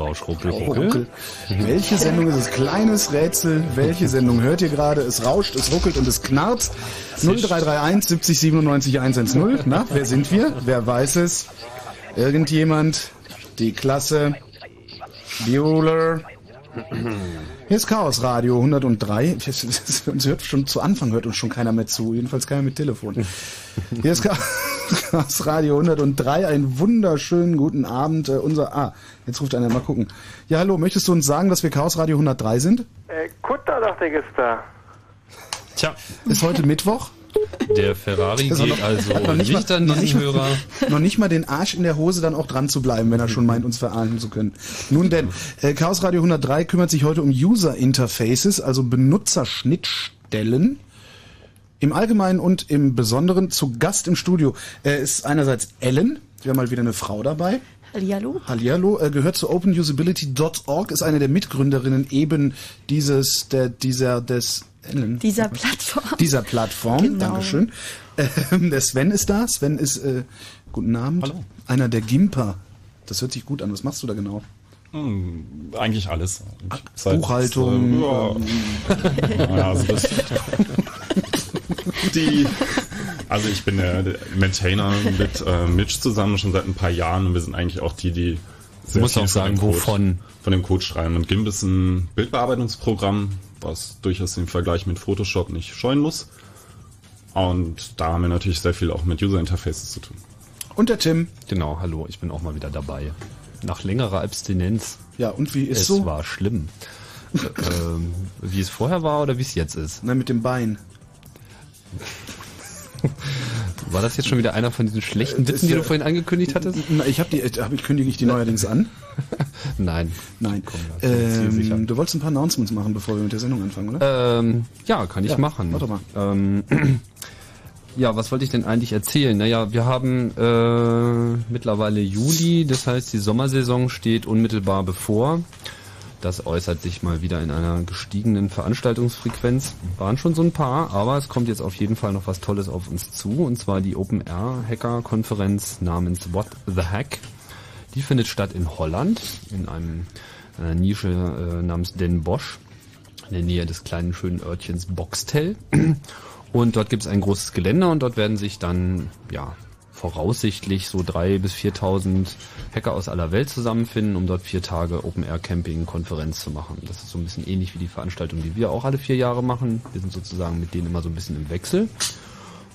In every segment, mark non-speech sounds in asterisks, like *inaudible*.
Rausch, Rausch, Ruckel, Ruckel. Ruckel. Welche Sendung ist es? Kleines Rätsel. Welche Sendung hört ihr gerade? Es rauscht, es ruckelt und es knarzt. 0331 70 97 110. Na, wer sind wir? Wer weiß es? Irgendjemand? Die Klasse? Bueller? Hier ist Chaos Radio 103. Uns hört schon zu Anfang hört uns schon keiner mehr zu. Jedenfalls keiner mit Telefon. Hier ist Chaos Radio 103. Einen wunderschönen guten Abend. Äh, unser, ah, jetzt ruft einer mal gucken. Ja, hallo, möchtest du uns sagen, dass wir Chaos Radio 103 sind? Äh, Kutter, dachte ich, ist da. Tja, Ist heute Mittwoch? der Ferrari er geht noch- also hat noch nicht nicht mal- an noch diesen nicht mal- Hörer. Noch nicht mal den Arsch in der Hose dann auch dran zu bleiben, wenn er schon meint, uns verarschen zu können. Nun denn, äh, Chaos Radio 103 kümmert sich heute um User Interfaces, also Benutzerschnittstellen. Im Allgemeinen und im Besonderen zu Gast im Studio äh, ist einerseits Ellen, wir haben mal wieder eine Frau dabei. Hallihallo. Hallihallo, äh, gehört zu openusability.org, ist eine der Mitgründerinnen eben dieses, der, dieser, des, Dieser Plattform. dieser Plattform. Genau. Dankeschön. Ähm, der Sven ist da. Sven ist, äh, guten Abend. Hallo. Einer der Gimper. Das hört sich gut an. Was machst du da genau? Hm, eigentlich alles. Seit- Buchhaltung, äh, ja, *laughs* ja, also das, *laughs* die, also ich bin der, der Maintainer mit äh, Mitch zusammen schon seit ein paar Jahren und wir sind eigentlich auch die, die sehr muss viel auch von sagen, dem Code- wovon. Von dem Code schreiben. Und GIMP ist ein Bildbearbeitungsprogramm, was durchaus den Vergleich mit Photoshop nicht scheuen muss. Und da haben wir natürlich sehr viel auch mit User Interfaces zu tun. Und der Tim. Genau, hallo, ich bin auch mal wieder dabei. Nach längerer Abstinenz. Ja, und wie ist es so? war schlimm. ähm, wie es vorher war oder wie es jetzt ist? Nein, mit dem Bein. War das jetzt schon wieder einer von diesen schlechten Witzen, die du vorhin angekündigt hattest? Na, Ich habe die, äh, hab ich kündige ich die neuerdings an? *laughs* Nein. Nein. Komm. Ähm, du wolltest ein paar Announcements machen, bevor wir mit der Sendung anfangen, oder? Ähm, ja, kann ich Ja, machen. mach doch mal. Ähm, *clears throat* ja, was wollte ich denn eigentlich erzählen? Naja, wir haben äh, mittlerweile Juli, das heißt, die Sommersaison steht unmittelbar bevor. Das äußert sich mal wieder in einer gestiegenen Veranstaltungsfrequenz. Waren schon so ein paar, aber es kommt jetzt auf jeden Fall noch was Tolles auf uns zu, und zwar die Open Air Hacker Konferenz namens What the Hack. Die findet statt in Holland, in einem einer Nische äh, namens Den Bosch in der Nähe des kleinen schönen Örtchens Boxtel. *clears throat* Und dort gibt es ein großes Gelände und dort werden sich dann, ja, voraussichtlich so drei bis 4.000 Hacker aus aller Welt zusammenfinden, um dort vier Tage Open-Air-Camping-Konferenz zu machen. Das ist so ein bisschen ähnlich wie die Veranstaltung, die wir auch alle vier Jahre machen. Wir sind sozusagen mit denen immer so ein bisschen im Wechsel.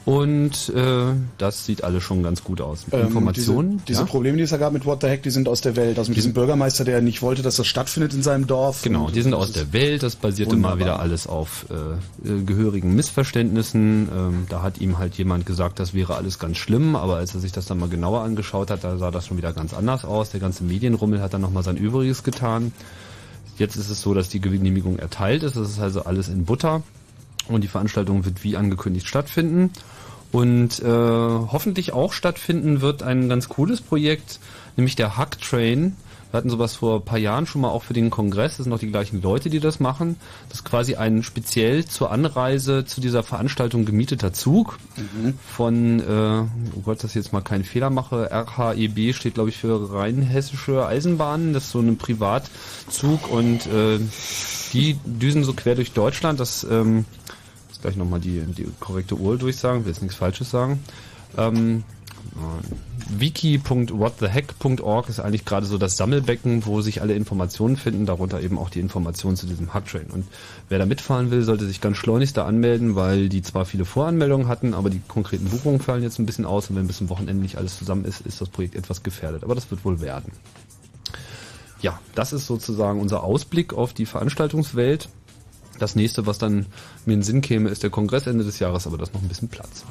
Und äh, das sieht alles schon ganz gut aus. Ähm, Informationen. Diese, diese ja? Probleme, die es da gab mit What the Heck, die sind aus der Welt. Also mit diesem Bürgermeister, der nicht wollte, dass das stattfindet in seinem Dorf. Genau, die sind aus der Welt, das basierte wunderbar. mal wieder alles auf äh, äh, gehörigen Missverständnissen. Ähm, da hat ihm halt jemand gesagt, das wäre alles ganz schlimm, aber als er sich das dann mal genauer angeschaut hat, da sah das schon wieder ganz anders aus. Der ganze Medienrummel hat dann nochmal sein Übriges getan. Jetzt ist es so, dass die Genehmigung erteilt ist, das ist also alles in Butter und die Veranstaltung wird wie angekündigt stattfinden. Und äh, hoffentlich auch stattfinden wird ein ganz cooles Projekt, nämlich der Hack Train. Wir hatten sowas vor ein paar Jahren schon mal auch für den Kongress. Das sind noch die gleichen Leute, die das machen. Das ist quasi ein speziell zur Anreise zu dieser Veranstaltung gemieteter Zug von, äh, oh Gott, dass ich jetzt mal keinen Fehler mache, RHEB steht glaube ich für Rheinhessische Eisenbahnen. Das ist so ein Privatzug und äh, die düsen so quer durch Deutschland. Das ähm, muss gleich nochmal die, die korrekte Uhr durchsagen, will jetzt nichts Falsches sagen. Ähm, äh, wiki.whattheheck.org ist eigentlich gerade so das Sammelbecken, wo sich alle Informationen finden, darunter eben auch die Informationen zu diesem Hacktrain. Und wer da mitfahren will, sollte sich ganz schleunigst da anmelden, weil die zwar viele Voranmeldungen hatten, aber die konkreten Buchungen fallen jetzt ein bisschen aus und wenn bis zum Wochenende nicht alles zusammen ist, ist das Projekt etwas gefährdet. Aber das wird wohl werden. Ja, das ist sozusagen unser Ausblick auf die Veranstaltungswelt. Das nächste, was dann mir in den Sinn käme, ist der Kongress Ende des Jahres, aber das noch ein bisschen Platz.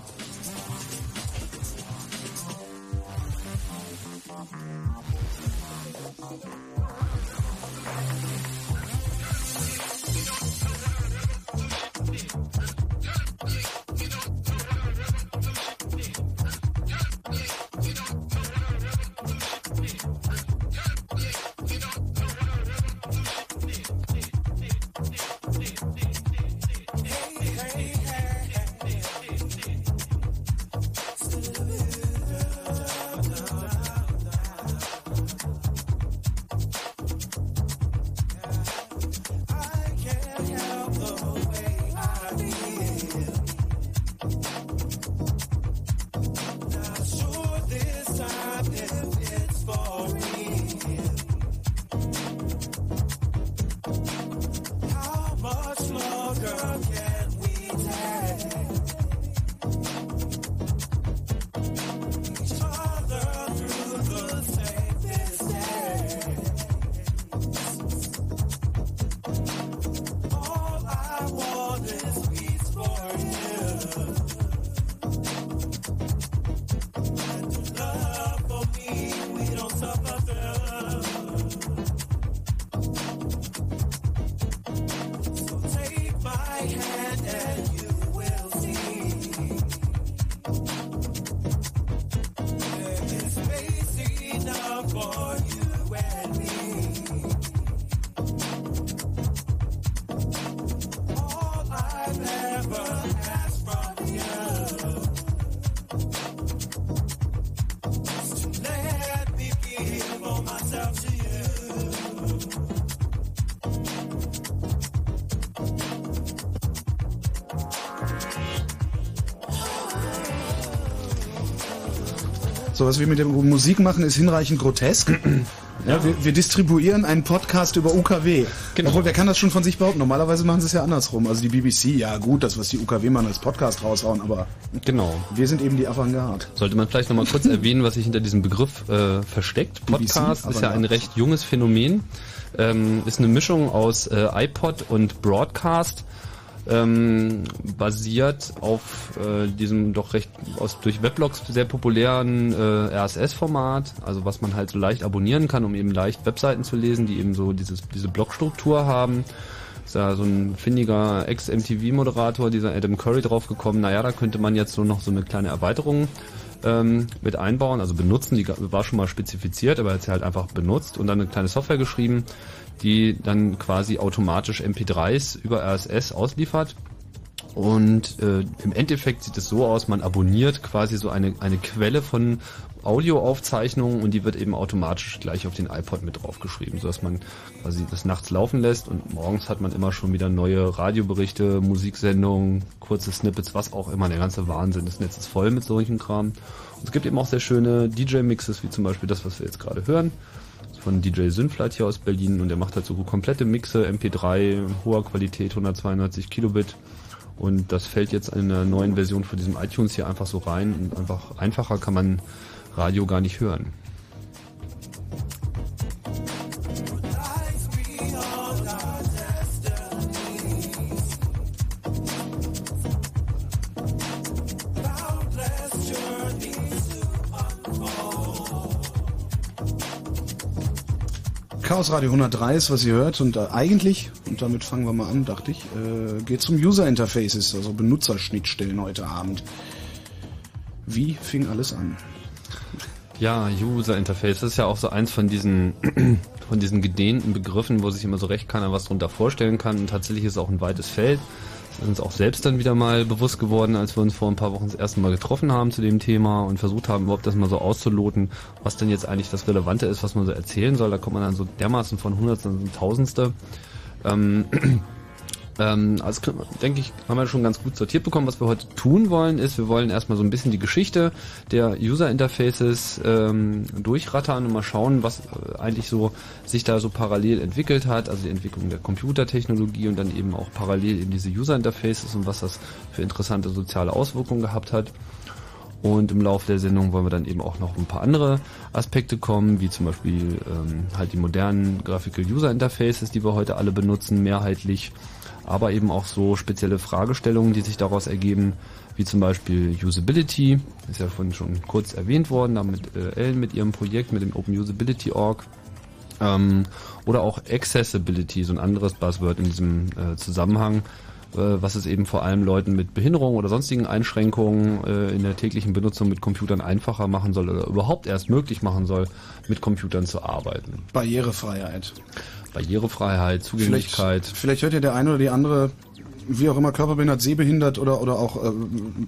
So was wir mit der Musik machen, ist hinreichend grotesk. *clears throat* Ja, wir, wir distribuieren einen Podcast über UKW. Genau. Obwohl, wer kann das schon von sich behaupten? Normalerweise machen sie es ja andersrum. Also die BBC, ja gut, das, was die UKW machen als Podcast raushauen, aber Genau. wir sind eben die Avantgarde. Sollte man vielleicht nochmal kurz *laughs* erwähnen, was sich hinter diesem Begriff äh, versteckt. Podcast ist ja ein recht junges Phänomen. Ähm, ist eine Mischung aus äh, iPod und Broadcast. Ähm, basiert auf äh, diesem doch recht aus durch Weblogs sehr populären äh, RSS-Format, also was man halt so leicht abonnieren kann, um eben leicht Webseiten zu lesen, die eben so dieses, diese Blogstruktur haben. Ist ja so ein findiger Ex-MTV-Moderator, dieser Adam Curry, draufgekommen. Naja, da könnte man jetzt so noch so eine kleine Erweiterung ähm, mit einbauen, also benutzen, die war schon mal spezifiziert, aber jetzt halt einfach benutzt und dann eine kleine Software geschrieben, die dann quasi automatisch MP3s über RSS ausliefert. Und äh, im Endeffekt sieht es so aus, man abonniert quasi so eine, eine Quelle von Audioaufzeichnungen und die wird eben automatisch gleich auf den iPod mit draufgeschrieben, sodass man quasi das nachts laufen lässt und morgens hat man immer schon wieder neue Radioberichte, Musiksendungen, kurze Snippets, was auch immer, der ganze Wahnsinn. Das Netz ist voll mit solchen Kram. Und es gibt eben auch sehr schöne DJ-Mixes, wie zum Beispiel das, was wir jetzt gerade hören von DJ Synflight hier aus Berlin und der macht halt so komplette Mixe, MP3, hoher Qualität, 192 Kilobit. Und das fällt jetzt in einer neuen Version von diesem iTunes hier einfach so rein und einfach einfacher kann man Radio gar nicht hören. Chaos Radio 103 ist, was ihr hört. Und äh, eigentlich, und damit fangen wir mal an, dachte ich, äh, geht zum User Interfaces, also Benutzerschnittstellen heute Abend. Wie fing alles an? Ja, User Interface ist ja auch so eins von diesen *clears throat* von diesen gedehnten Begriffen, wo sich immer so recht keiner was drunter vorstellen kann. Und tatsächlich ist es auch ein weites Feld. Das ist uns auch selbst dann wieder mal bewusst geworden, als wir uns vor ein paar Wochen das erste Mal getroffen haben zu dem Thema und versucht haben, überhaupt das mal so auszuloten, was denn jetzt eigentlich das Relevante ist, was man so erzählen soll. Da kommt man dann so dermaßen von Hundertsten und Tausendste. Ähm, *clears throat* ähm, also denke ich, haben wir schon ganz gut sortiert bekommen. Was wir heute tun wollen, ist, wir wollen erstmal so ein bisschen die Geschichte der User Interfaces ähm, durchrattern und mal schauen, was äh, eigentlich so sich da so parallel entwickelt hat, also die Entwicklung der Computertechnologie und dann eben auch parallel in diese User Interfaces und was das für interessante soziale Auswirkungen gehabt hat. Und im Laufe der Sendung wollen wir dann eben auch noch ein paar andere Aspekte kommen, wie zum Beispiel ähm, halt die modernen Graphical User Interfaces, die wir heute alle benutzen, mehrheitlich, aber eben auch so spezielle Fragestellungen, die sich daraus ergeben, wie zum Beispiel Usability, ist ja vorhin schon kurz erwähnt worden, da mit äh, Ellen mit ihrem Projekt, mit dem Open Usability Org. Ähm, oder auch Accessibility, so ein anderes Buzzword in diesem äh, Zusammenhang, was es eben vor allem Leuten mit Behinderung oder sonstigen Einschränkungen äh, in der täglichen Benutzung mit Computern einfacher machen soll oder überhaupt erst möglich machen soll, mit Computern zu arbeiten. Barrierefreiheit. Barrierefreiheit, Vielleicht, Zugänglichkeit. vielleicht hört ja der eine oder die andere, wie auch immer, körperbehindert, sehbehindert oder, oder auch, äh,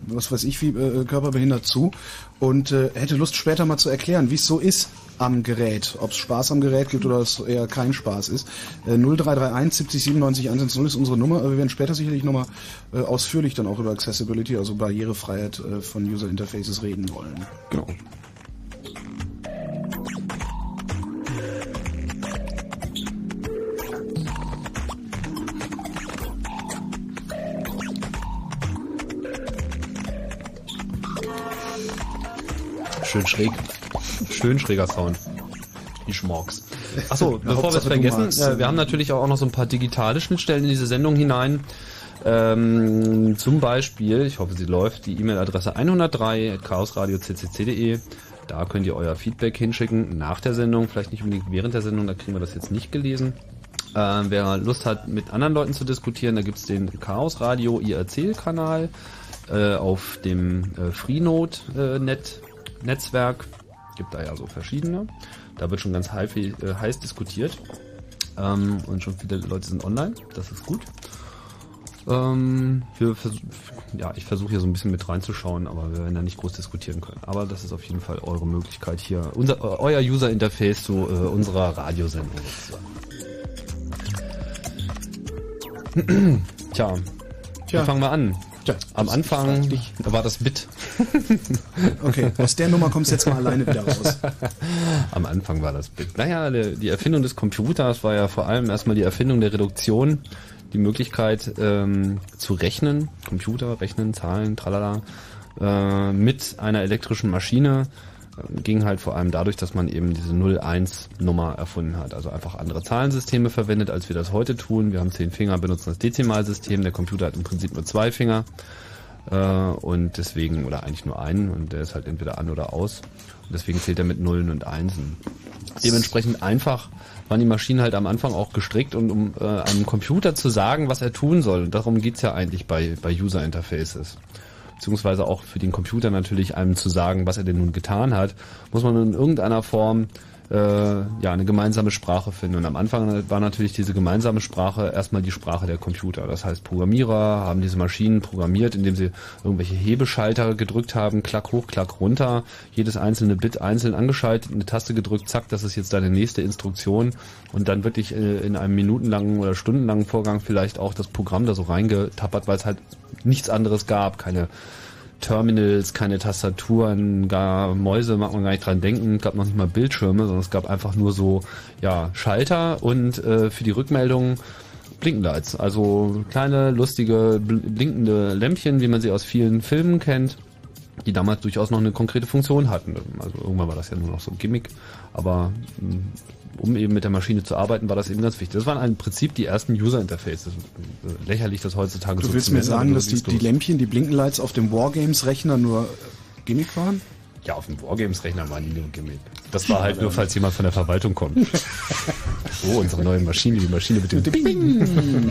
was weiß ich, wie äh, körperbehindert zu und äh, hätte Lust später mal zu erklären, wie es so ist am Gerät, ob es Spaß am Gerät gibt oder es eher kein Spaß ist. Äh, 0331 70 97 110 ist unsere Nummer. Wir werden später sicherlich nochmal äh, ausführlich dann auch über Accessibility, also Barrierefreiheit äh, von User Interfaces reden wollen. Genau. Schön schräg. Schön schräger Sound. Ich mag's. Achso, bevor wir es vergessen, äh, wir haben natürlich auch noch so ein paar digitale Schnittstellen in diese Sendung hinein. Ähm, zum Beispiel, ich hoffe, sie läuft, die E-Mail-Adresse 103.chaosradio.ccc.de. Da könnt ihr euer Feedback hinschicken nach der Sendung, vielleicht nicht unbedingt während der Sendung, da kriegen wir das jetzt nicht gelesen. Äh, wer Lust hat, mit anderen Leuten zu diskutieren, da gibt's den Chaos Radio IRC-Kanal äh, auf dem äh, Freenode-Net-Netzwerk. Gibt da ja so verschiedene. Da wird schon ganz heiß, äh, heiß diskutiert. Ähm, und schon viele Leute sind online. Das ist gut. Ähm, wir ja, ich versuche hier so ein bisschen mit reinzuschauen, aber wir werden da nicht groß diskutieren können. Aber das ist auf jeden Fall eure Möglichkeit hier, unser, euer User Interface zu äh, unserer Radiosendung sozusagen. Tja, *clears throat* Tja. wir fangen mal an. Tja, Am Anfang war das Bit. *laughs* Okay, aus der Nummer kommst du jetzt mal alleine wieder raus. Am Anfang war das Bit. Naja, die Erfindung des Computers war ja vor allem erstmal die Erfindung der Reduktion, die Möglichkeit ähm, zu rechnen, Computer, rechnen, Zahlen, tralala, äh, mit einer elektrischen Maschine ging halt vor allem dadurch, dass man eben diese 0-1-Nummer erfunden hat. Also einfach andere Zahlensysteme verwendet, als wir das heute tun. Wir haben zehn Finger, benutzen das Dezimalsystem. Der Computer hat im Prinzip nur zwei Finger. Äh, und deswegen, oder eigentlich nur einen, und der ist halt entweder an oder aus. Und deswegen zählt er mit Nullen und Einsen. Dementsprechend einfach waren die Maschinen halt am Anfang auch gestrickt und um äh, einem Computer zu sagen, was er tun soll. Und darum geht's ja eigentlich bei, bei User Interfaces. Beziehungsweise auch für den Computer natürlich einem zu sagen, was er denn nun getan hat, muss man in irgendeiner Form äh, ja eine gemeinsame Sprache finden. Und am Anfang war natürlich diese gemeinsame Sprache erstmal die Sprache der Computer. Das heißt, Programmierer haben diese Maschinen programmiert, indem sie irgendwelche Hebeschalter gedrückt haben, klack hoch, klack runter, jedes einzelne Bit einzeln angeschaltet, eine Taste gedrückt, zack, das ist jetzt deine nächste Instruktion und dann wirklich äh, in einem minutenlangen oder stundenlangen Vorgang vielleicht auch das Programm da so reingetappert, weil es halt nichts anderes gab, keine Terminals, keine Tastaturen, gar Mäuse mag man gar nicht dran denken, gab noch nicht mal Bildschirme, sondern es gab einfach nur so ja Schalter und äh, für die Rückmeldung Blinkenlights, also kleine lustige bl- blinkende Lämpchen, wie man sie aus vielen Filmen kennt, die damals durchaus noch eine konkrete Funktion hatten. Also irgendwann war das ja nur noch so ein Gimmick, aber mh, um eben mit der Maschine zu arbeiten, war das eben ganz wichtig. Das waren im Prinzip die ersten User Interfaces. Äh, Lächerlich, das heutzutage Du so willst zu mir sagen, dass die, die. Lämpchen, die Blinkenlights auf dem Wargames-Rechner nur Gimmick waren? Ja, auf dem Wargames-Rechner waren die nur Gimmick. Das war halt nur, falls jemand von der Verwaltung kommt. *laughs* Oh, unsere neue Maschine, die Maschine mit dem Bing. *laughs*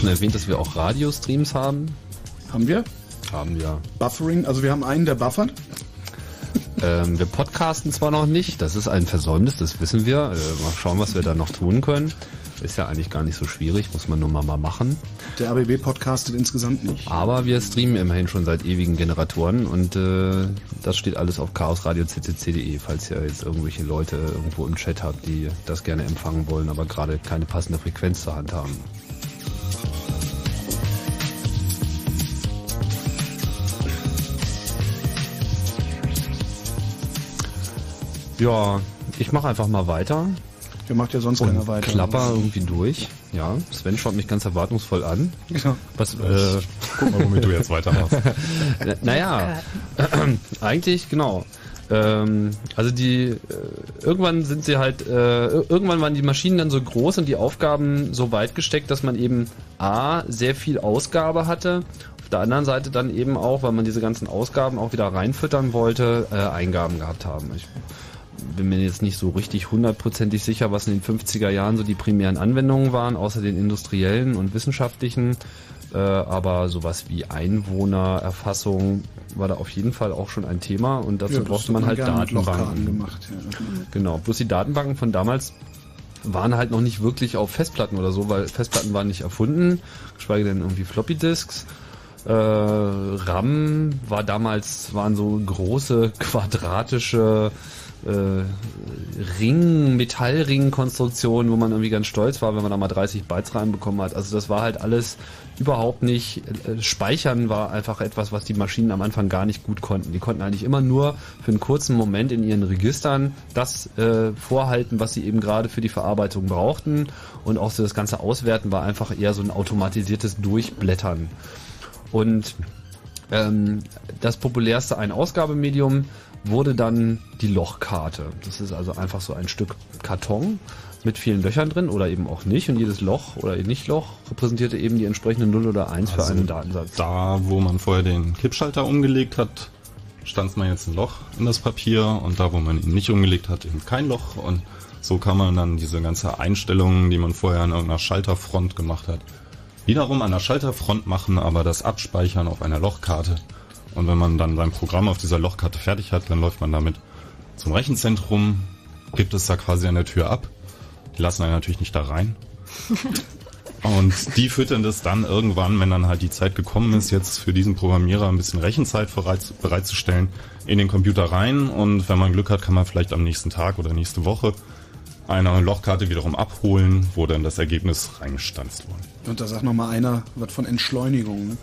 schon erwähnt, dass wir auch Radiostreams haben? Haben wir? Haben wir. Buffering, also wir haben einen, der buffert. Ähm, wir podcasten zwar noch nicht, das ist ein Versäumnis, das wissen wir. Äh, mal schauen, was wir da noch tun können. Ist ja eigentlich gar nicht so schwierig, muss man nur mal, mal machen. Der ABB podcastet insgesamt nicht. Aber wir streamen immerhin schon seit ewigen Generatoren und äh, das steht alles auf chaosradio.ccc.de, falls ihr jetzt irgendwelche Leute irgendwo im Chat habt, die das gerne empfangen wollen, aber gerade keine passende Frequenz zur Hand haben. Ja, ich mache einfach mal weiter Der macht ja sonst keiner weiter. klapper irgendwie durch. Ja, Sven schaut mich ganz erwartungsvoll an. Genau. Was, äh, Guck mal, womit du jetzt weitermachst. *laughs* Na- Naja, *clears throat* eigentlich genau. Ähm, also die äh, irgendwann sind sie halt äh, ir- irgendwann waren die Maschinen dann so groß und die Aufgaben so weit gesteckt, dass man eben a sehr viel Ausgabe hatte. Auf der anderen Seite dann eben auch, weil man diese ganzen Ausgaben auch wieder reinfüttern wollte, äh, Eingaben gehabt haben. Ich bin mir jetzt nicht so richtig hundertprozentig sicher, was in den 50er Jahren so die primären Anwendungen waren, außer den industriellen und wissenschaftlichen. Äh, aber sowas wie Einwohnererfassung war da auf jeden Fall auch schon ein Thema und dazu Ja, brauchte man halt Datenbanken. gemacht. Ja. Genau, bloß die Datenbanken von damals waren halt noch nicht wirklich auf Festplatten oder so, weil Festplatten waren nicht erfunden, geschweige denn irgendwie Floppy Disks. Äh, RAM war damals, waren so große quadratische äh, Ring, Metallring-Konstruktionen, wo man irgendwie ganz stolz war, wenn man da mal 30 Bytes reinbekommen hat. Also das war halt alles überhaupt nicht. Äh, Speichern war einfach etwas, was die Maschinen am Anfang gar nicht gut konnten. Die konnten eigentlich immer nur für einen kurzen Moment in ihren Registern das äh, vorhalten, was sie eben gerade für die Verarbeitung brauchten. Und auch so das ganze Auswerten war einfach eher so ein automatisiertes Durchblättern. Und ähm, das populärste Ein-Ausgabemedium wurde dann die Lochkarte. Das ist also einfach so ein Stück Karton mit vielen Löchern drin oder eben auch nicht. Und jedes Loch oder Nicht-Loch repräsentierte eben die entsprechende 0 oder 1 für Also einen Datensatz. Da, wo man vorher den Kippschalter umgelegt hat, stanzt man jetzt ein Loch in das Papier und da, wo man ihn nicht umgelegt hat, eben kein Loch. Und so kann man dann diese ganze Einstellungen, die man vorher an irgendeiner Schalterfront gemacht hat, wiederum an der Schalterfront machen, aber das abspeichern auf einer Lochkarte. Und wenn man dann sein Programm auf dieser Lochkarte fertig hat, dann läuft man damit zum Rechenzentrum, gibt es da quasi an der Tür ab. Die lassen einen natürlich nicht da rein. *laughs* Und die füttern das dann irgendwann, wenn dann halt die Zeit gekommen ist, jetzt für diesen Programmierer ein bisschen Rechenzeit bereit, bereitzustellen, in den Computer rein. Und wenn man Glück hat, kann man vielleicht am nächsten Tag oder nächste Woche eine Lochkarte wiederum abholen, wo dann das Ergebnis reingestanzt wurde. Und da sagt noch mal einer was von Entschleunigung. Ne?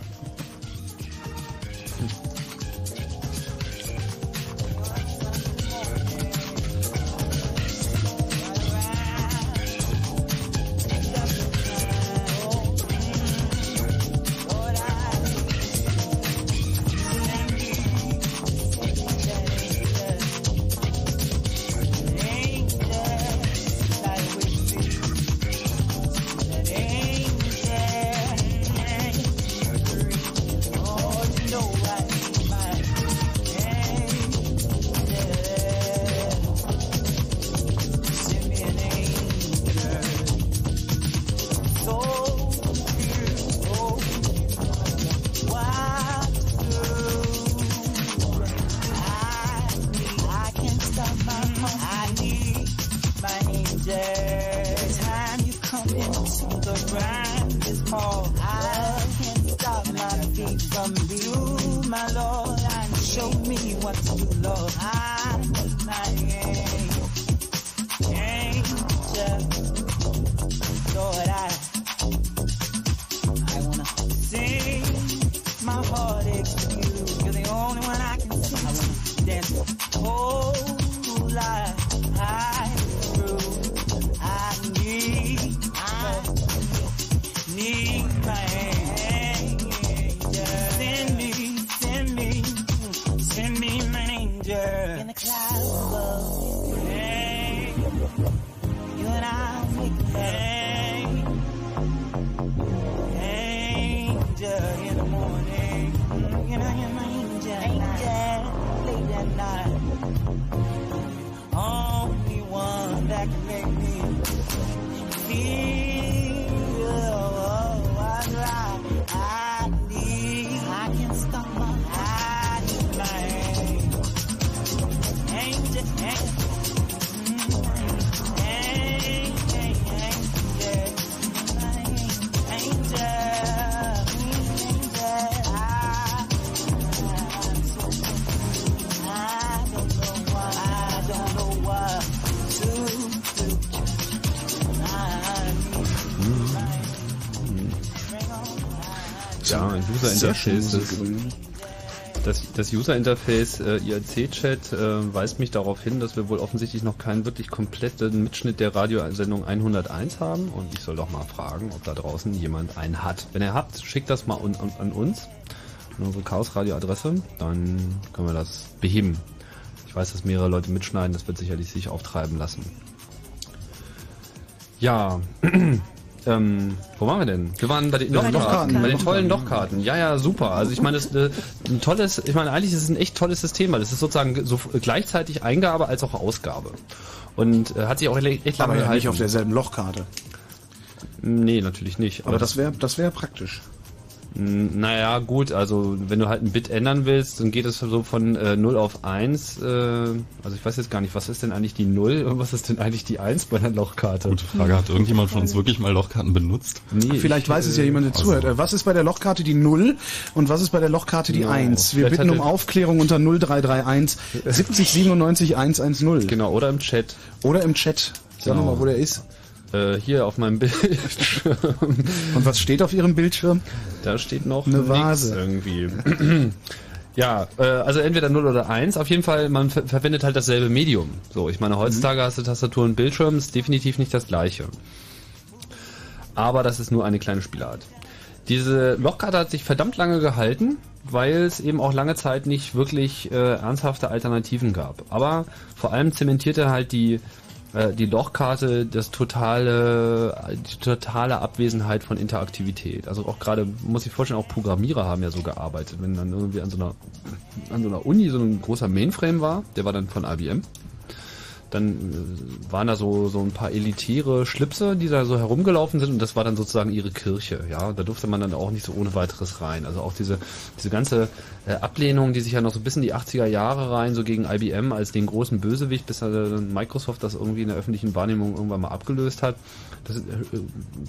Only one that can make Interface. Das, das, das User Interface äh, IRC-Chat äh, weist mich darauf hin, dass wir wohl offensichtlich noch keinen wirklich kompletten Mitschnitt der Radiosendung 101 haben und ich soll doch mal fragen, ob da draußen jemand einen hat. Wenn er hat, schickt das mal an, an, an uns, an unsere Chaos Radio Adresse, dann können wir das beheben. Ich weiß, dass mehrere Leute mitschneiden, das wird sicherlich sich auftreiben lassen. Ja, *clears throat* ähm, wo waren wir denn? Wir waren bei den Lochkarten. Lochkarten, bei den tollen Lochkarten. Ja, ja, super. Also ich meine, das ist äh, ein tolles, ich meine, eigentlich ist es ein echt tolles System, weil das ist sozusagen so gleichzeitig Eingabe als auch Ausgabe. Und äh, hat sich auch echt lange Aber ja nicht auf derselben Lochkarte. Nee, natürlich nicht. Aber, Aber das wäre das wäre praktisch. Naja, gut, also wenn du halt ein Bit ändern willst, dann geht es so von äh, 0 auf 1. Äh, also ich weiß jetzt gar nicht, was ist denn eigentlich die 0 und was ist denn eigentlich die 1 bei einer Lochkarte? Gute Frage, hat irgendjemand von uns wirklich mal Lochkarten benutzt? Nee, vielleicht ich, weiß es ja jemand, der also zuhört. Äh, was ist bei der Lochkarte die 0 und was ist bei der Lochkarte die genau. 1? Wir vielleicht bitten um Aufklärung unter 0331 70 97 110. Genau, oder im Chat. Oder im Chat. Sag genau. mal, wo der ist. Äh, hier auf meinem *laughs* Bildschirm. Und was steht auf Ihrem Bildschirm? Da steht noch eine Vase irgendwie. *clears throat* Ja, äh, also entweder 0 oder 1. Auf jeden Fall, man ver verwendet halt dasselbe Medium. So, ich meine, heutzutage mhm. hast du Tastatur und Bildschirm, ist definitiv nicht das gleiche. Aber das ist nur eine kleine Spielart. Diese Lochkarte hat sich verdammt lange gehalten, weil es eben auch lange Zeit nicht wirklich äh, ernsthafte Alternativen gab. Aber vor allem zementierte halt die äh, die Lochkarte das totale, die totale Abwesenheit von Interaktivität. Also auch gerade, muss ich vorstellen, auch Programmierer haben ja so gearbeitet. Wenn dann irgendwie an so einer, an so einer Uni so ein großer Mainframe war, der war dann von IBM, dann äh, waren da so, so ein paar elitäre Schlipse, die da so herumgelaufen sind und das war dann sozusagen ihre Kirche, ja. Da durfte man dann auch nicht so ohne weiteres rein. Also auch diese, diese ganze äh, Ablehnung, die sich ja noch so bis in die 80er Jahre rein, so gegen IBM als den großen Bösewicht, bis dann Microsoft das irgendwie in der öffentlichen Wahrnehmung irgendwann mal abgelöst hat. Das äh,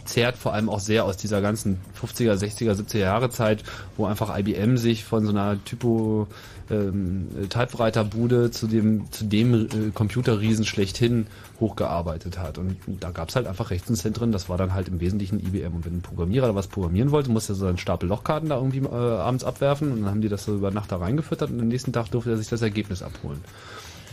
zehrt vor allem auch sehr aus dieser ganzen 50er, 60er, 70er Jahre Zeit, wo einfach IBM sich von so einer Typo ähm, Typewriter-Bude zu dem, zu dem äh, Computerriesen schlechthin hochgearbeitet hat. Und da gab es halt einfach Rechenzentren, das war dann halt im Wesentlichen IBM. Und wenn ein Programmierer was programmieren wollte, musste er so einen Stapel Lochkarten da irgendwie äh, abends abwerfen und dann haben die das so über Nacht da reingefüttert und am nächsten Tag durfte er sich das Ergebnis abholen.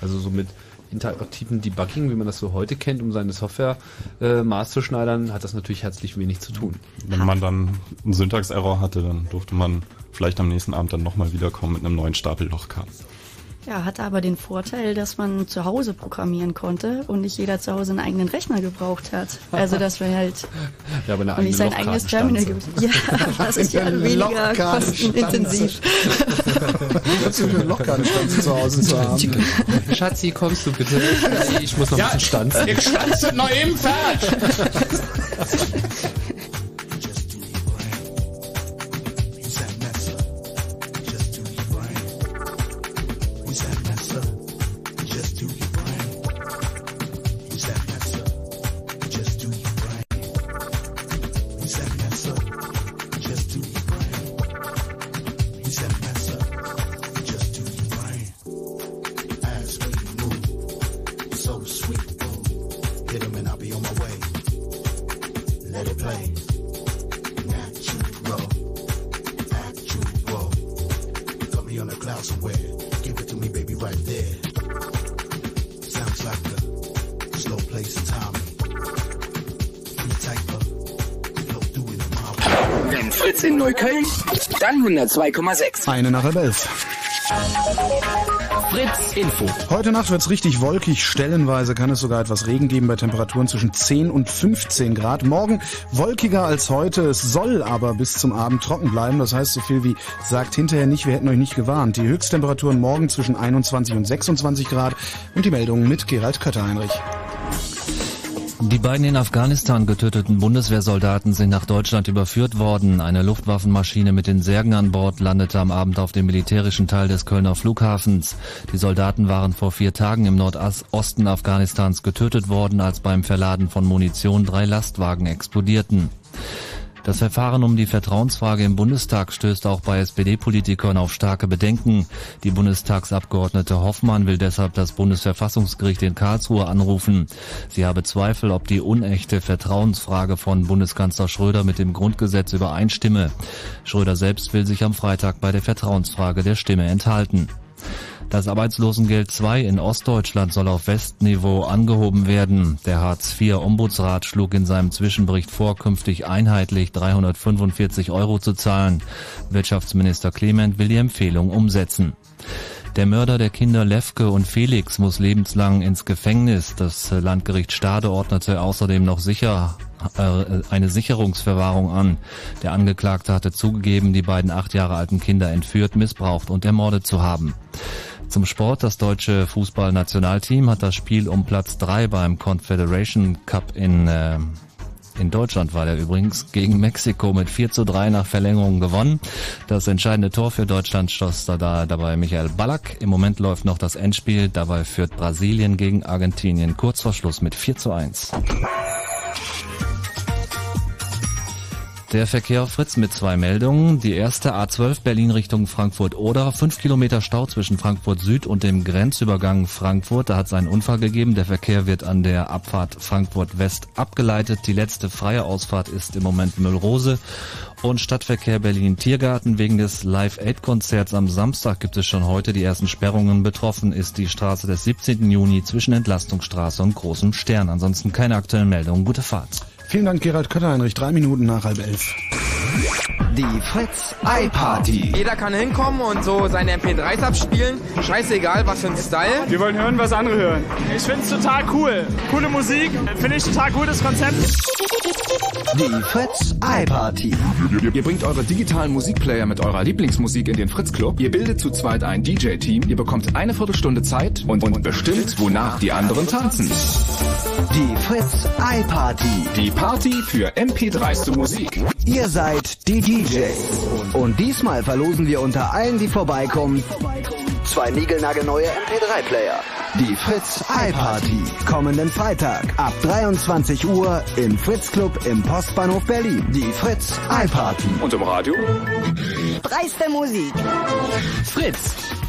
Also so mit interaktiven Debugging, wie man das so heute kennt, um seine Software äh, maßzuschneidern, hat das natürlich herzlich wenig zu tun. Wenn man dann einen Syntax-Error hatte, dann durfte man vielleicht am nächsten Abend dann nochmal wiederkommen mit einem neuen Stapel Lochkarten. Ja, hatte aber den Vorteil, dass man zu Hause programmieren konnte und nicht jeder zu Hause einen eigenen Rechner gebraucht hat. Also dass wir halt ja, aber eine und nicht sein eigenes Terminal gibt. Ja, das ist ja weniger kostenintensiv. Ist eine Lochkartenstanze zu Hause zu haben. Schatzi, kommst du bitte? Ich muss noch Ja, ein bisschen stanzen. Ich stanze noch im Fahrt. 102,6. Eine nach halb elf. Fritz Info. Heute Nacht wird's richtig wolkig. Stellenweise kann es sogar etwas Regen geben bei Temperaturen zwischen 10 und 15 Grad. Morgen wolkiger als heute. Es soll aber bis zum Abend trocken bleiben. Das heißt so viel wie sagt hinterher nicht, wir hätten euch nicht gewarnt. Die Höchsttemperaturen morgen zwischen 21 und 26 Grad. Und die Meldung mit Gerald Kötter-Heinrich. Die beiden in Afghanistan getöteten Bundeswehrsoldaten sind nach Deutschland überführt worden. Eine Luftwaffenmaschine mit den Särgen an Bord landete am Abend auf dem militärischen Teil des Kölner Flughafens. Die Soldaten waren vor vier Tagen im Nordosten Afghanistans getötet worden, als beim Verladen von Munition drei Lastwagen explodierten. Das Verfahren um die Vertrauensfrage im Bundestag stößt auch bei SPD-Politikern auf starke Bedenken. Die Bundestagsabgeordnete Hoffmann will deshalb das Bundesverfassungsgericht in Karlsruhe anrufen. Sie habe Zweifel, ob die unechte Vertrauensfrage von Bundeskanzler Schröder mit dem Grundgesetz übereinstimme. Schröder selbst will sich am Freitag bei der Vertrauensfrage der Stimme enthalten. Das Arbeitslosengeld II in Ostdeutschland soll auf Westniveau angehoben werden. Der Hartz-IV-Ombudsrat schlug in seinem Zwischenbericht vor, künftig einheitlich 345 Euro zu zahlen. Wirtschaftsminister Clement will die Empfehlung umsetzen. Der Mörder der Kinder Lefke und Felix muss lebenslang ins Gefängnis. Das Landgericht Stade ordnete außerdem noch sicher eine Sicherungsverwahrung an. Der Angeklagte hatte zugegeben, die beiden acht Jahre alten Kinder entführt, missbraucht und ermordet zu haben. Zum Sport. Das deutsche Fußballnationalteam hat das Spiel um Platz drei beim Confederation Cup in, äh, in Deutschland war der übrigens, gegen Mexiko mit 4 zu 3 nach Verlängerung gewonnen. Das entscheidende Tor für Deutschland schoss da, da dabei Michael Ballack. Im Moment läuft noch das Endspiel. Dabei führt Brasilien gegen Argentinien kurz vor Schluss mit 4 zu 1. Der Verkehr Fritz mit zwei Meldungen. Die erste A12 Berlin Richtung Frankfurt-Oder. Fünf Kilometer Stau zwischen Frankfurt Süd und dem Grenzübergang Frankfurt. Da hat es einen Unfall gegeben. Der Verkehr wird an der Abfahrt Frankfurt West abgeleitet. Die letzte freie Ausfahrt ist im Moment Müllrose. Und Stadtverkehr Berlin Tiergarten. Wegen des Live-Aid-Konzerts am Samstag gibt es schon heute die ersten Sperrungen. Betroffen ist die Straße des 17. Juni zwischen Entlastungsstraße und Großem Stern. Ansonsten keine aktuellen Meldungen. Gute Fahrt. Vielen Dank, Gerald Kötter-Heinrich. Drei Minuten nach halb elf. Die Fritz iParty. Jeder kann hinkommen und so seine MP3s abspielen. Scheißegal, was für ein Style. Wir wollen hören, was andere hören. Ich finde es total cool. Coole Musik. Finde ich total gutes Konzept. Die Fritz iParty. Ihr bringt eure digitalen Musikplayer mit eurer Lieblingsmusik in den Fritz Club. Ihr bildet zu zweit ein DJ-Team. Ihr bekommt eine Viertelstunde Zeit und, und bestimmt, wonach die anderen tanzen. Die Fritz iParty. Die Party für MP3s Musik. Ihr seid die DJs. Und diesmal verlosen wir unter allen, die vorbeikommen, zwei niegelnagelneue MP3-Player. Die Fritz iParty. Kommenden Freitag ab 23 Uhr im Fritz Club im Postbahnhof Berlin. Die Fritz iParty. Und im Radio? Dreiste Musik. Fritz.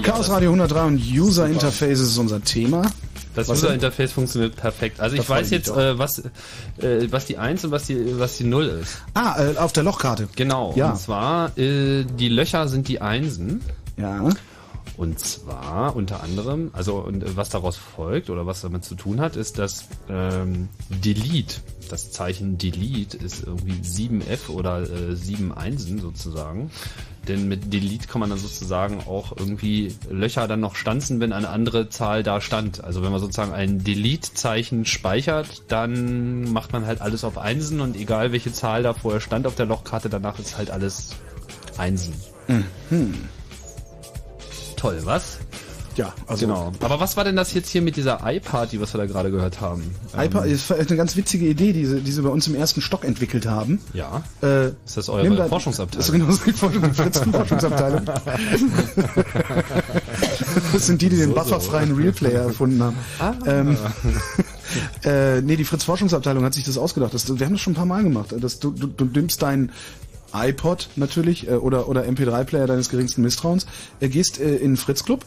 Ja, Chaos Radio 103 und User Interface ist unser Thema. Das Was User? Interface funktioniert perfekt. Also ich weiß jetzt, äh, was, äh, was die 1 und was die, was die 0 ist. Ah, äh, auf der Lochkarte. Genau. Ja. Und zwar, äh, die Löcher sind die Einsen. Ja. Und zwar unter anderem, also und äh, was daraus folgt oder was damit zu tun hat, ist, dass ähm, Delete, das Zeichen Delete ist irgendwie 7F oder äh, 7 Einsen sozusagen. Denn mit Delete kann man dann sozusagen auch irgendwie Löcher dann noch stanzen, wenn eine andere Zahl da stand. Also wenn man sozusagen ein Delete-Zeichen speichert, dann macht man halt alles auf Einsen und egal welche Zahl da vorher stand auf der Lochkarte, danach ist halt alles Einsen. Mhm. Toll, was? Ja, also Genau. Aber was war denn das jetzt hier mit dieser iParty, was wir da gerade gehört haben? iPad Ähm, ist eine ganz witzige Idee, die sie, die sie bei uns im ersten Stock entwickelt haben. Ja. Äh, Ist das eure da- Forschungsabteilung? Das ist genau so die Forschung, die Fritzen-Forschungsabteilung. *laughs* das sind die, die den So, so. bufferfreien Realplayer erfunden haben. Ah. Ähm, *laughs* äh, nee, die Fritz-Forschungsabteilung hat sich das ausgedacht. Das, wir haben das schon ein paar Mal gemacht. Das, du, du, du nimmst deinen iPod natürlich äh, oder, oder MP3-Player deines geringsten Misstrauens, äh, gehst äh, in den Fritz-Club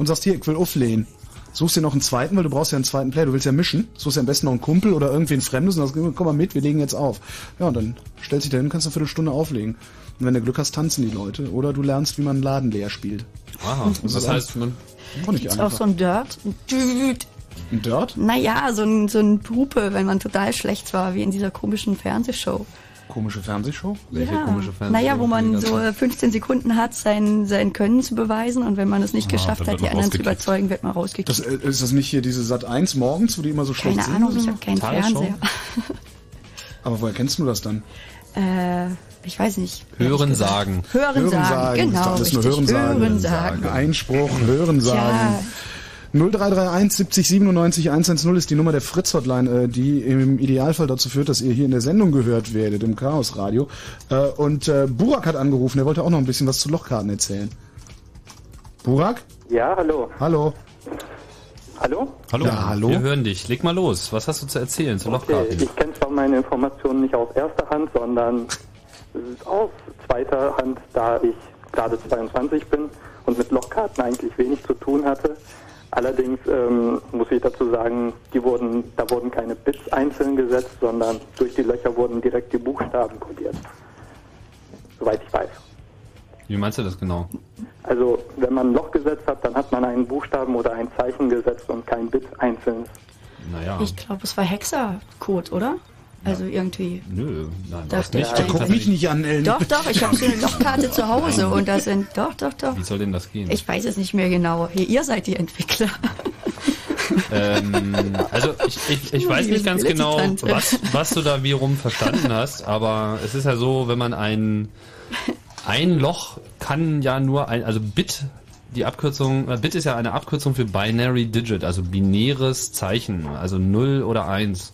und sagst hier, ich will auflehnen. Suchst dir noch einen zweiten, weil du brauchst ja einen zweiten Player, du willst ja mischen. Suchst dir am besten noch einen Kumpel oder irgendwen Fremdes und sagst, komm mal mit, wir legen jetzt auf. Ja, und dann stellst dich da hin, kannst eine Viertelstunde auflegen. Und wenn du Glück hast, tanzen die Leute. Oder du lernst, wie man einen Laden leer spielt. Aha. Das Das ist heißt, man Auch nicht auch so ein Dirt? Ein Dirt? Naja, so ein, so ein Hupe, wenn man total schlecht war, wie in dieser komischen Fernsehshow. Komische Fernsehshow? ja. Naja, wo man so 15 Sekunden hat, sein, sein Können zu beweisen und wenn man es nicht Ah, geschafft hat, die anderen zu überzeugen, wird man rausgekickt. Das, äh, ist das nicht hier diese Sat 1 morgens, wo die immer so schlecht Keine singen Ahnung, ich habe keinen Tagesschau? Fernseher. *laughs* Aber woher kennst du das dann? äh, ich weiß nicht. Hören sagen. Hören sagen, genau, Das ist nur Hören sagen. Hören sagen. Einspruch, Hören sagen. 0331 70 97 110 ist die Nummer der Fritz-Hotline, äh, die im Idealfall dazu führt, dass ihr hier in der Sendung gehört werdet, im Chaos-Radio. Äh, Und äh, Burak hat angerufen, der wollte auch noch ein bisschen was zu Lochkarten erzählen. Burak? Ja, hallo. Hallo. Hallo? Hallo. Ja, hallo. Wir hören dich. Leg mal los. Was hast du zu erzählen zu Okay, Lochkarten? ich kenne zwar meine Informationen nicht aus erster Hand, sondern aus zweiter Hand, da ich gerade 22 bin und mit Lochkarten eigentlich wenig zu tun hatte. Allerdings ähm, muss ich dazu sagen, die wurden, da wurden keine Bits einzeln gesetzt, sondern durch die Löcher wurden direkt die Buchstaben kodiert. Soweit ich weiß. Wie meinst du das genau? Also wenn man ein Loch gesetzt hat, dann hat man einen Buchstaben oder ein Zeichen gesetzt und kein Bit einzeln. Naja. Ich glaube, es war Hexercode, oder? Also irgendwie. Nö, nein, das nicht. ich eigentlich. Guck mich nicht an, Ellen. Doch, doch, ich habe so eine Lochkarte zu Hause und da sind. Doch, doch, doch. Wie soll denn das gehen? Ich weiß es nicht mehr genau. Hier, ihr seid die Entwickler. ähm, also ich, ich, ich weiß nicht ganz genau, was, was du da wie rum verstanden hast, aber es ist ja so, wenn man ein, ein Loch kann ja nur ein, also Bit, die Abkürzung, äh, Bit ist ja eine Abkürzung für Binary Digit, also binäres Zeichen, also 0 oder 1.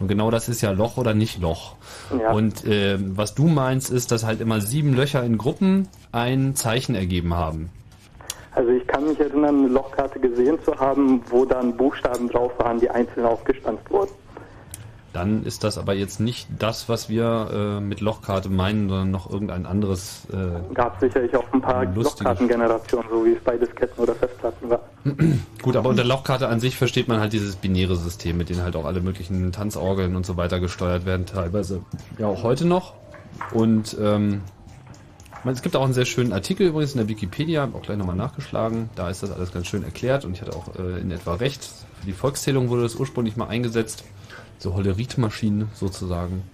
Und genau das ist ja Loch oder nicht Loch. Ja. Und äh, was du meinst, ist, dass halt immer sieben Löcher in Gruppen ein Zeichen ergeben haben. Also ich kann mich erinnern, eine Lochkarte gesehen zu haben, wo dann Buchstaben drauf waren, die einzeln aufgestanzt wurden. Dann ist das aber jetzt nicht das, was wir äh, mit Lochkarte meinen, sondern noch irgendein anderes. Äh, Gab sicherlich auch ein paar Lochkartengenerationen, so wie es bei Disketten oder Festplatten war. *clears throat* Gut, aber unter Lochkarte an sich versteht man halt dieses binäre System, mit dem halt auch alle möglichen Tanzorgeln und so weiter gesteuert werden, teilweise ja auch heute noch. Und ähm, es gibt auch einen sehr schönen Artikel übrigens in der Wikipedia, auch gleich nochmal nachgeschlagen. Da ist das alles ganz schön erklärt und ich hatte auch äh, in etwa recht. Für die Volkszählung wurde das ursprünglich mal eingesetzt. So Holleritmaschinen sozusagen.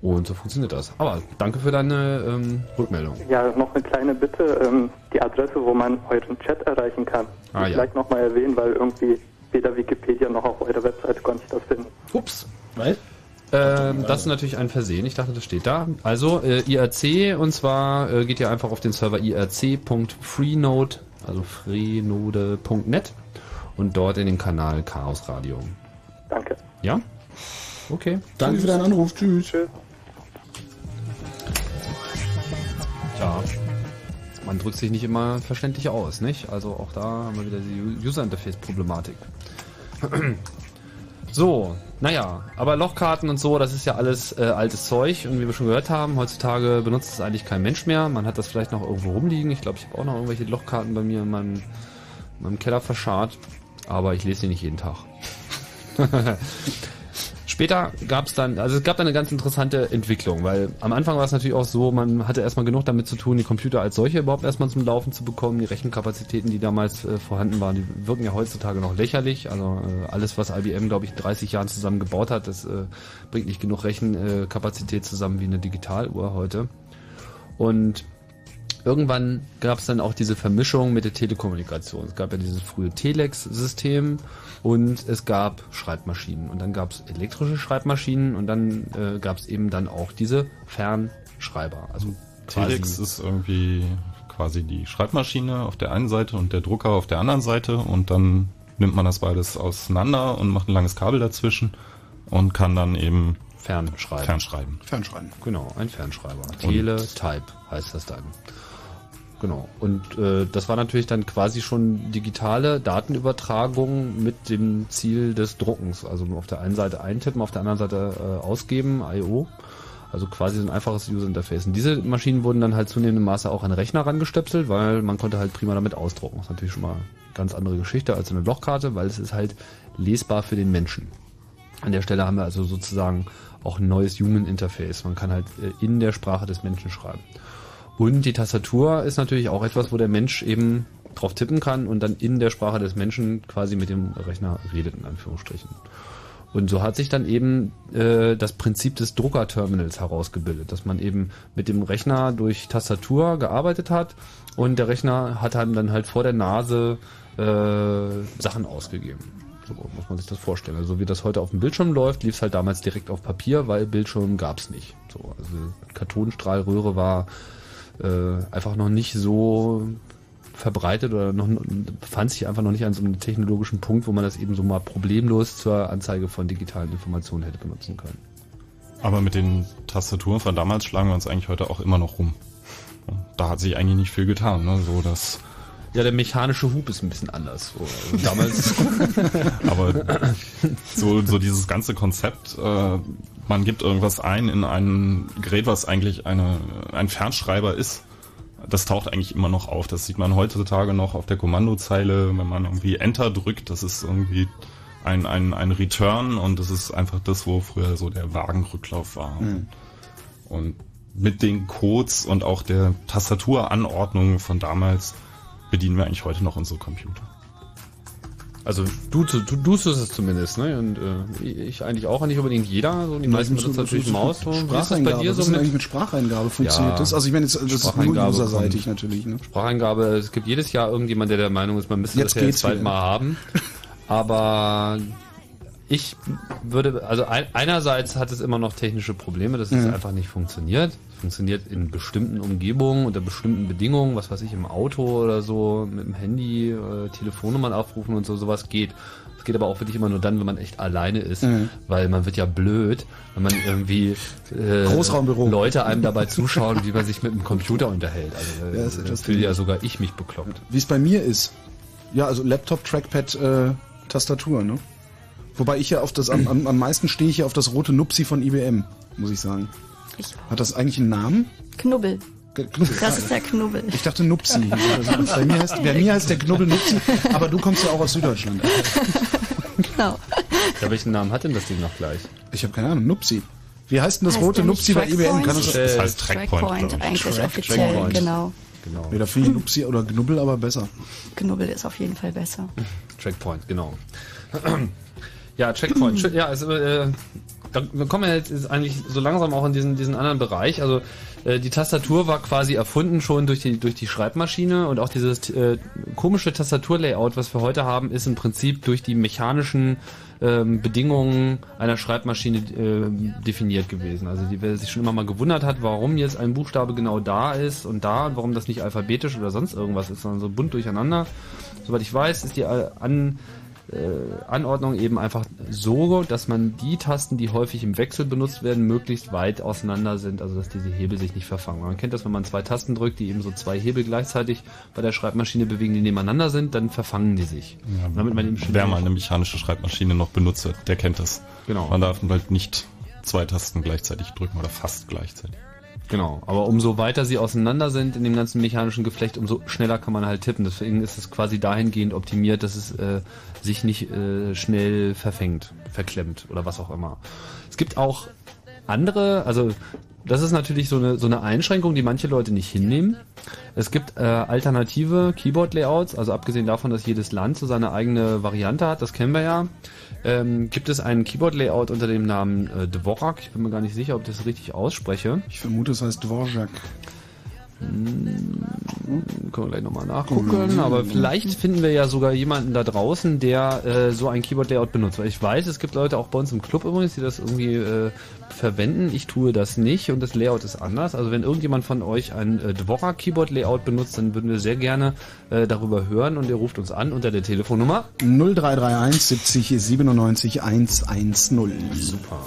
Und so funktioniert das. Aber danke für deine ähm, Rückmeldung. Ja, noch eine kleine Bitte, ähm, die Adresse, wo man euren Chat erreichen kann. Ah, ja. Vielleicht nochmal erwähnen, weil irgendwie weder Wikipedia noch auf eurer Webseite konnte ich das finden. Ups. Ähm, das ist natürlich ein Versehen. Ich dachte, das steht da. Also äh, IRC und zwar äh, geht ihr einfach auf den Server irc.freenode, also freenode.net und dort in den Kanal Chaos Radio. Ja? Okay. Danke für deinen Anruf. Tschüss. Ja. Man drückt sich nicht immer verständlich aus, nicht? Also auch da haben wir wieder die User Interface Problematik. *clears throat* So, naja, aber Lochkarten und so, das ist ja alles äh, altes Zeug und wie wir schon gehört haben, heutzutage benutzt es eigentlich kein Mensch mehr. Man hat das vielleicht noch irgendwo rumliegen. Ich glaube, ich habe auch noch irgendwelche Lochkarten bei mir in meinem, in meinem Keller verscharrt, aber ich lese sie nicht jeden Tag. *laughs* Später gab es dann, also es gab dann eine ganz interessante Entwicklung, weil am Anfang war es natürlich auch so, man hatte erstmal genug damit zu tun, die Computer als solche überhaupt erstmal zum Laufen zu bekommen. Die Rechenkapazitäten, die damals äh, vorhanden waren, die wirken ja heutzutage noch lächerlich. Also äh, alles, was IBM, glaube ich, in 30 Jahren zusammen gebaut hat, das äh, bringt nicht genug Rechenkapazität zusammen wie eine Digitaluhr heute. Und irgendwann gab es dann auch diese Vermischung mit der Telekommunikation. Es gab ja dieses frühe Telex-System und es gab Schreibmaschinen. Und dann gab es elektrische Schreibmaschinen und dann äh, gab es eben dann auch diese Fernschreiber. Also Telex ist irgendwie quasi die Schreibmaschine auf der einen Seite und der Drucker auf der anderen Seite und dann nimmt man das beides auseinander und macht ein langes Kabel dazwischen und kann dann eben Fernschreiben. Fernschreiben. Fernschreiben. Genau, ein Fernschreiber. Teletype heißt das dann. Genau. Und äh, das war natürlich dann quasi schon digitale Datenübertragung mit dem Ziel des Druckens. Also auf der einen Seite eintippen, auf der anderen Seite äh, ausgeben, I.O. Also quasi so ein einfaches User-Interface. Und diese Maschinen wurden dann halt zunehmendem Maße auch an Rechner rangestöpselt, weil man konnte halt prima damit ausdrucken. Das ist natürlich schon mal eine ganz andere Geschichte als eine Lochkarte, weil es ist halt lesbar für den Menschen. An der Stelle haben wir also sozusagen auch ein neues Human Interface. Man kann halt äh, in der Sprache des Menschen schreiben. Und die Tastatur ist natürlich auch etwas, wo der Mensch eben drauf tippen kann und dann in der Sprache des Menschen quasi mit dem Rechner redet, in Anführungsstrichen. Und so hat sich dann eben äh, das Prinzip des Druckerterminals herausgebildet, dass man eben mit dem Rechner durch Tastatur gearbeitet hat und der Rechner hat einem dann halt vor der Nase äh, Sachen ausgegeben. So muss man sich das vorstellen. Also wie das heute auf dem Bildschirm läuft, lief es halt damals direkt auf Papier, weil Bildschirm gab es nicht. So, also Kartonstrahlröhre war äh, einfach noch nicht so verbreitet oder noch befand sich einfach noch nicht an so einem technologischen Punkt, wo man das eben so mal problemlos zur Anzeige von digitalen Informationen hätte benutzen können. Aber mit den Tastaturen von damals schlagen wir uns eigentlich heute auch immer noch rum. Da hat sich eigentlich nicht viel getan, ne? so dass Ja, der mechanische Hub ist ein bisschen anders. So, also damals. *laughs* Aber so, so dieses ganze Konzept, äh, man gibt irgendwas ein in ein Gerät, was eigentlich eine, ein Fernschreiber ist. Das taucht eigentlich immer noch auf. Das sieht man heutzutage noch auf der Kommandozeile, wenn man irgendwie Enter drückt. Das ist irgendwie ein, ein, ein Return und das ist einfach das, wo früher so der Wagenrücklauf war. Mhm. Und mit den Codes und auch der Tastaturanordnung von damals bedienen wir eigentlich heute noch unsere Computer. Also du, du, du tust es zumindest, ne? Und äh, ich eigentlich auch, nicht unbedingt jeder. So, die meisten benutzen natürlich so- Maus. So. Wie ist das bei Spracheingabe. dir so mit eigentlich mit Spracheingabe? Funktioniert Ja, das? Also ich meine, jetzt, das ist nur Spracheingabe userseitig natürlich. Ne? Spracheingabe, es gibt jedes Jahr irgendjemand, der der Meinung ist, man müsste Jetzt das ja jetzt bald mal haben. Aber ich würde, also ein, einerseits hat es immer noch technische Probleme, dass es einfach nicht funktioniert. Funktioniert in bestimmten Umgebungen, unter bestimmten Bedingungen, was weiß ich, im Auto oder so, mit dem Handy, äh, Telefonnummern aufrufen und so, sowas geht. Es geht aber auch wirklich immer nur dann, wenn man echt alleine ist, Mhm. weil man wird ja blöd, wenn man irgendwie äh, Großraumbüro. Leute einem dabei zuschauen, wie man sich mit dem Computer unterhält. Also Ja, äh, das ist da etwas fühle ja sogar ich mich bekloppt. Wie es bei mir ist. Ja, also Laptop, Trackpad, äh, Tastatur, ne? Wobei ich ja auf das, am, am, am meisten stehe ich ja auf das rote Nupsi von IBM, muss ich sagen. Ich Hat das eigentlich einen Namen? Knubbel. Knubbel. Das ist der Knubbel. Ich dachte Nupsi. Also bei, mir heißt, bei mir heißt der Knubbel Nupsi, aber du kommst ja auch aus Süddeutschland. Genau. Ja, welchen Namen hat denn das Ding noch gleich? Ich habe keine Ahnung, Nupsi. Wie heißt denn das Heißt rote Nupsi bei IBM? Trackpoint? Kann das, Das heißt Trackpoint, Trackpoint ich. eigentlich Track- offiziell, Trackpoint. genau. Genau. ja, da finde ich Nupsi oder Knubbel aber besser. Knubbel ist auf jeden Fall besser. Checkpoint, genau. *clears throat* ja, Checkpoint. *clears throat* Sch- Ja, also, äh, da wir kommen ja jetzt eigentlich so langsam auch in diesen, diesen anderen Bereich. Also äh, die Tastatur war quasi erfunden schon durch die, durch die Schreibmaschine und auch dieses äh, komische Tastaturlayout, was wir heute haben, ist im Prinzip durch die mechanischen ähm, Bedingungen einer Schreibmaschine ähm, definiert gewesen. Also die, wer sich schon immer mal gewundert hat, warum jetzt ein Buchstabe genau da ist und da und warum das nicht alphabetisch oder sonst irgendwas ist, sondern so bunt durcheinander. Soweit ich weiß, ist die äh, an äh, Anordnung eben einfach so, dass man die Tasten, die häufig im Wechsel benutzt werden, möglichst weit auseinander sind, also dass diese Hebel sich nicht verfangen. Man kennt das, wenn man zwei Tasten drückt, die eben so zwei Hebel gleichzeitig bei der Schreibmaschine bewegen, die nebeneinander sind, dann verfangen die sich. Ja, Damit man eben Wer mal eine mechanische Schreibmaschine noch benutzt, hat, der kennt das. Genau. Man darf halt nicht zwei Tasten gleichzeitig drücken oder fast gleichzeitig. Genau, aber umso weiter sie auseinander sind in dem ganzen mechanischen Geflecht, umso schneller kann man halt tippen. Deswegen ist es quasi dahingehend optimiert, dass es äh, sich nicht äh, schnell verfängt, verklemmt oder was auch immer. Es gibt auch andere, also das ist natürlich so eine, so eine Einschränkung, die manche Leute nicht hinnehmen. Es gibt äh, alternative Keyboard-Layouts, also abgesehen davon, dass jedes Land so seine eigene Variante hat, das kennen wir ja. Ähm, gibt es ein Keyboard-Layout unter dem Namen äh, Dvorak. Ich bin mir gar nicht sicher, ob ich das richtig ausspreche. Ich vermute, es heißt Dvorak. Können wir gleich nochmal nachgucken. Aber vielleicht finden wir ja sogar jemanden da draußen, der äh, so ein Keyboard-Layout benutzt. Weil ich weiß, es gibt Leute auch bei uns im Club übrigens, die das irgendwie äh, verwenden. Ich tue das nicht und das Layout ist anders. Also wenn irgendjemand von euch ein äh, Dvorak Keyboard-Layout benutzt, dann würden wir sehr gerne äh, darüber hören und ihr ruft uns an unter der Telefonnummer. 0331 70 97 110. Super.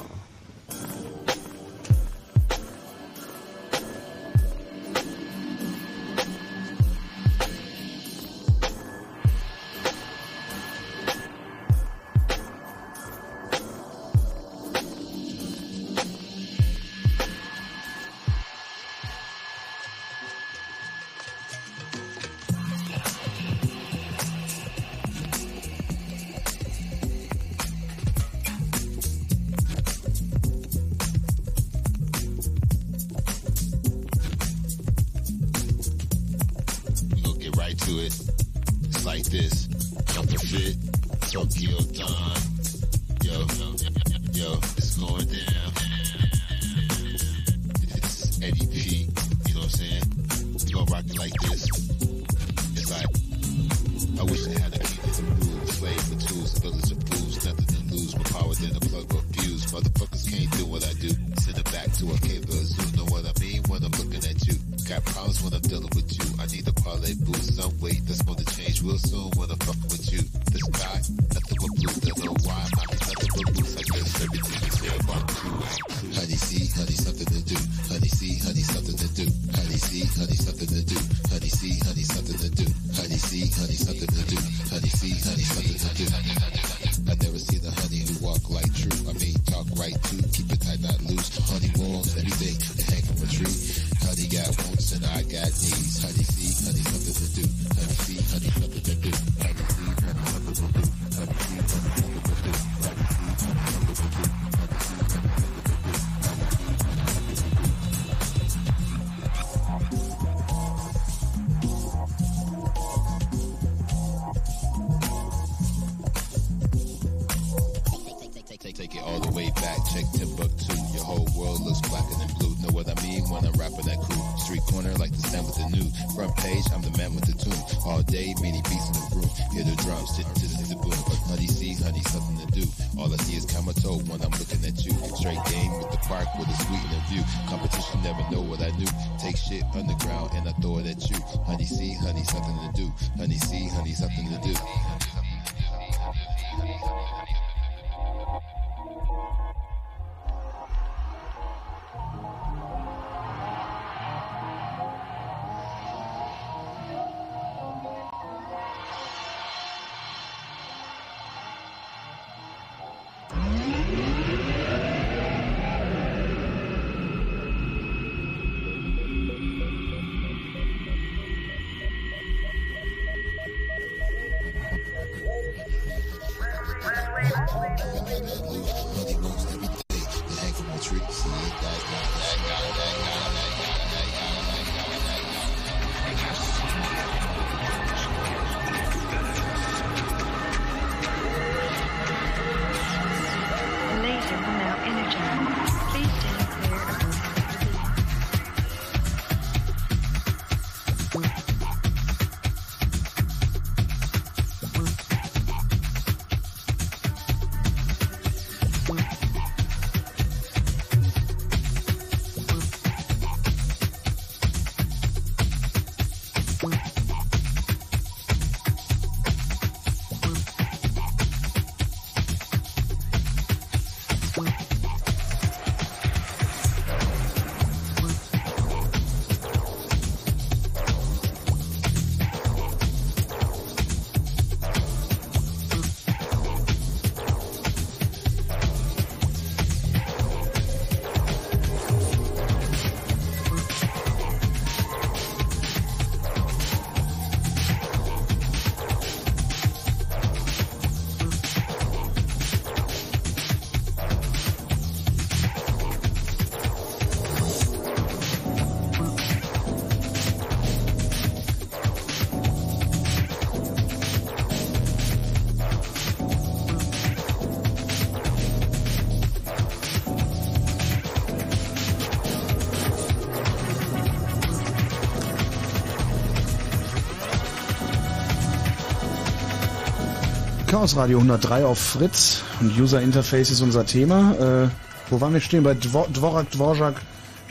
Chaos Radio 103 auf Fritz und User Interface ist unser Thema. Äh, wo waren wir stehen? Bei Dvor Dvorak, Dvorak,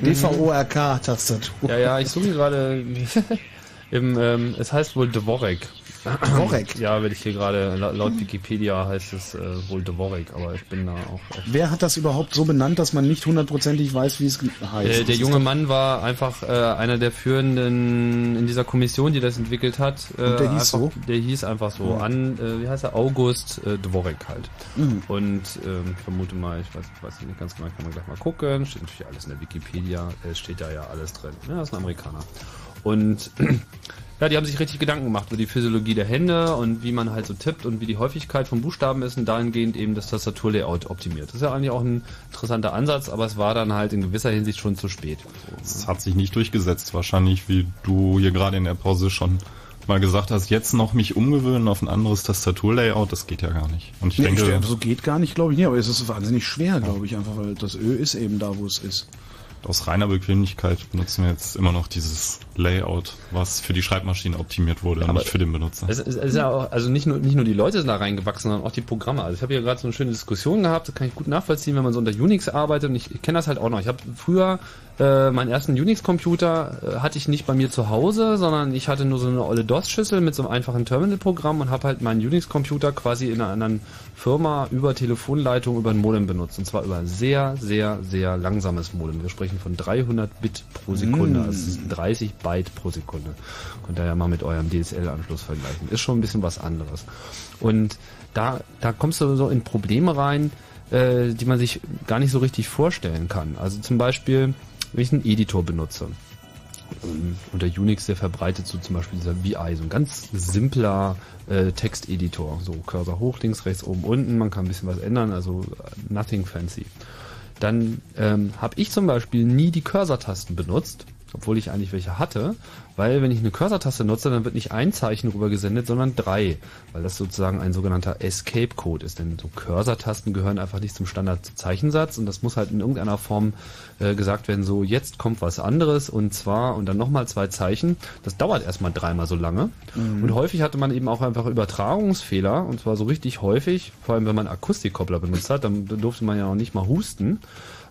DVORK-Tastatur. Ja, ja, ich suche gerade *laughs* im, ähm, es heißt wohl Dvorek. Dvorek? Ja, wenn ich hier gerade, la- laut Wikipedia heißt es äh, wohl Dvorek, aber ich bin da auch Wer hat das überhaupt so benannt, dass man nicht hundertprozentig weiß, wie es heißt? Der, der junge Mann war einfach äh, einer der führenden dieser Kommission, die das entwickelt hat. Äh, der hieß einfach, so? Der hieß einfach so. Ja. An, äh, wie heißt er? August äh, Dvorek halt. Mhm. Und ähm, ich vermute mal, ich weiß, ich weiß nicht ganz genau, kann man gleich mal gucken. Steht natürlich alles in der Wikipedia. Es steht da ja alles drin. Ja, das ist ein Amerikaner. Und *clears throat* ja, die haben sich richtig Gedanken gemacht über die Physiologie der Hände und wie man halt so tippt und wie die Häufigkeit von Buchstaben ist und dahingehend eben das Tastaturlayout optimiert. Das ist ja eigentlich auch ein interessanter Ansatz, aber es war dann halt in gewisser Hinsicht schon zu spät. Es hat sich nicht durchgesetzt, wahrscheinlich, wie du hier gerade in der Pause schon mal gesagt hast, jetzt noch mich umgewöhnen auf ein anderes Tastaturlayout, das geht ja gar nicht. Und ich Nee, denke, ich- so geht gar nicht, glaube ich. nicht, aber es ist wahnsinnig schwer, glaube ich, einfach, weil das Ö ist eben da, wo es ist. Aus reiner Bequemlichkeit benutzen wir jetzt immer noch dieses Layout, was für die Schreibmaschine optimiert wurde, und aber nicht für den Benutzer. Es ist ja auch, also nicht nur, nicht nur die Leute sind da reingewachsen, sondern auch die Programme. Also ich habe hier gerade so eine schöne Diskussion gehabt, das kann ich gut nachvollziehen, wenn man so unter Unix arbeitet und ich, ich kenne das halt auch noch. Ich habe früher Äh, meinen ersten Unix-Computer äh, hatte ich nicht bei mir zu Hause, sondern ich hatte nur so eine olle DOS-Schüssel mit so einem einfachen Terminal-Programm und habe halt meinen Unix-Computer quasi in einer anderen Firma über Telefonleitung über ein Modem benutzt. Und zwar über ein sehr, sehr, sehr langsames Modem. Wir sprechen von 300 Bit pro Sekunde, Mm. also es ist 30 Byte pro Sekunde. Könnt ihr ja mal mit eurem DSL-Anschluss vergleichen. Ist schon ein bisschen was anderes. Und da, da kommst du so in Probleme rein, äh, die man sich gar nicht so richtig vorstellen kann. Also zum Beispiel, wenn ich einen Editor benutze. Ähm, Unter Unix sehr verbreitet so zum Beispiel dieser VI, so ein ganz simpler äh, Texteditor. So Cursor hoch, links, rechts, oben, unten. Man kann ein bisschen was ändern, also äh, nothing fancy. Dann ähm, habe ich zum Beispiel nie die Cursor-Tasten benutzt, obwohl ich eigentlich welche hatte, weil wenn ich eine Cursor-Taste nutze, dann wird nicht ein Zeichen rüber gesendet, sondern drei, weil das sozusagen ein sogenannter Escape-Code ist. Denn so Cursor-Tasten gehören einfach nicht zum Standard-Zeichensatz und das muss halt in irgendeiner Form äh, gesagt werden, so jetzt kommt was anderes und zwar und dann nochmal zwei Zeichen. Das dauert erstmal dreimal so lange. Mhm. Und häufig hatte man eben auch einfach Übertragungsfehler und zwar so richtig häufig, vor allem wenn man Akustikkoppler benutzt hat, dann durfte man ja noch nicht mal husten.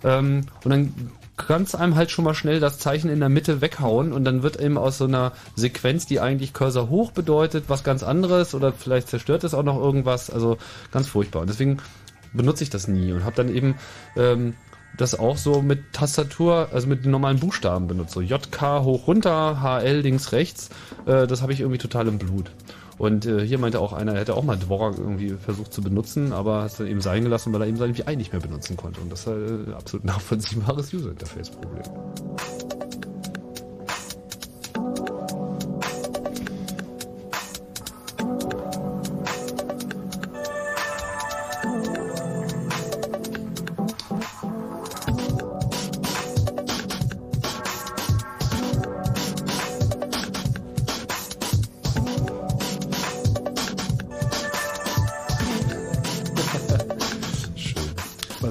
Ähm, und dann kann es einem halt schon mal schnell das Zeichen in der Mitte weghauen und dann wird eben aus so einer Sequenz, die eigentlich Cursor hoch bedeutet, was ganz anderes oder vielleicht zerstört es auch noch irgendwas. Also ganz furchtbar. Und deswegen benutze ich das nie und habe dann eben ähm, das auch so mit Tastatur, also mit normalen Buchstaben benutzt. So JK hoch runter, HL links rechts. Äh, das habe ich irgendwie total im Blut. Und äh, hier meinte auch einer, er hätte auch mal Dvorak irgendwie versucht zu benutzen, aber hat es dann eben sein gelassen, weil er eben sein VI nicht mehr benutzen konnte. Und das ist halt ein absolut *laughs* nachvollziehbares User-Interface-Problem.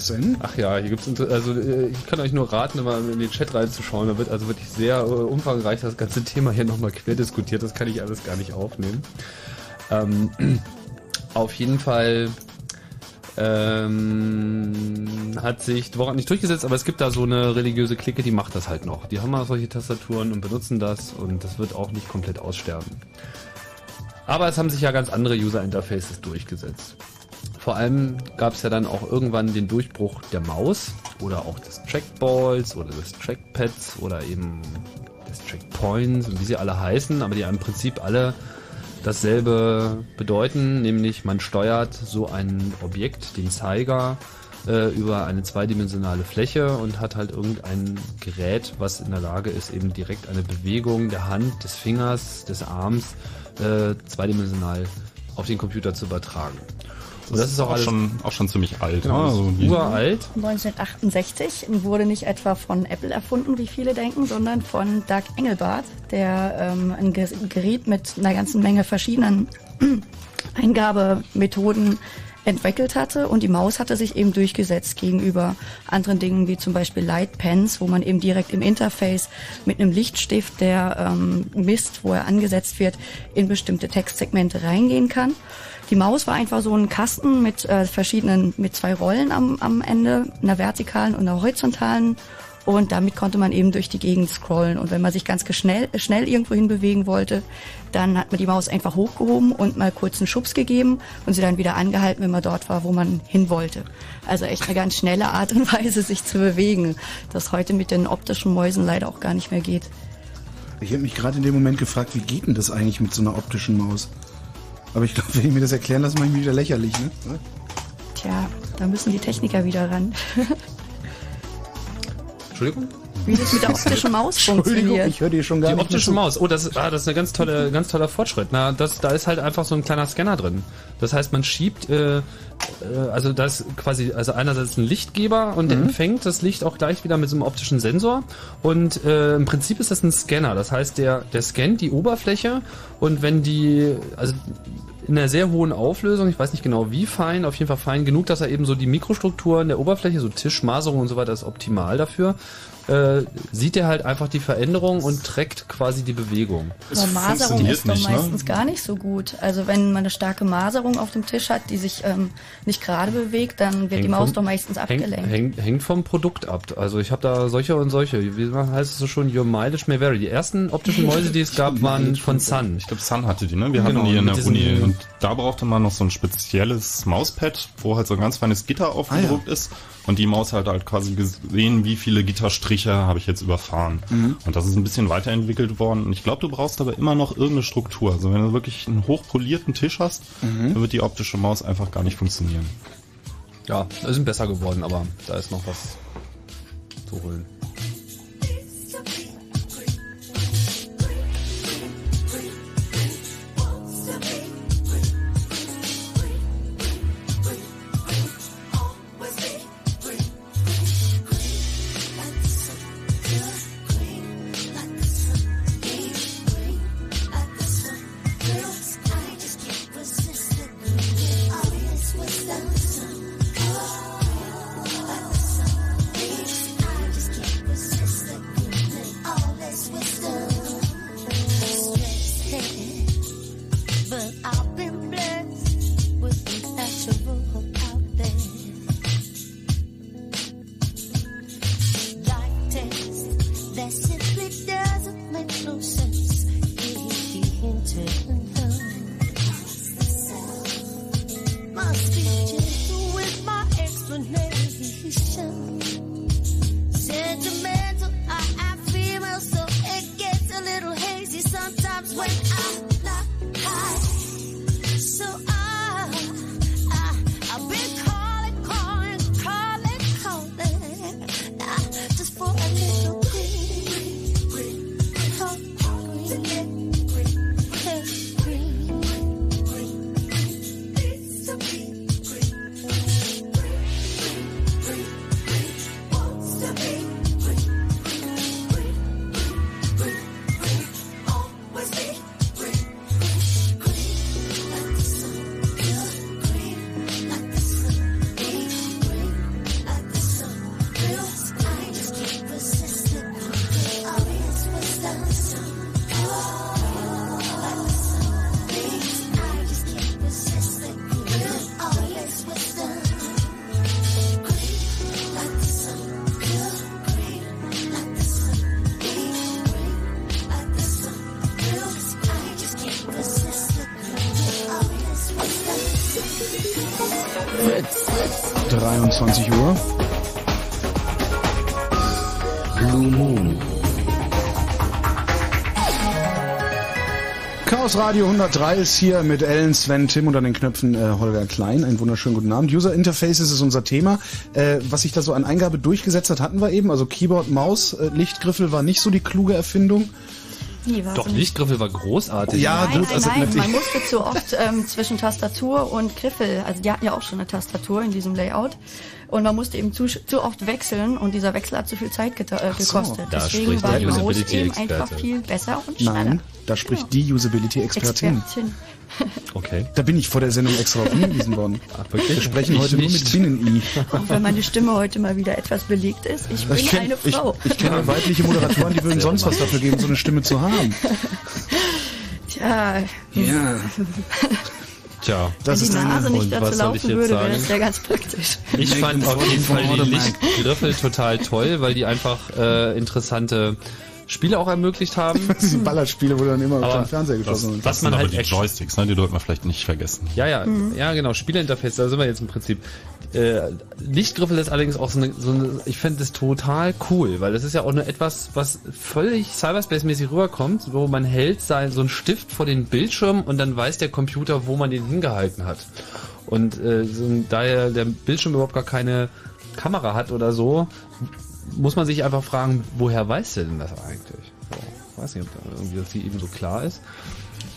Denn? Ach ja, hier gibt's also äh, ich kann euch nur raten, immer in den Chat reinzuschauen. Da wird also wirklich sehr äh, umfangreich das ganze Thema hier nochmal quer diskutiert. Das kann ich alles gar nicht aufnehmen. Ähm, *clears throat* auf jeden Fall ähm, hat sich Dvorak nicht durchgesetzt, aber es gibt da so eine religiöse Clique, die macht das halt noch. Die haben mal solche Tastaturen und benutzen das und das wird auch nicht komplett aussterben. Aber es haben sich ja ganz andere User Interfaces durchgesetzt. Vor allem gab es ja dann auch irgendwann den Durchbruch der Maus oder auch des Trackballs oder des Trackpads oder eben des Trackpoints und wie sie alle heißen, aber die im Prinzip alle dasselbe bedeuten, nämlich man steuert so ein Objekt, den Zeiger, äh, über eine zweidimensionale Fläche und hat halt irgendein Gerät, was in der Lage ist, eben direkt eine Bewegung der Hand, des Fingers, des Arms äh, zweidimensional auf den Computer zu übertragen. Und das ist auch, alles schon, auch schon ziemlich alt. Genau, das Also uralt. 1968 wurde nicht etwa von Apple erfunden, wie viele denken, sondern von Doug Engelbart, der ähm, ein Ge- Gerät mit einer ganzen Menge verschiedenen *clears throat* Eingabemethoden entwickelt hatte und die Maus hatte sich eben durchgesetzt gegenüber anderen Dingen wie zum Beispiel Light Pens, wo man eben direkt im Interface mit einem Lichtstift, der ähm, misst, wo er angesetzt wird, in bestimmte Textsegmente reingehen kann. Die Maus war einfach so ein Kasten mit äh, verschiedenen, mit zwei Rollen am, am Ende, einer vertikalen und einer horizontalen. Und damit konnte man eben durch die Gegend scrollen. Und wenn man sich ganz schnell, schnell irgendwo hin bewegen wollte, dann hat man die Maus einfach hochgehoben und mal kurz einen Schubs gegeben und sie dann wieder angehalten, wenn man dort war, wo man hin wollte. Also echt eine ganz schnelle Art und Weise, sich zu bewegen, das heute mit den optischen Mäusen leider auch gar nicht mehr geht. Ich habe mich gerade in dem Moment gefragt, wie geht denn das eigentlich mit so einer optischen Maus? Aber ich glaube, wenn ich mir das erklären lasse, mache ich mich wieder lächerlich, ne? Tja, da müssen die Techniker wieder ran. Entschuldigung? Wie das mit der optischen Maus *laughs* funktioniert. höre dir schon gar die nicht optische Maus. Oh, das ist, ah, das ist eine ganz tolle, ganz toller Fortschritt. Na, das, da ist halt einfach so ein kleiner Scanner drin. Das heißt, man schiebt, äh, also da ist quasi, also einerseits ein Lichtgeber und der Mhm. empfängt das Licht auch gleich wieder mit so einem optischen Sensor. Und äh, im Prinzip ist das ein Scanner. Das heißt, der, der scannt die Oberfläche und wenn die, also in einer sehr hohen Auflösung, ich weiß nicht genau wie fein, auf jeden Fall fein genug, dass er eben so die Mikrostrukturen der Oberfläche, so Tischmaserung und so weiter, ist optimal dafür. Äh, sieht er halt einfach die Veränderung und trackt quasi die Bewegung. Aber Maserung ist doch meistens gar nicht so gut. Also wenn man eine starke Maserung auf dem Tisch hat, die sich ähm, nicht gerade bewegt, dann wird die Maus vom- doch meistens hängt, abgelenkt. hängt, hängt vom Produkt ab. Also ich habe da solche und solche. Wie heißt es so schon? Your mileage may vary. Die ersten optischen Mäuse, die es gab, *laughs* waren von Sun. Ich glaube, Sun hatte die, ne? Wir Genau, hatten die in der Uni. Und da brauchte man noch so ein spezielles Mauspad, wo halt so ein ganz feines Gitter aufgedruckt ist. Und die Maus hat halt quasi gesehen, wie viele Gitterstriche habe ich jetzt überfahren. Mhm. Und das ist ein bisschen weiterentwickelt worden. Und ich glaube, du brauchst aber immer noch irgendeine Struktur. Also wenn du wirklich einen hochpolierten Tisch hast, Mhm. dann wird die optische Maus einfach gar nicht funktionieren. Ja, sind besser geworden, aber da ist noch was zu holen. Radio 103 ist hier mit Ellen, Sven, Tim und an den Knöpfen äh, Holger Klein. Einen wunderschönen guten Abend. User Interfaces ist unser Thema. Äh, was sich da so an Eingabe durchgesetzt hat, hatten wir eben. Also Keyboard, Maus, äh, Lichtgriffel war nicht so die kluge Erfindung. Nee, war Doch, so nicht. Lichtgriffel war großartig. Ja, nein, gut, nein, also nein, man musste zu oft ähm, zwischen Tastatur und Griffel, also die hatten ja auch schon eine Tastatur in diesem Layout und man musste eben zu, zu oft wechseln und dieser Wechsel hat zu viel Zeit äh, so. gekostet. Da Deswegen spricht war die Maus eben einfach viel besser und schneller. Nein, da spricht die Usability-Expertin. Expertin. *laughs* Okay. Da bin ich vor der Sendung extra auf hingewiesen worden. *laughs* wirklich? Wir sprechen Ich heute nur nicht. mit Binnen-I. Auch *laughs* wenn meine Stimme heute mal wieder etwas belegt ist. Ich bin Ich kenn- eine Frau. Ich, ich kenne weibliche Moderatoren, die würden sonst was dafür geben, so eine Stimme zu haben. Tja, Ja. Tja, Das wenn ist die eine- Nase nicht dazu was laufen jetzt würde, wäre das ja ganz praktisch. Ich fand auf jeden Fall die. Lichtgriffel total toll, weil die einfach äh, interessante Spiele auch ermöglicht haben. *laughs* Diese Ballerspiele, wo dann immer auf den Fernseher Das, geschossen wird. das Was sind man aber halt die Joysticks, ne? Die sollte man vielleicht nicht vergessen. Ja, ja, Mhm. ja, genau. Spieleinterface, da sind wir jetzt im Prinzip. Äh, Lichtgriffel ist allerdings auch so eine, so eine ich finde das total cool, weil das ist ja auch nur etwas, was völlig Cyberspace-mäßig rüberkommt, wo man hält sein, so einen Stift vor den Bildschirm und dann weiß der Computer, wo man den hingehalten hat. Und äh, so, ein- da ja der Bildschirm überhaupt gar keine Kamera hat oder so, muss man sich einfach fragen, woher weiß der denn das eigentlich? So, weiß nicht, ob da irgendwie das hier eben so klar ist.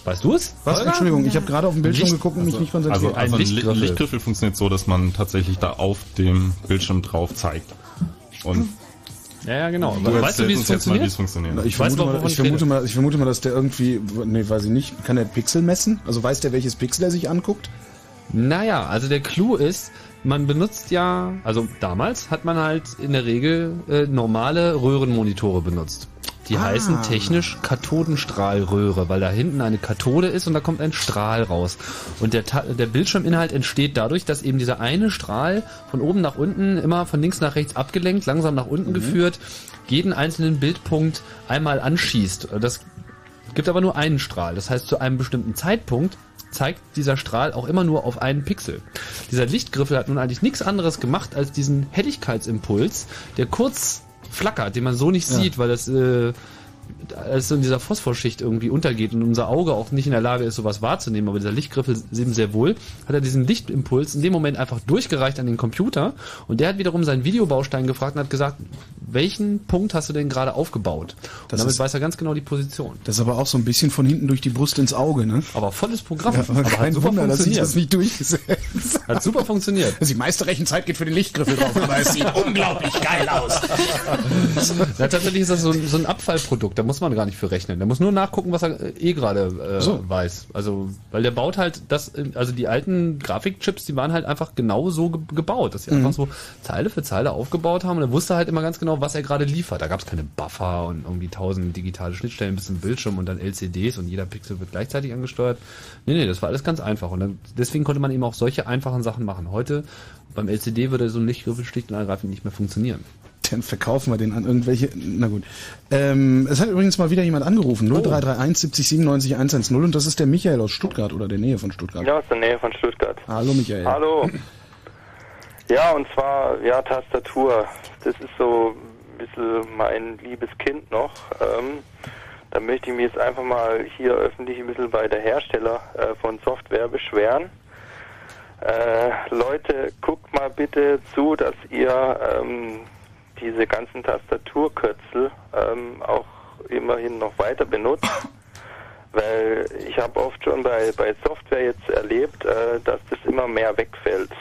Weißt du es? Was? Holger? Entschuldigung, ich habe gerade auf den Bildschirm Licht- geguckt und mich nicht konzentriert. Also, also ein Lichtgriffel. Lichtgriffel. Funktioniert so, dass man tatsächlich da auf dem Bildschirm drauf zeigt. Und Ja, ja, genau. du weißt du, wie es jetzt mal, wie funktioniert? es funktioniert. Ich vermute, du, mal, ich, vermute mal, ich vermute mal, dass der irgendwie, nee, weiß ich nicht, kann der Pixel messen? Also weiß der, welches Pixel er sich anguckt? Naja, also der Clou ist, man benutzt ja, also damals hat man halt in der Regel äh, normale Röhrenmonitore benutzt. Die Ah. heißen technisch Kathodenstrahlröhre, weil da hinten eine Kathode ist und da kommt ein Strahl raus. Und der, der Bildschirminhalt entsteht dadurch, dass eben dieser eine Strahl von oben nach unten immer von links nach rechts abgelenkt, langsam nach unten geführt, jeden einzelnen Bildpunkt einmal anschießt. Das gibt aber nur einen Strahl. Das heißt, zu einem bestimmten Zeitpunkt zeigt dieser Strahl auch immer nur auf einen Pixel. Dieser Lichtgriffel hat nun eigentlich nichts anderes gemacht, als diesen Helligkeitsimpuls, der kurz flackert, den man so nicht Ja. sieht, weil das äh, als so in dieser Phosphorschicht irgendwie untergeht und unser Auge auch nicht in der Lage ist, sowas wahrzunehmen, aber dieser Lichtgriffel eben sehr wohl, hat er diesen Lichtimpuls in dem Moment einfach durchgereicht an den Computer und der hat wiederum seinen Videobaustein gefragt und hat gesagt, welchen Punkt hast du denn gerade aufgebaut? Und Das damit ist- weiß er ganz genau die Position. Das ist aber auch so ein bisschen von hinten durch die Brust ins Auge, ne? Aber volles Programm. Ja, aber Aber kein super Wunder, dass funktioniert. das nicht durchgesetzt Hat super funktioniert. Die meiste Rechenzeit geht für den Lichtgriffel drauf, aber es sieht unglaublich geil aus. Ja, tatsächlich ist das so so ein Abfallprodukt, da muss man gar nicht für rechnen. Der muss nur nachgucken, was er äh, eh gerade äh, So. weiß. Also, weil der baut halt das, also die alten Grafikchips, die waren halt einfach genau so ge gebaut, dass sie Mhm. einfach so Zeile für Zeile aufgebaut haben und er wusste halt immer ganz genau, was er gerade liefert. Da gab es keine Buffer und irgendwie tausend digitale Schnittstellen bis zum Bildschirm und dann LCDs und jeder Pixel wird gleichzeitig angesteuert. Nee, nee, das war alles ganz einfach und dann, deswegen konnte man eben auch solche einfachen Sachen machen. Heute beim LCD würde so ein Lichtgriffel schlicht und ergreifend nicht mehr funktionieren. Dann verkaufen wir den an irgendwelche. Na gut. Ähm, es hat übrigens mal wieder jemand angerufen. 0331 70 97 110 und das ist der Michael aus Stuttgart oder der Nähe von Stuttgart. Ja, aus der Nähe von Stuttgart. Hallo Michael. Hallo. *clears throat* Ja, und zwar, ja, Tastatur. Das ist so ein bisschen mein liebes Kind noch. Ähm, da möchte ich mich jetzt einfach mal hier öffentlich ein bisschen bei der Hersteller äh, von Software beschweren. Äh, Leute, guckt mal bitte zu, dass ihr ähm, diese ganzen Tastaturkürzel ähm, auch immerhin noch weiter benutzt. *coughs* Weil ich habe oft schon bei, bei Software jetzt erlebt, äh, dass das immer mehr wegfällt.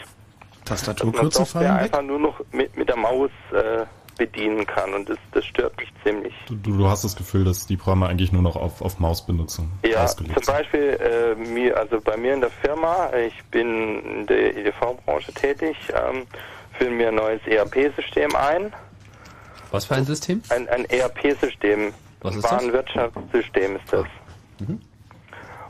Tastaturkürzel fallen weg? einfach nur noch mit, mit der Maus äh, bedienen kann und das, das stört mich ziemlich. Du, du hast das Gefühl, dass die Programme eigentlich nur noch auf, auf Mausbenutzung Ja, ausgelegt zum Beispiel äh, mir, also bei mir in der Firma, ich bin in der EDV-Branche tätig, ähm, führen wir ein neues ERP-System ein. Was für ein System? Ein, ein ERP-System. Was ist das? Warenwirtschaftssystem ist das.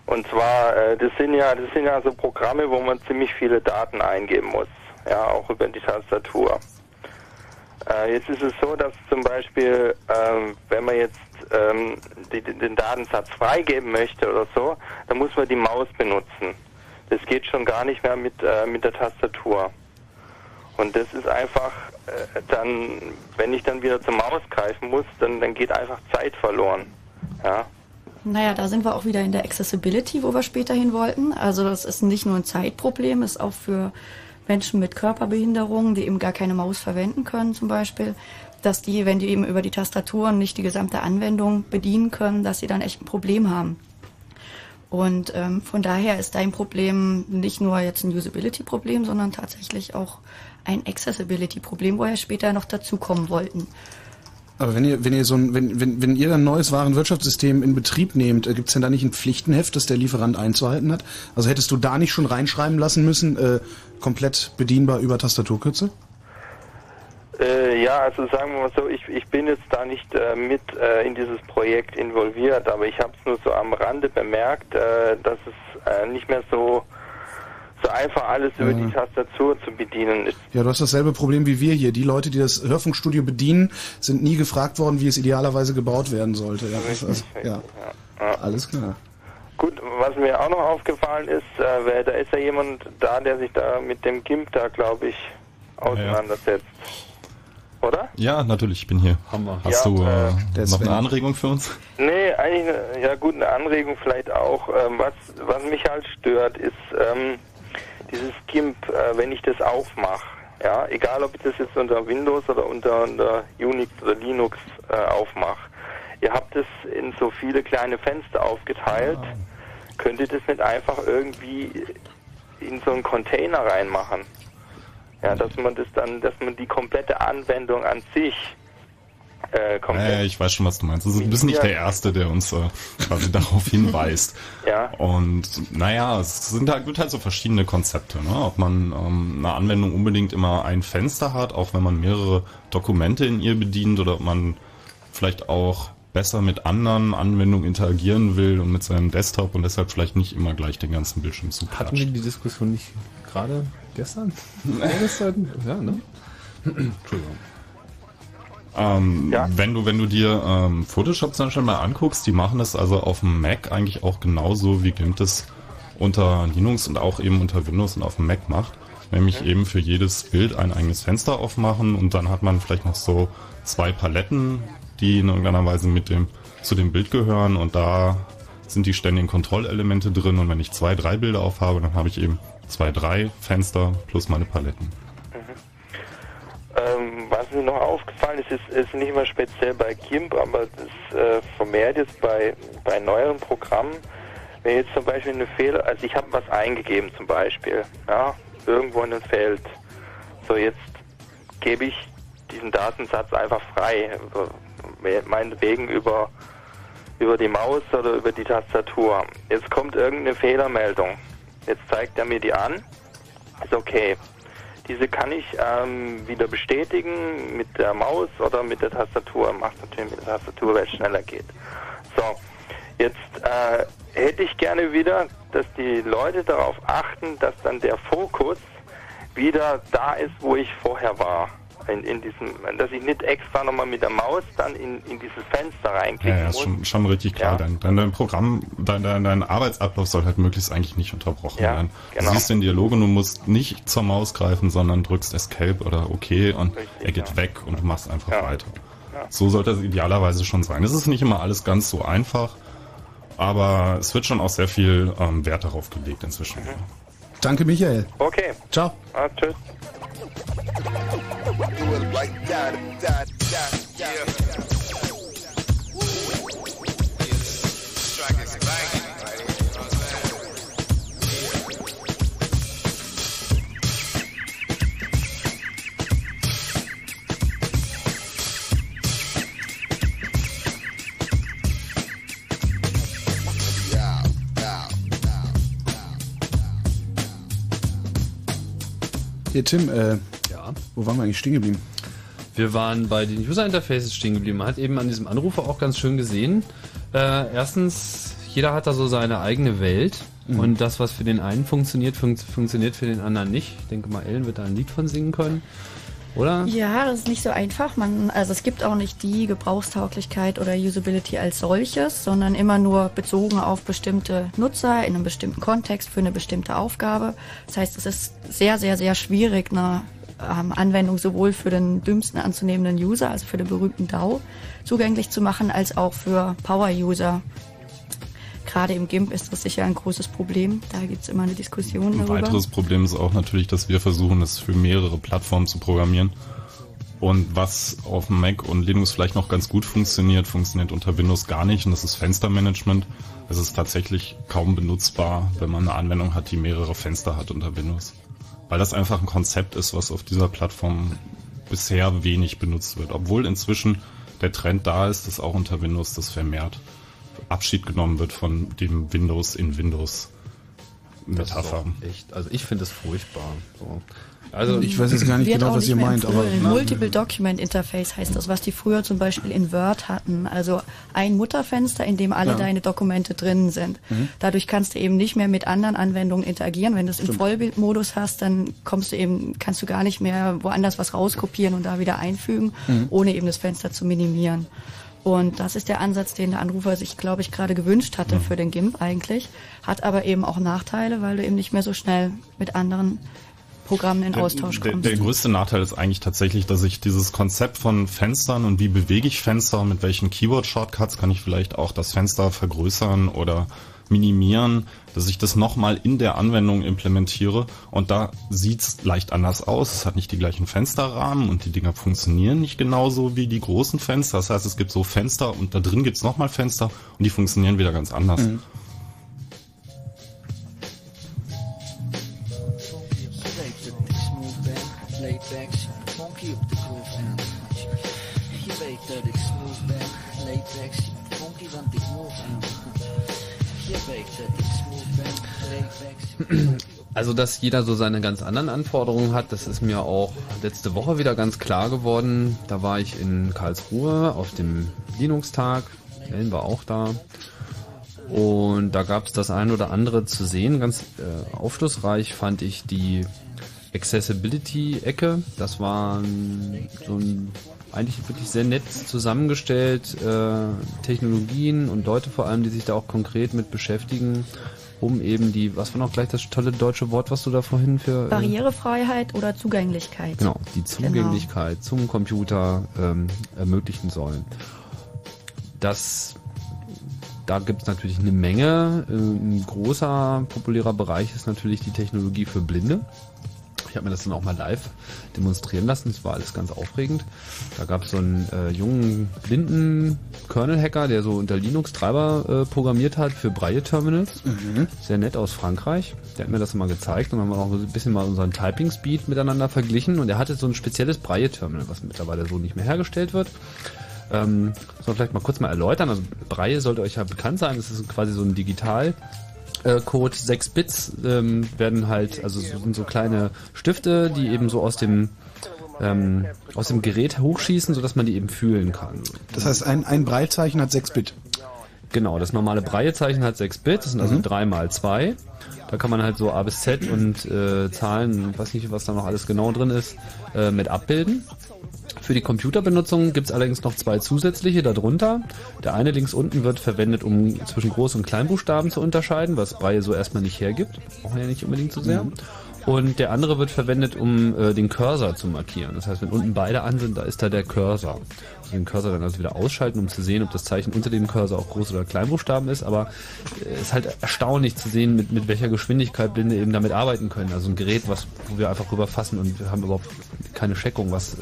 Und zwar, äh, das sind ja, das sind ja so Programme, wo man ziemlich viele Daten eingeben muss. Ja, auch über die Tastatur. Äh, jetzt ist es so, dass zum Beispiel, ähm, wenn man jetzt ähm, den Datensatz freigeben möchte oder so, dann muss man die Maus benutzen. Das geht schon gar nicht mehr mit, äh, mit der Tastatur. Und das ist einfach dann, wenn ich dann wieder zur Maus greifen muss, dann, dann geht einfach Zeit verloren. Ja. Naja, da sind wir auch wieder in der Accessibility, wo wir später hin wollten. Also das ist nicht nur ein Zeitproblem, ist auch für Menschen mit Körperbehinderungen, die eben gar keine Maus verwenden können zum Beispiel, dass die, wenn die eben über die Tastatur nicht die gesamte Anwendung bedienen können, dass sie dann echt ein Problem haben. Und ähm, von daher ist dein Problem nicht nur jetzt ein Usability-Problem, sondern tatsächlich auch ein Accessibility-Problem, wo wir später noch dazukommen wollten. Aber wenn ihr, wenn ihr so ein, wenn, wenn, wenn ihr ein neues Warenwirtschaftssystem in Betrieb nehmt, äh, gibt's denn da nicht ein Pflichtenheft, das der Lieferant einzuhalten hat? Also hättest du da nicht schon reinschreiben lassen müssen, äh, komplett bedienbar über Tastaturkürzel? Äh, ja, also sagen wir mal so, ich, ich bin jetzt da nicht äh, mit äh, in dieses Projekt involviert, aber ich habe es nur so am Rande bemerkt, äh, dass es äh, nicht mehr so, so einfach alles über Ja. die Tastatur zu bedienen ist. Ja, du hast dasselbe Problem wie wir hier. Die Leute, die das Hörfunkstudio bedienen, sind nie gefragt worden, wie es idealerweise gebaut werden sollte. Ja, das ist, also, ja. alles klar. Gut, was mir auch noch aufgefallen ist, äh, da ist ja jemand da, der sich da mit dem GIMP da, glaube ich, auseinandersetzt. Oder? Ja, natürlich, ich bin hier. Hast Ja, du äh, äh, noch eine Anregung für uns? Nee, eigentlich, eine, ja gut, eine Anregung vielleicht auch. Ähm, was, was mich halt stört, ist ähm, dieses GIMP, äh, wenn ich das aufmache. Ja, egal ob ich das jetzt unter Windows oder unter, unter Unix oder Linux äh, aufmache. Ihr habt es in so viele kleine Fenster aufgeteilt. Könnt ihr das nicht einfach irgendwie in so einen Container reinmachen? Ja, dass man das dann, dass man die komplette Anwendung an sich Äh. Ja, ich weiß schon, was du meinst. Also, du bist nicht der Erste, der uns äh, quasi *laughs* darauf hinweist. Ja. Und naja, es sind halt, gibt halt so verschiedene Konzepte, ne? Ob man ähm, eine Anwendung unbedingt immer ein Fenster hat, auch wenn man mehrere Dokumente in ihr bedient, oder ob man vielleicht auch besser mit anderen Anwendungen interagieren will und mit seinem Desktop und deshalb vielleicht nicht immer gleich den ganzen Bildschirm zu Hatten wir die Diskussion nicht gerade gestern? *laughs* Ja, ne? Entschuldigung. Ähm, Wenn du, wenn du dir ähm, Photoshop zum Beispiel mal anguckst, die machen das also auf dem Mac eigentlich auch genauso, wie GIMP das unter Linux und auch eben unter Windows und auf dem Mac macht. Nämlich eben für jedes Bild ein eigenes Fenster aufmachen und dann hat man vielleicht noch so zwei Paletten, die in irgendeiner Weise mit dem, zu dem Bild gehören und da sind die ständigen Kontrollelemente drin und wenn ich zwei, drei Bilder aufhabe, dann habe ich eben zwei, drei Fenster plus meine Paletten. Ähm, was mir noch aufgefallen ist, ist, ist nicht mal speziell bei GIMP, aber das äh, vermehrt jetzt bei, bei neueren Programmen, wenn jetzt zum Beispiel eine Fehler, also ich habe was eingegeben zum Beispiel, ja, irgendwo in einem Feld. So, jetzt gebe ich diesen Datensatz einfach frei, über- meinetwegen über, über die Maus oder über die Tastatur. Jetzt kommt irgendeine Fehlermeldung. Jetzt zeigt er mir die an. Ist okay. Diese kann ich ähm, wieder bestätigen mit der Maus oder mit der Tastatur. Macht natürlich mit der Tastatur, weil es schneller geht. So, jetzt äh, hätte ich gerne wieder, dass die Leute darauf achten, dass dann der Fokus wieder da ist, wo ich vorher war. In, in diesem, dass ich nicht extra nochmal mit der Maus dann in, in dieses Fenster reinklicken Ja, ja, ist muss. schon, schon richtig klar. Dein, dein, dein Programm, dein, dein, dein Arbeitsablauf soll halt möglichst eigentlich nicht unterbrochen Ja, werden. genau. Du siehst den Dialog und du musst nicht zur Maus greifen, sondern drückst Escape oder OK und er geht weg und du machst einfach weiter. Ja. So sollte es idealerweise schon sein. Es ist nicht immer alles ganz so einfach, aber es wird schon auch sehr viel ähm, Wert darauf gelegt inzwischen. Danke, Michael. Okay. Ciao. Ah, tschüss. Do it like that, that, that, yeah. Hier, Tim, äh, Ja. wo waren wir eigentlich stehen geblieben? Wir waren bei den User Interfaces stehen geblieben. Man hat eben an diesem Anrufer auch ganz schön gesehen. Äh, erstens, jeder hat da so seine eigene Welt. Mhm. Und das, was für den einen funktioniert, fun funktioniert für den anderen nicht. Ich denke mal, Ellen wird da ein Lied von singen können. Oder? Ja, das ist nicht so einfach. Man, also es gibt auch nicht die Gebrauchstauglichkeit oder Usability als solches, sondern immer nur bezogen auf bestimmte Nutzer in einem bestimmten Kontext für eine bestimmte Aufgabe. Das heißt, es ist sehr, sehr, sehr schwierig, eine ähm, Anwendung sowohl für den dümmsten anzunehmenden User, also für den berühmten DAO, zugänglich zu machen, als auch für Power-User. Gerade im GIMP ist das sicher ein großes Problem. Da gibt's immer eine Diskussion Ein darüber. weiteres Problem ist auch natürlich, dass wir versuchen, es für mehrere Plattformen zu programmieren. Und was auf Mac und Linux vielleicht noch ganz gut funktioniert, funktioniert unter Windows gar nicht. Und das ist Fenstermanagement. Es ist tatsächlich kaum benutzbar, wenn man eine Anwendung hat, die mehrere Fenster hat unter Windows. Weil das einfach ein Konzept ist, was auf dieser Plattform bisher wenig benutzt wird. Obwohl inzwischen der Trend da ist, dass auch unter Windows das vermehrt Abschied genommen wird von dem Windows in Windows. Metapher. echt, also ich finde es furchtbar. So. Also Ich weiß jetzt gar nicht genau, was ihr meint, aber. Multiple Document Interface heißt das, was die früher zum Beispiel in Word hatten. Also ein Mutterfenster, in dem alle Ja. deine Dokumente drin sind. Mhm. Dadurch kannst du eben nicht mehr mit anderen Anwendungen interagieren. Wenn du es im. Vollbildmodus hast, dann kommst du eben, kannst du gar nicht mehr woanders was rauskopieren und da wieder einfügen, Mhm. ohne eben das Fenster zu minimieren. Und das ist der Ansatz, den der Anrufer sich, glaube ich, gerade gewünscht hatte für den GIMP eigentlich. Hat aber eben auch Nachteile, weil du eben nicht mehr so schnell mit anderen Programmen in Austausch der, kommst. der größte Nachteil ist eigentlich tatsächlich, dass ich dieses Konzept von Fenstern und wie bewege ich Fenster und mit welchen Keyword-Shortcuts kann ich vielleicht auch das Fenster vergrößern oder minimieren, dass ich das nochmal in der Anwendung implementiere und da sieht's leicht anders aus. Es hat nicht die gleichen Fensterrahmen und die Dinger funktionieren nicht genauso wie die großen Fenster. Das heißt, es gibt so Fenster und da drin gibt's nochmal Fenster und die funktionieren wieder ganz anders. Mhm. Also, dass jeder so seine ganz anderen Anforderungen hat, das ist mir auch letzte Woche wieder ganz klar geworden. Da war ich in Karlsruhe auf dem Linux-Tag. Ellen war auch da. Und da gab es das ein oder andere zu sehen. Ganz äh, aufschlussreich fand ich die Accessibility-Ecke. Das war so ein eigentlich wirklich sehr nett zusammengestellt, äh, Technologien und Leute vor allem, die sich da auch konkret mit beschäftigen, um eben die, was war noch gleich das tolle deutsche Wort, was du da vorhin für... Äh, Barrierefreiheit oder Zugänglichkeit. Genau, die Zugänglichkeit zum Computer ähm, ermöglichen sollen. Das, da gibt es natürlich eine Menge. Äh, Ein großer, populärer Bereich ist natürlich die Technologie für Blinde. Ich habe mir das dann auch mal live demonstrieren lassen. Das war alles ganz aufregend. Da gab es so einen äh, jungen blinden Kernel-Hacker, der so unter Linux Treiber äh, programmiert hat für Braille-Terminals. Sehr nett aus Frankreich. Der hat mir das mal gezeigt und dann haben wir auch ein bisschen mal unseren Typing-Speed miteinander verglichen. Und er hatte so ein spezielles Braille-Terminal, was mittlerweile so nicht mehr hergestellt wird. Ähm, soll vielleicht mal kurz mal erläutern. Also Braille sollte euch ja bekannt sein. Das ist quasi so ein Digital äh, Code 6 Bits ähm, werden halt, also so, sind so kleine Stifte, die eben so aus dem ähm, aus dem Gerät hochschießen, sodass man die eben fühlen kann. Das heißt, ein, ein Breilzeichen hat 6 Bit. Genau, das normale Braillezeichen hat 6 Bit, das sind also Mhm. 3 mal 2. Da kann man halt so A bis Z und äh, Zahlen, ich weiß nicht, was da noch alles genau drin ist, äh, mit abbilden. Für die Computerbenutzung gibt's allerdings noch zwei zusätzliche darunter. Der eine links unten wird verwendet, um zwischen Groß- und Kleinbuchstaben zu unterscheiden, was Braille so erstmal nicht hergibt. Brauchen wir ja nicht unbedingt so sehr. Mhm. Und der andere wird verwendet, um äh, den Cursor zu markieren. Das heißt, wenn unten beide an sind, da ist da der Cursor. Den Cursor dann also wieder ausschalten, um zu sehen, ob das Zeichen unter dem Cursor auch Groß- oder Kleinbuchstaben ist. Aber es äh, ist halt erstaunlich zu sehen, mit, mit welcher Geschwindigkeit Blinde eben damit arbeiten können. Also ein Gerät, was, wo wir einfach rüberfassen und wir haben überhaupt keine Checkung, was, äh,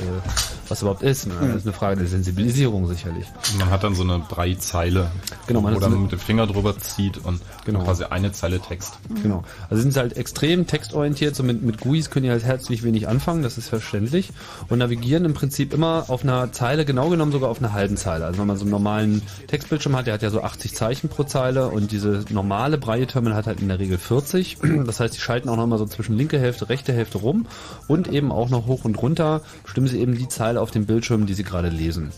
was überhaupt ist. Ne? Das ist eine Frage der Sensibilisierung sicherlich. Man hat dann so eine Brei-Zeile, Genau, man wo so man mit dem Finger drüber zieht und Genau. quasi eine Zeile Text. Genau. Also sind sie halt extrem textorientiert, so mit, mit GUIs können die halt herzlich wenig anfangen, das ist verständlich. Und navigieren im Prinzip immer auf einer Zeile, genau genommen sogar auf einer halben Zeile. Also wenn man so einen normalen Textbildschirm hat, der hat ja so 80 Zeichen pro Zeile und diese normale Braille-Terminal hat halt in der Regel 40. *clears throat* Das heißt, die schalten auch noch mal so zwischen linke Hälfte, rechte Hälfte rum und eben auch noch hoch und runter bestimmen sie eben die Zeile auf dem Bildschirm, die sie gerade lesen.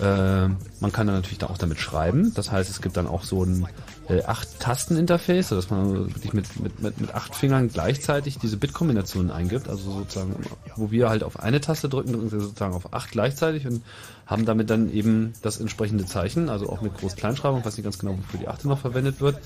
Äh, man kann dann natürlich da auch damit schreiben. Das heißt, es gibt dann auch so ein äh, acht-Tasten-Interface, sodass man wirklich mit, mit, mit, mit acht Fingern gleichzeitig diese Bit-Kombinationen eingibt. Also sozusagen, wo wir halt auf eine Taste drücken, drücken sie sozusagen auf acht gleichzeitig und haben damit dann eben das entsprechende Zeichen, also auch mit Groß-Kleinschreibung, weiß nicht ganz genau, wofür die achte noch verwendet wird.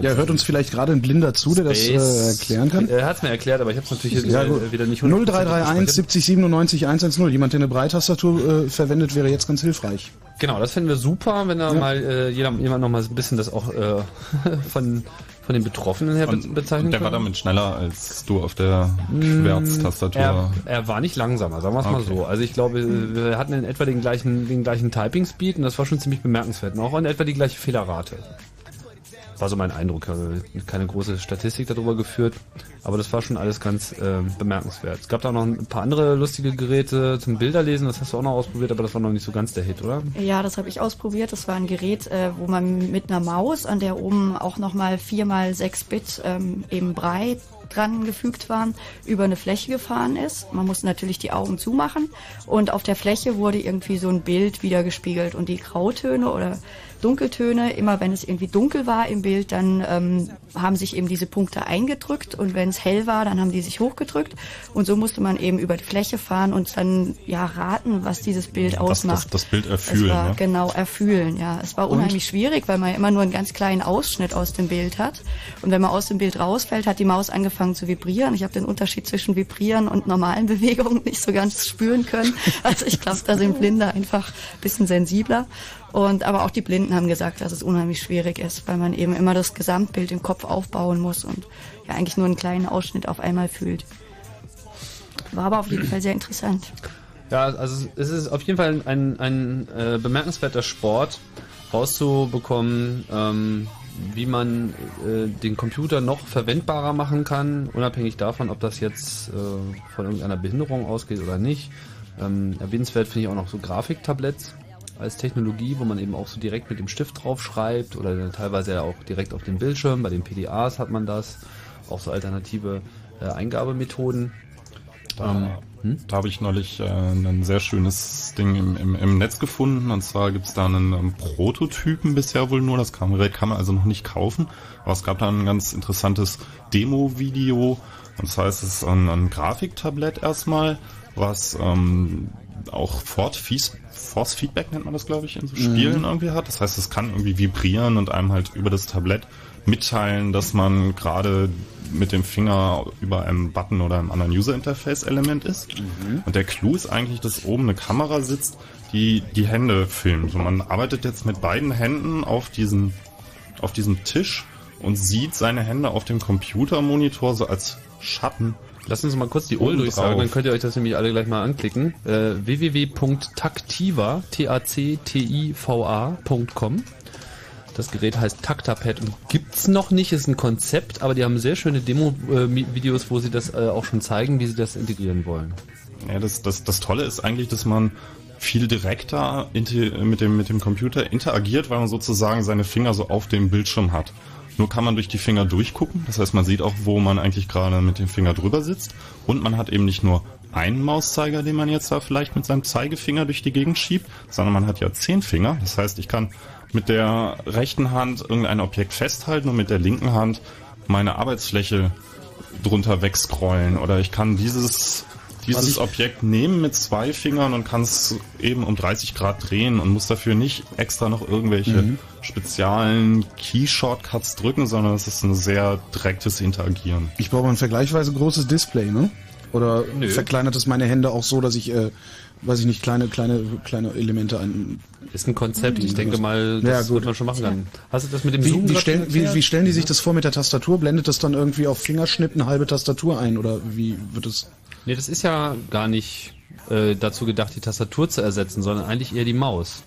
Ja, hört uns vielleicht gerade ein Blinder zu, der das äh, Space. erklären kann. Er hat es mir erklärt, aber ich habe es natürlich jetzt Ja, äh, gut. wieder nicht 0331 70 97 110. Jemand, der eine Breitastatur äh, verwendet, wäre jetzt ganz hilfreich. Genau, das fänden wir super, wenn da Ja. mal äh, jeder, jemand noch mal ein bisschen das auch äh, *laughs* von, von den Betroffenen her Und, bezeichnen und der war damit schneller als du auf der Mm, Schwärztastatur. Er, er war nicht langsamer, sagen wir es mal Okay. so. Also ich glaube, wir hatten in etwa den gleichen, den gleichen Typing-Speed und das war schon ziemlich bemerkenswert. Und auch in etwa die gleiche Fehlerrate. War so mein Eindruck. Also keine große Statistik darüber geführt, aber das war schon alles ganz äh, bemerkenswert. Es gab da noch ein paar andere lustige Geräte zum Bilderlesen, das hast du auch noch ausprobiert, aber das war noch nicht so ganz der Hit, oder? Ja, das habe ich ausprobiert. Das war ein Gerät, äh, wo man mit einer Maus, an der oben auch nochmal 4 mal 6 Bit ähm, eben breit dran gefügt waren, über eine Fläche gefahren ist. Man musste natürlich die Augen zumachen und auf der Fläche wurde irgendwie so ein Bild wiedergespiegelt und die Grautöne oder Dunkeltöne, immer wenn es irgendwie dunkel war im Bild, dann ähm, haben sich eben diese Punkte eingedrückt und wenn es hell war, dann haben die sich hochgedrückt und so musste man eben über die Fläche fahren und dann ja raten, was dieses Bild das, ausmacht. das, das Bild erfühlen. Es war, ne? Genau, erfühlen, ja. Es war Und? unheimlich schwierig, weil man ja immer nur einen ganz kleinen Ausschnitt aus dem Bild hat. Und wenn man aus dem Bild rausfällt, hat die Maus angefangen zu vibrieren. Ich habe den Unterschied zwischen Vibrieren und normalen *laughs* Bewegungen nicht so ganz spüren können. Also ich glaube, da sind Blinde einfach ein bisschen sensibler. Und aber auch die Blinden haben gesagt, dass es unheimlich schwierig ist, weil man eben immer das Gesamtbild im Kopf aufbauen muss und ja eigentlich nur einen kleinen Ausschnitt auf einmal fühlt. War aber auf jeden Fall sehr interessant. Ja, also es ist auf jeden Fall ein, ein äh, bemerkenswerter Sport, rauszubekommen, ähm, wie man äh, den Computer noch verwendbarer machen kann, unabhängig davon, ob das jetzt äh, von irgendeiner Behinderung ausgeht oder nicht. Ähm, erwähnenswert finde ich auch noch so Grafiktabletts als Technologie, wo man eben auch so direkt mit dem Stift drauf schreibt oder teilweise ja auch direkt auf dem Bildschirm. Bei den PDAs hat man das. Auch so alternative äh, Eingabemethoden. Da, da habe ich neulich äh, ein sehr schönes Ding im, im, im Netz gefunden. Und zwar gibt es da einen ähm, Prototypen bisher wohl nur. Das kann, kann man also noch nicht kaufen. Aber es gab da ein ganz interessantes Demo-Video. Und zwar ist es ein, ein Grafiktablett erstmal, was ähm, auch Fort Fies- Force Feedback nennt man das, glaube ich, in so Spielen Mhm. irgendwie hat. Das heißt, es kann irgendwie vibrieren und einem halt über das Tablett mitteilen, dass man gerade mit dem Finger über einem Button oder einem anderen User-Interface-Element ist. Und der Clou ist eigentlich, dass oben eine Kamera sitzt, die die Hände filmt. Und man arbeitet jetzt mit beiden Händen auf diesem, auf diesem Tisch und sieht seine Hände auf dem Computermonitor so als Schatten. Lass uns mal kurz die URL durchsagen, dann könnt ihr euch das nämlich alle gleich mal anklicken. Äh, www.taktiva, T-A-C-T-I-V-A.com. Das Gerät heißt Taktapad und gibt's noch nicht, ist ein Konzept, aber die haben sehr schöne Demo-Videos, wo sie das äh, auch schon zeigen, wie sie das integrieren wollen. Ja, das, das, das Tolle ist eigentlich, dass man viel direkter mit dem, mit dem Computer interagiert, weil man sozusagen seine Finger so auf dem Bildschirm hat. Nur kann man durch die Finger durchgucken, das heißt, man sieht auch, wo man eigentlich gerade mit dem Finger drüber sitzt. Und man hat eben nicht nur einen Mauszeiger, den man jetzt da vielleicht mit seinem Zeigefinger durch die Gegend schiebt, sondern man hat ja zehn Finger. Das heißt, ich kann mit der rechten Hand irgendein Objekt festhalten und mit der linken Hand meine Arbeitsfläche drunter wegscrollen. Oder ich kann dieses, dieses ich- Objekt nehmen mit zwei Fingern und kann es eben um 30 Grad drehen und muss dafür nicht extra noch irgendwelche Mhm. speziellen Key-Shortcuts drücken, sondern es ist ein sehr direktes Interagieren. Ich brauche ein vergleichsweise großes Display, ne? Oder Nö. verkleinert es meine Hände auch so, dass ich, äh, weiß ich nicht, kleine, kleine, kleine Elemente ein. Ist ein Konzept. Ich denke mal, das ja, gut. wird man schon machen können. Hast du das mit dem Wie, Zoom wie, stellen, wie, wie stellen die sich das vor mit der Tastatur? Blendet das dann irgendwie auf Fingerschnitt eine halbe Tastatur ein oder wie wird es? Nee, das ist ja gar nicht äh, dazu gedacht, die Tastatur zu ersetzen, sondern eigentlich eher die Maus.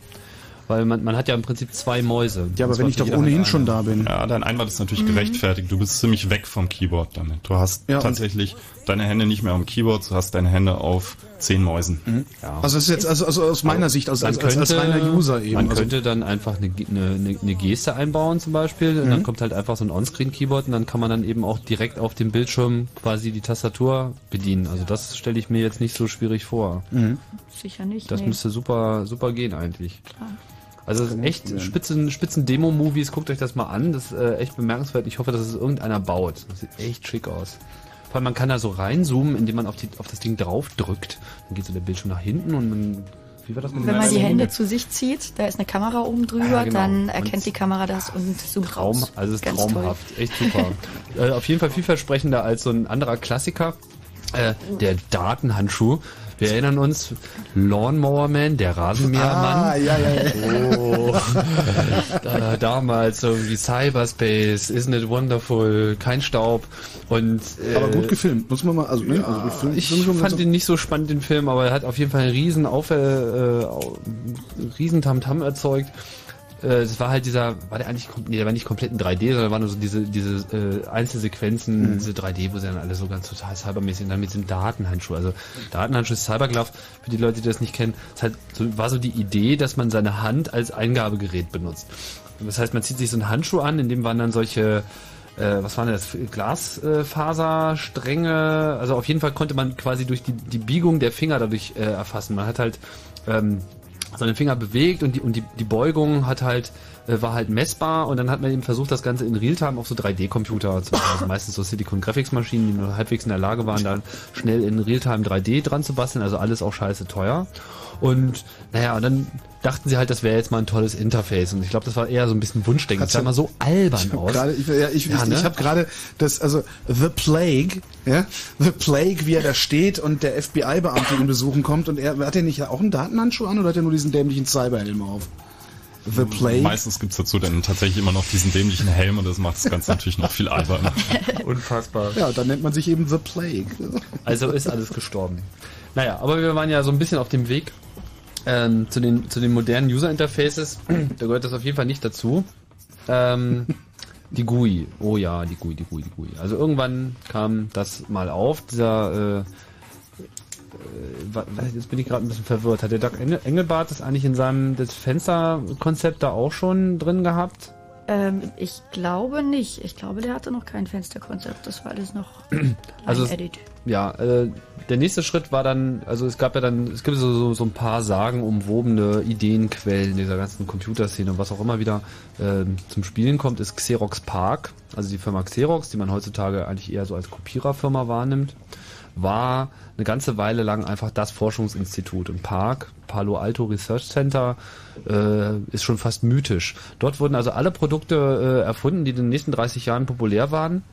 Weil man, man hat ja im Prinzip zwei Mäuse. Ja, aber wenn ich doch ohnehin schon da bin. Ja, dein Einwand ist natürlich Mhm. gerechtfertigt. Du bist ziemlich weg vom Keyboard damit. Du hast Ja, tatsächlich deine Hände nicht mehr am Keyboard, du hast deine Hände auf zehn Mäusen. Ja. Also das ist jetzt also, also aus meiner Sicht, als, Man als, als, als könnte- reiner User eben. Man also, könnte dann einfach eine, eine, eine- Geste einbauen zum Beispiel und Mhm. dann kommt halt einfach so ein On-Screen-Keyboard und dann kann man dann eben auch direkt auf dem Bildschirm quasi die Tastatur bedienen. Also das stelle ich mir jetzt nicht so schwierig vor. Mhm. Sicher nicht. Das nee. müsste super, super gehen eigentlich. Klar. Also das ist echt spitzen, spitzen Demo-Movies, guckt euch das mal an, das ist äh, echt bemerkenswert. Ich hoffe, dass es irgendeiner baut. Das sieht echt schick aus. Allem man kann da so reinzoomen, indem man auf, die, auf das Ding drauf drückt. Dann geht so der Bildschirm nach hinten und man, wie war das mit Wenn man die? Hände zu sich zieht, da ist eine Kamera oben drüber, Ja, genau. dann Und erkennt die Kamera das und zoomt Traum, raus. also es ist Ganz traumhaft, echt super. *laughs* äh, auf jeden Fall vielversprechender als so ein anderer Klassiker, äh, der Datenhandschuh. Wir erinnern uns, Lawnmower Man, der Rasenmähermann. Ah, ja, ja, ja. Oh, *laughs* da, damals irgendwie Cyberspace, Isn't it wonderful, kein Staub und äh, aber gut gefilmt, muss man mal, also, ne, also Film, ich Film fand ihn nicht so spannend, den Film, aber er hat auf jeden Fall einen riesen Auf, äh, äh, riesen Tamtam erzeugt. Äh, Es war halt dieser, war der eigentlich, nee, der war nicht komplett in 3D, sondern waren nur so diese, diese äh, Einzelsequenzen, Mhm. diese 3D, wo sie dann alle so ganz total cybermäßig und dann mit diesem Datenhandschuh. Also Datenhandschuh ist Cyberglove, für die Leute, die das nicht kennen, ist halt so, war so die Idee, dass man seine Hand als Eingabegerät benutzt. Das heißt, man zieht sich so einen Handschuh an, in dem waren dann solche äh, was waren das, Glasfaserstränge, also auf jeden Fall konnte man quasi durch die, die Biegung der Finger dadurch äh, erfassen. Man hat halt ähm, seine Finger bewegt und die, und die, die Beugung hat halt, war halt messbar und dann hat man eben versucht, das Ganze in Realtime auf so 3D-Computer, zu machen. also meistens so Silicon Graphics Maschinen, die nur halbwegs in der Lage waren, da schnell in Realtime 3D dran zu basteln, also alles auch scheiße teuer. Und naja, und dann dachten sie halt, das wäre jetzt mal ein tolles Interface. Und ich glaube, das war eher so ein bisschen Wunschdenken. Das sah immer so albern Ich aus. gerade, ich, ja, ich, Ja, ich, ne? ich habe gerade das, also The Plague, ja, The Plague, wie er da steht und der FBI-Beamte ihn besuchen kommt und er hat er nicht auch einen Datenhandschuh an oder hat er nur diesen dämlichen Cyberhelm auf? The Plague. Meistens gibt's dazu dann tatsächlich immer noch diesen dämlichen Helm und das macht das Ganze natürlich noch viel alberner. *laughs* Unfassbar. Ja, dann nennt man sich eben The Plague. Also ist alles gestorben. Naja, aber wir waren ja so ein bisschen auf dem Weg ähm, zu, den, zu den modernen User Interfaces. da gehört das auf jeden Fall nicht dazu. Ähm, die GUI. Oh ja, die GUI, die GUI, die GUI. Also irgendwann kam das mal auf, dieser äh, jetzt bin ich gerade ein bisschen verwirrt. Hat der Doc Engel- Engelbart das eigentlich in seinem das Fensterkonzept da auch schon drin gehabt? Ähm, ich glaube nicht. Ich glaube, der hatte noch kein Fensterkonzept. Das war alles noch *clears throat* Also es- Line-Edit. Ja, äh, der nächste Schritt war dann, also es gab ja dann, es gibt so, so, so ein paar sagenumwobene Ideenquellen dieser ganzen Computerszene und was auch immer wieder ähm, zum Spielen kommt, ist Xerox Park, also die Firma Xerox, die man heutzutage eigentlich eher so als Kopiererfirma wahrnimmt, war eine ganze Weile lang einfach das Forschungsinstitut und Park, Palo Alto Research Center, äh, ist schon fast mythisch. Dort wurden also alle Produkte äh, erfunden, die in den nächsten 30 Jahren populär waren.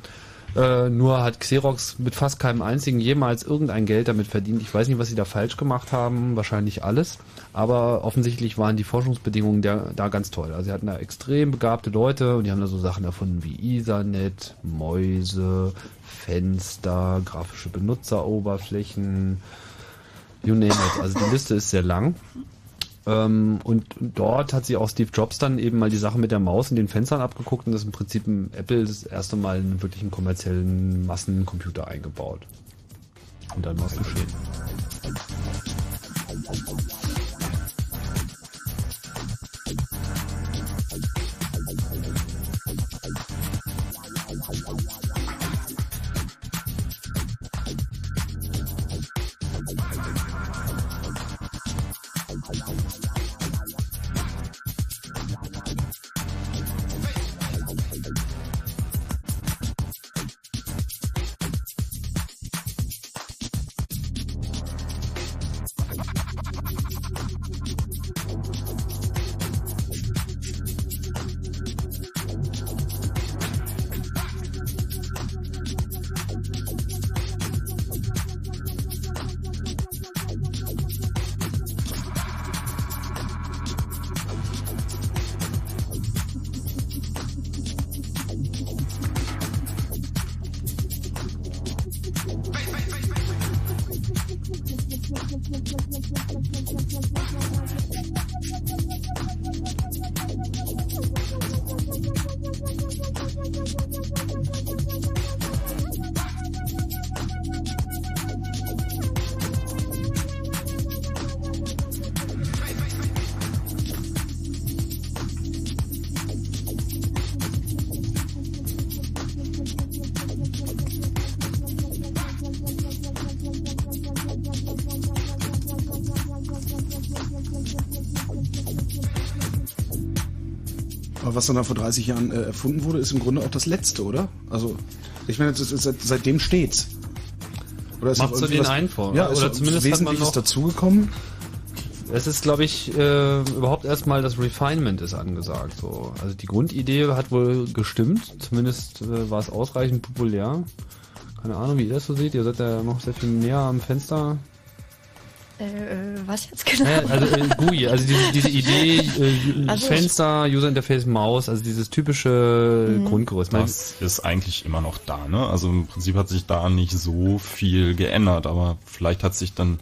Äh, nur hat Xerox mit fast keinem einzigen jemals irgendein Geld damit verdient. Ich weiß nicht, was sie da falsch gemacht haben, wahrscheinlich alles. Aber offensichtlich waren die Forschungsbedingungen der, da ganz toll. Also sie hatten da extrem begabte Leute und die haben da so Sachen erfunden wie Ethernet, Mäuse, Fenster, grafische Benutzeroberflächen, you name it. Also die Liste ist sehr lang. Ähm, und dort hat sie auch Steve Jobs dann eben mal die Sache mit der Maus in den Fenstern abgeguckt und das im Prinzip im Apple das erste Mal in einen wirklichen kommerziellen Massencomputer eingebaut. Und dann war es geschehen. Was dann da vor 30 Jahren äh, erfunden wurde, ist im Grunde auch das Letzte, oder? Also, ich meine, seit, seitdem steht's. Oder ist Macht so den was- Einfall. Ja, Oder ist zumindest zumindest hat man Wesentliches noch- dazugekommen. Es ist, glaube ich, äh, überhaupt erstmal das Refinement ist angesagt. So. Also die Grundidee hat wohl gestimmt, zumindest äh, war es ausreichend populär. Keine Ahnung, wie ihr das so seht. Ihr seid ja noch sehr viel näher am Fenster. Äh, äh, was jetzt genau? Äh, also äh, GUI, also diese, diese Idee, äh, Also- Fenster, User Interface, Maus, also dieses typische Mhm. Grundgerüst. Man- Das ist eigentlich immer noch da, ne? Also im Prinzip hat sich da nicht so viel geändert, aber vielleicht hat sich dann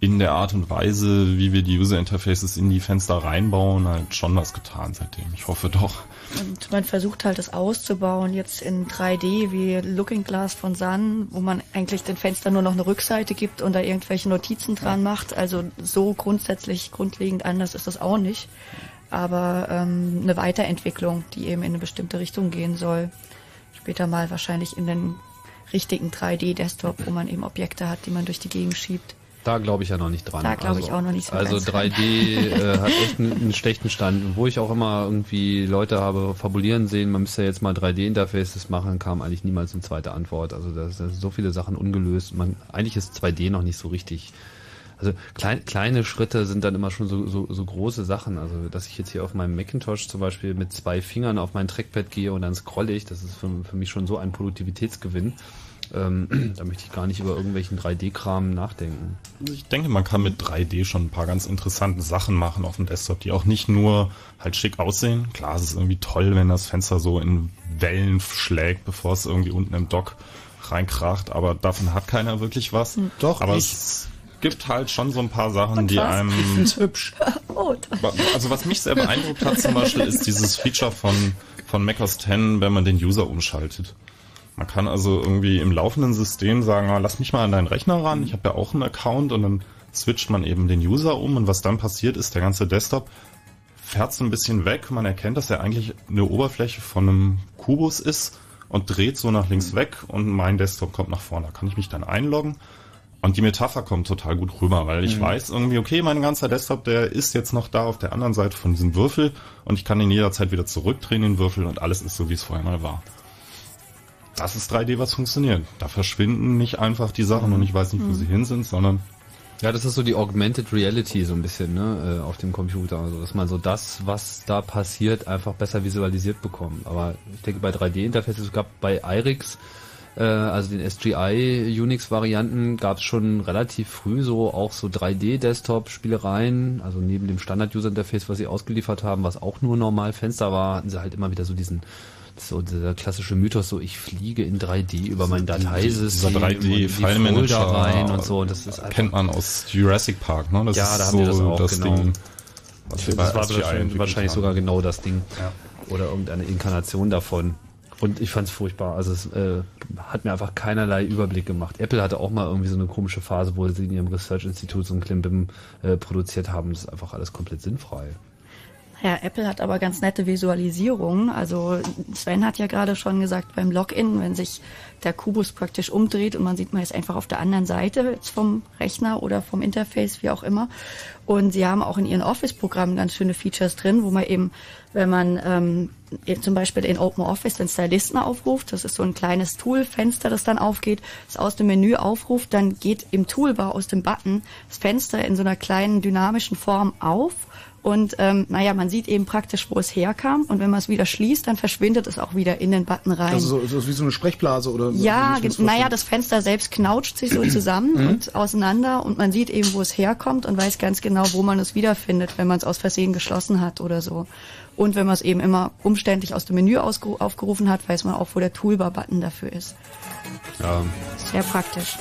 in der Art und Weise, wie wir die User Interfaces in die Fenster reinbauen, halt schon was getan seitdem. Ich hoffe doch. Und man versucht halt das auszubauen, jetzt in 3D wie Looking Glass von Sun, wo man eigentlich den Fenster nur noch eine Rückseite gibt und da irgendwelche Notizen dran macht. Also so grundsätzlich, grundlegend anders ist das auch nicht. Aber ähm, eine Weiterentwicklung, die eben in eine bestimmte Richtung gehen soll. Später mal wahrscheinlich in den richtigen 3D-Desktop, wo man eben Objekte hat, die man durch die Gegend schiebt. Da glaube ich ja noch nicht dran. Da glaube ich auch noch nicht so Also ganz dran. 3D äh, hat echt einen, einen schlechten Stand. Wo ich auch immer irgendwie Leute habe fabulieren sehen, man müsste ja jetzt mal 3D-Interfaces machen, kam eigentlich niemals eine zweite Antwort. Also da sind so viele Sachen ungelöst. Man, eigentlich ist 2D noch nicht so richtig. Also klein, kleine Schritte sind dann immer schon so, so, so große Sachen. Also dass ich jetzt hier auf meinem Macintosh zum Beispiel mit zwei Fingern auf mein Trackpad gehe und dann scrolle ich, das ist für, für mich schon so ein Produktivitätsgewinn. Ähm, *clears throat* da möchte ich gar nicht über irgendwelchen 3D-Kram nachdenken. Also ich denke, man kann mit 3D schon ein paar ganz interessante Sachen machen auf dem Desktop, die auch nicht nur halt schick aussehen. Klar, es ist irgendwie toll, wenn das Fenster so in Wellen schlägt, bevor es irgendwie unten im Dock reinkracht, aber davon hat keiner wirklich was. Doch, aber ich. es gibt halt schon so ein paar Sachen, die einem *laughs* hübsch. *laughs* Oh, also was mich sehr beeindruckt hat zum Beispiel, ist dieses Feature von, von macOS 10, wenn man den User umschaltet. Man kann also irgendwie im laufenden System sagen, ah, lass mich mal an deinen Rechner ran, ich habe ja auch einen Account und dann switcht man eben den User um und was dann passiert ist, der ganze Desktop fährt so ein bisschen weg. Man erkennt, dass er eigentlich eine Oberfläche von einem Kubus ist und dreht so nach links weg und mein Desktop kommt nach vorne. Da kann ich mich dann einloggen. Und die Metapher kommt total gut rüber, weil ich Mhm. weiß irgendwie, okay, mein ganzer Desktop, der ist jetzt noch da auf der anderen Seite von diesem Würfel und ich kann ihn jederzeit wieder zurückdrehen, den Würfel, und alles ist so, wie es vorher mal war. Das ist 3D, was funktioniert. Da verschwinden nicht einfach die Sachen und ich weiß nicht, wo Mhm. sie hin sind, sondern Ja, das ist so die Augmented Reality so ein bisschen, ne, äh, auf dem Computer. Also, dass man so das, was da passiert, einfach besser visualisiert bekommt. Aber ich denke, bei 3D-Interfaces, es gab bei IRIX, äh, also den SGI Unix-Varianten, gab es schon relativ früh so auch so 3D-Desktop-Spielereien. Also neben dem Standard-User-Interface, was sie ausgeliefert haben, was auch nur normal Fenster war, hatten sie halt immer wieder so diesen so dieser klassische Mythos, so ich fliege in 3D über mein Dateisystem 3D-File-Manager Folder rein und so. Und das ist einfach kennt man aus Jurassic Park, ne? Das ja, ist da haben so wir das auch, das genau. Ding, das, was das war wahrscheinlich haben. sogar genau das Ding. Ja. Oder irgendeine Inkarnation davon. Und ich fand es furchtbar. Also es äh, hat mir einfach keinerlei Überblick gemacht. Apple hatte auch mal irgendwie so eine komische Phase, wo sie in ihrem Research-Institut so ein Klimbim äh, produziert haben. Das ist einfach alles komplett sinnfrei. Ja, Apple hat aber ganz nette Visualisierungen. Also Sven hat ja gerade schon gesagt, beim Login, wenn sich der Kubus praktisch umdreht und man sieht man ist einfach auf der anderen Seite vom Rechner oder vom Interface, wie auch immer. Und sie haben auch in ihren Office-Programmen ganz schöne Features drin, wo man eben, wenn man ähm, zum Beispiel in Open Office den Stylisten aufruft, das ist so ein kleines Toolfenster, das dann aufgeht, das aus dem Menü aufruft, dann geht im Toolbar aus dem Button das Fenster in so einer kleinen dynamischen Form auf und ähm, naja, man sieht eben praktisch, wo es herkam. Und wenn man es wieder schließt, dann verschwindet es auch wieder in den Button rein. Also so, so wie so eine Sprechblase oder ja, das naja, das Fenster selbst knautscht sich so *clears throat* zusammen Mhm. und auseinander und man sieht eben, wo es herkommt und weiß ganz genau, wo man es wiederfindet, wenn man es aus Versehen geschlossen hat oder so. Und wenn man es eben immer umständlich aus dem Menü aufgerufen hat, weiß man auch, wo der Toolbar-Button dafür ist. Ja. Sehr praktisch.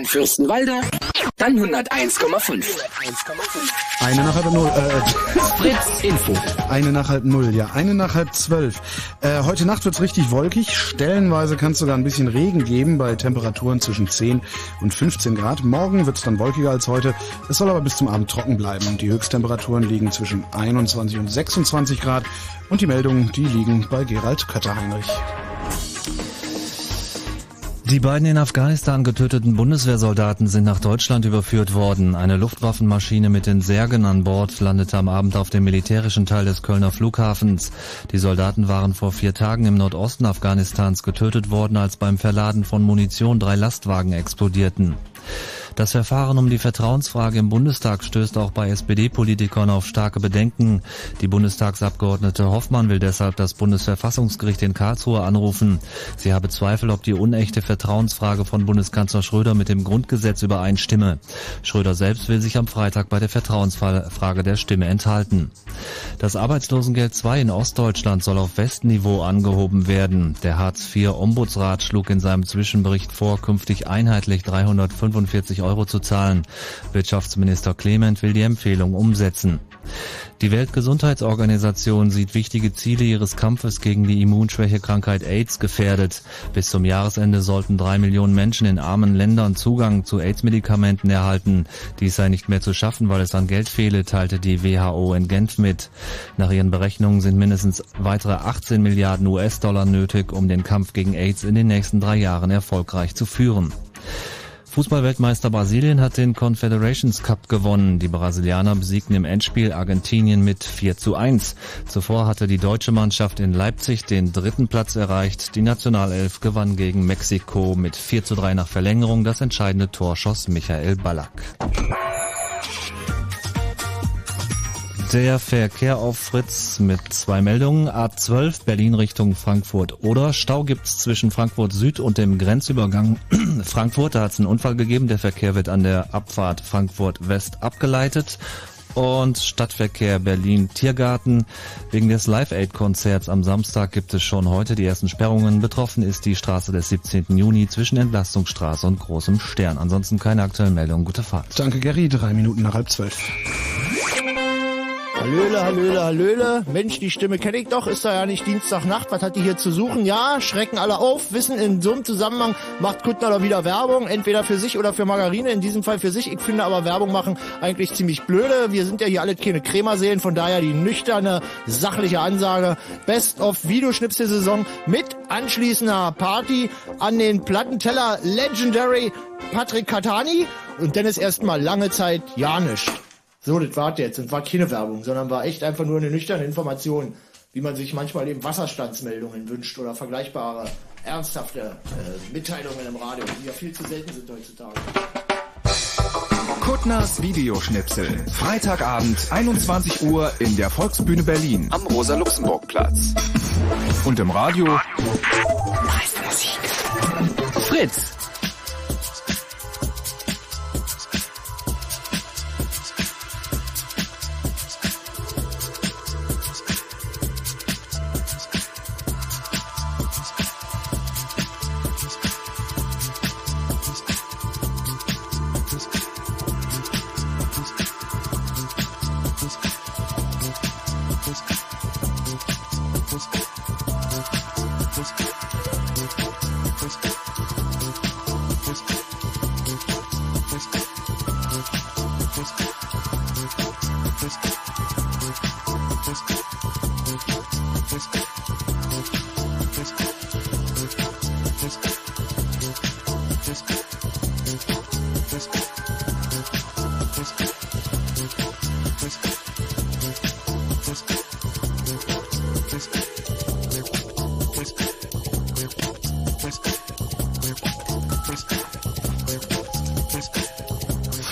In Fürstenwalde, dann 101,5. Eine nach halb null. Äh, Fritz Info. Eine nach halb null, ja. Eine nach halb zwölf. Äh, heute Nacht wird's richtig wolkig. Stellenweise kann es sogar ein bisschen Regen geben bei Temperaturen zwischen 10 und 15 Grad. Morgen wird's dann wolkiger als heute. Es soll aber bis zum Abend trocken bleiben. Die Höchsttemperaturen liegen zwischen 21 und 26 Grad. Und die Meldungen, die liegen bei Gerald Kötterheinrich. Die beiden in Afghanistan getöteten Bundeswehrsoldaten sind nach Deutschland überführt worden. Eine Luftwaffenmaschine mit den Särgen an Bord landete am Abend auf dem militärischen Teil des Kölner Flughafens. Die Soldaten waren vor vier Tagen im Nordosten Afghanistans getötet worden, als beim Verladen von Munition drei Lastwagen explodierten. Das Verfahren um die Vertrauensfrage im Bundestag stößt auch bei SPD-Politikern auf starke Bedenken. Die Bundestagsabgeordnete Hoffmann will deshalb das Bundesverfassungsgericht in Karlsruhe anrufen. Sie habe Zweifel, ob die unechte Vertrauensfrage von Bundeskanzler Schröder mit dem Grundgesetz übereinstimme. Schröder selbst will sich am Freitag bei der Vertrauensfrage der Stimme enthalten. Das Arbeitslosengeld II in Ostdeutschland soll auf Westniveau angehoben werden. Der Hartz-IV-Ombudsrat schlug in seinem Zwischenbericht vor, künftig einheitlich 345 Euro zu zahlen. Wirtschaftsminister Clement will die Empfehlung umsetzen. Die Weltgesundheitsorganisation sieht wichtige Ziele ihres Kampfes gegen die Immunschwächekrankheit AIDS gefährdet. Bis zum Jahresende sollten drei Millionen Menschen in armen Ländern Zugang zu AIDS-Medikamenten erhalten. Dies sei nicht mehr zu schaffen, weil es an Geld fehle, teilte die WHO in Genf mit. Nach ihren Berechnungen sind mindestens weitere 18 Milliarden US-Dollar nötig, um den Kampf gegen AIDS in den nächsten drei Jahren erfolgreich zu führen. Fußballweltmeister Brasilien hat den Confederations Cup gewonnen. Die Brasilianer besiegten im Endspiel Argentinien mit 4 zu 1. Zuvor hatte die deutsche Mannschaft in Leipzig den dritten Platz erreicht. Die Nationalelf gewann gegen Mexiko mit 4 zu 3 nach Verlängerung. Das entscheidende Tor schoss Michael Ballack. Der Verkehr auf Fritz mit zwei Meldungen. A12 Berlin Richtung Frankfurt oder Stau gibt's zwischen Frankfurt Süd und dem Grenzübergang *clears throat* Frankfurt. Da hat es einen Unfall gegeben. Der Verkehr wird an der Abfahrt Frankfurt West abgeleitet. Und Stadtverkehr Berlin Tiergarten. Wegen des Live Aid Konzerts am Samstag gibt es schon heute die ersten Sperrungen. Betroffen ist die Straße des 17. Juni zwischen Entlastungsstraße und Großem Stern. Ansonsten keine aktuellen Meldungen. Gute Fahrt. Danke, Gary. Drei Minuten nach halb zwölf. Hallöle, Hallöle, Hallöle. Mensch, die Stimme kenne ich doch. Ist da ja nicht Dienstagnacht. Was hat die hier zu suchen? Ja, schrecken alle auf. Wissen, in so einem Zusammenhang macht Kuttner doch wieder Werbung. Entweder für sich oder für Margarine. In diesem Fall für sich. Ich finde aber Werbung machen eigentlich ziemlich blöde. Wir sind ja hier alle keine Krämerseelen. Von daher die nüchterne, sachliche Ansage. Best of Videoschnipselsaison mit anschließender Party an den Plattenteller Legendary Patrick Katani. Und dann ist erstmal lange Zeit ja nicht. So, das war jetzt. Und war keine Werbung, sondern war echt einfach nur eine nüchterne Information, wie man sich manchmal eben Wasserstandsmeldungen wünscht oder vergleichbare, ernsthafte äh, Mitteilungen im Radio, die ja viel zu selten sind heutzutage. Kuttners Videoschnipsel. Freitagabend, 21 Uhr in der Volksbühne Berlin am Rosa-Luxemburg-Platz. Und im Radio Fritz.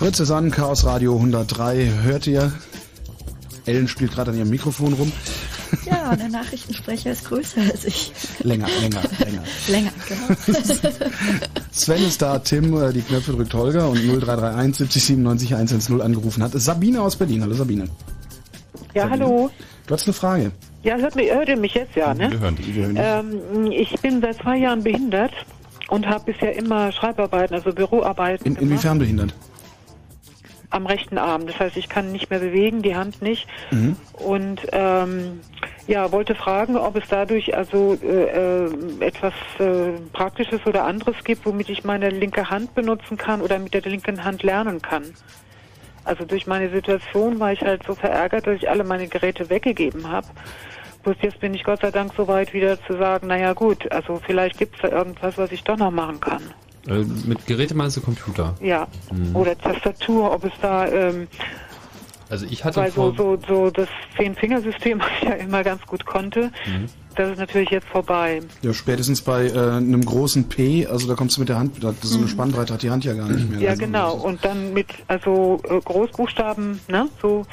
Fritz ist an, Chaos Radio 103. Hört ihr? Ellen spielt gerade an ihrem Mikrofon rum. Ja, der Nachrichtensprecher ist größer als ich. Länger, länger, länger. *laughs* Länger, genau. *laughs* Sven ist da, Tim, äh, die Knöpfe drückt Holger und 0331 70 97 110 angerufen hat. Sabine aus Berlin. Hallo Sabine. Ja, hallo. Du hast eine Frage. Ja, hört, mich, hört ihr mich jetzt ja, ne? Wir hören dich. Wir hören dich. Ähm, ich bin seit zwei Jahren behindert und habe bisher immer Schreibarbeiten, also Büroarbeiten In, gemacht, inwiefern behindert? Am rechten Arm. Das heißt, ich kann nicht mehr bewegen, die Hand nicht. Mhm. Und ähm, ja, wollte fragen, ob es dadurch also äh, äh, etwas äh, Praktisches oder anderes gibt, womit ich meine linke Hand benutzen kann oder mit der linken Hand lernen kann. Also durch meine Situation war ich halt so verärgert, dass ich alle meine Geräte weggegeben habe. Bloß jetzt bin ich Gott sei Dank so weit wieder zu sagen, naja gut, also vielleicht gibt es da irgendwas, was ich doch noch machen kann. Äh, mit Geräte meinst du Computer? Ja. Mhm. Oder Tastatur, ob es da, ähm, Also ich hatte weil so, vor... so, so das Zehn-Fingersystem, *laughs* was ich ja immer ganz gut konnte, Mhm. das ist natürlich jetzt vorbei. Ja, spätestens bei äh, einem großen P, also da kommst du mit der Hand, das so eine Mhm. Spannbreite hat die Hand ja gar nicht mehr. Ja, Also, genau. Und dann mit also äh, Großbuchstaben, ne? So.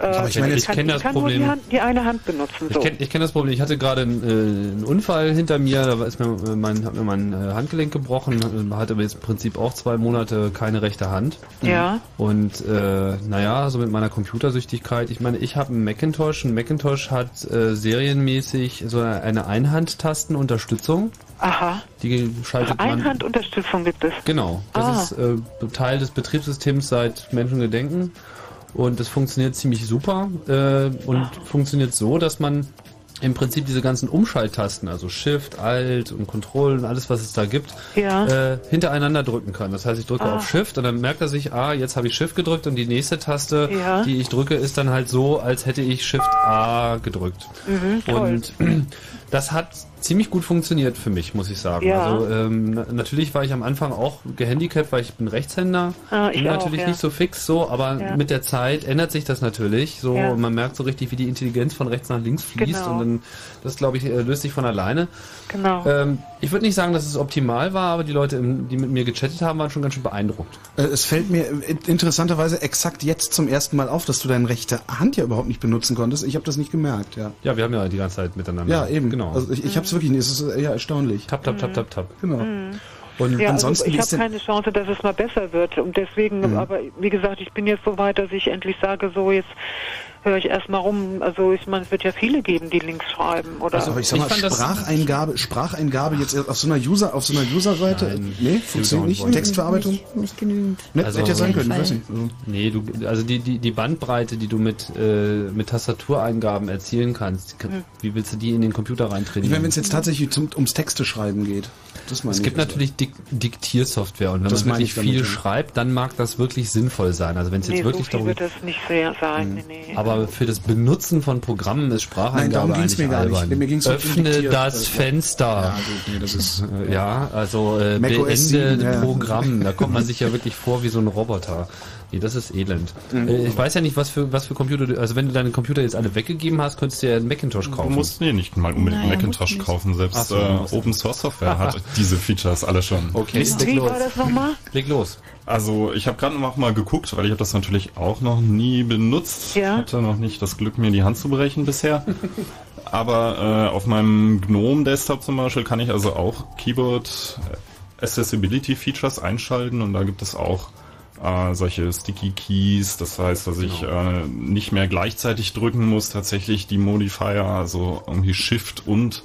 Äh, Aber ich meine, ich kann, kenn das kann nur Problem. die, Hand, die eine Hand benutzen. Ich So. kenne ich kenn das Problem. Ich hatte gerade einen, äh, einen Unfall hinter mir, da ist mir äh, mein, hat mir mein äh, Handgelenk gebrochen, äh, hatte jetzt im Prinzip auch zwei Monate keine rechte Hand. Ja. Und äh, naja, so mit meiner Computersüchtigkeit, ich meine, ich habe einen Macintosh, ein Macintosh hat äh, serienmäßig so eine Einhandtastenunterstützung. Aha. Die schaltet man. Einhandunterstützung gibt es. Genau, das Ah. ist äh, Teil des Betriebssystems seit Menschengedenken. Und das funktioniert ziemlich super äh, und funktioniert so, dass man im Prinzip diese ganzen Umschalttasten, also Shift, Alt und Control und alles, was es da gibt, Ja. äh, hintereinander drücken kann. Das heißt, ich drücke Ah. auf Shift und dann merkt er sich, ah, jetzt habe ich Shift gedrückt und die nächste Taste, Ja. die ich drücke, ist dann halt so, als hätte ich Shift A gedrückt. Mhm. Und das hat ziemlich gut funktioniert für mich, muss ich sagen. Ja. Also ähm, na- natürlich war ich am Anfang auch gehandicapt, weil ich bin Rechtshänder. Ah, ich bin auch, natürlich ja. nicht so fix so, aber Ja. mit der Zeit ändert sich das natürlich. So, man merkt so richtig, wie die Intelligenz von rechts nach links fließt Genau. und dann das glaube ich äh, löst sich von alleine. Genau. Ähm, ich würde nicht sagen, dass es optimal war, aber die Leute, die mit mir gechattet haben, waren schon ganz schön beeindruckt. Äh, Es fällt mir äh, interessanterweise exakt jetzt zum ersten Mal auf, dass du deine rechte Hand ja überhaupt nicht benutzen konntest. Ich habe das nicht gemerkt, ja. Ja, wir haben ja die ganze Zeit miteinander. Ja, eben. Genau. Also ich, ich habe es wirklich nicht. Es ist eher erstaunlich. Tap, tap, tap, tap, tap. Genau. Mhm. Und ja, ansonsten, also ich habe keine Chance, dass es mal besser wird. Und deswegen, Mhm. aber wie gesagt, ich bin jetzt so weit, dass ich endlich sage, so jetzt höre ich erstmal rum. Also ich meine, es wird ja viele geben, die links schreiben. Oder Also, aber ich sag mal, Spracheingabe, Spracheingabe jetzt auf so einer User, auf so einer User-Seite, nee, funktioniert nicht. Textverarbeitung? Nicht, nicht genügend. Ne, hätte ja sein können, ich weiß nicht. Also, Nee, du, also die, die, die Bandbreite, die du mit, äh, mit Tastatureingaben erzielen kannst, Hm. wie willst du die in den Computer ich reintrainieren? meine, wenn es jetzt tatsächlich zum, ums Texte schreiben geht. Das meine es ich. gibt also. natürlich Dik Diktiersoftware und wenn Das man wirklich ich viel schreibt, dann mag das wirklich sinnvoll sein. Also wenn es jetzt nee, so wirklich viel darum wird das nicht sehr sein. Nee, nee. aber für das Benutzen von Programmen ist Spracheingabe Nein, eigentlich mir gar nicht. albern. Mir ging's Öffne das äh, Fenster. Ja, gut, nee, das ist, *laughs* Äh, ja, also äh, beende 7, ja. Programm. Da kommt man sich ja wirklich vor wie so ein Roboter. Nee, das ist elend. Mhm. Äh, ich weiß ja nicht, was für was für Computer du, also wenn du deine Computer jetzt alle weggegeben hast, könntest du ja einen Macintosh Du kaufen. musst nee, nicht mal unbedingt Naja, Macintosh du kaufen. Selbst so, äh, du Open Source Software hat *laughs* diese Features alle schon. Okay, leg Wie los. war das nochmal? Leg los. Also ich habe gerade noch mal geguckt, weil ich habe das natürlich auch noch nie benutzt. Ja. Hatte noch nicht das Glück, mir die Hand zu brechen bisher. *laughs* Aber äh, auf meinem GNOME Desktop zum Beispiel kann ich also auch Keyboard Accessibility Features einschalten und da gibt es auch äh, solche Sticky Keys. Das heißt, dass ich äh, nicht mehr gleichzeitig drücken muss, tatsächlich die Modifier, also irgendwie Shift und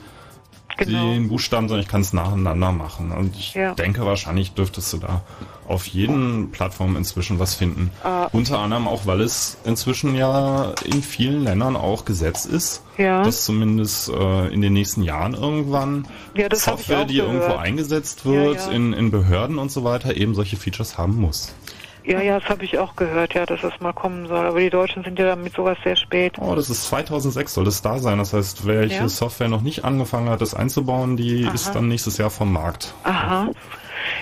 den Buchstaben, sondern ich kann es nacheinander machen. Und ich Ja. denke, wahrscheinlich dürftest du da auf jeden Plattform inzwischen was finden. Ah. Unter anderem auch, weil es inzwischen ja in vielen Ländern auch Gesetz ist, Ja. dass zumindest äh, in den nächsten Jahren irgendwann Ja, Software, die irgendwo gehört. eingesetzt wird, ja. In, in Behörden und so weiter, eben solche Features haben muss. Ja, ja, das habe ich auch gehört, ja, dass das mal kommen soll. Aber die Deutschen sind ja damit sowas sehr spät. Oh, das ist 2006 soll das da sein. Das heißt, welche Ja. Software noch nicht angefangen hat, das einzubauen, die Aha. ist dann nächstes Jahr vom Markt. Aha.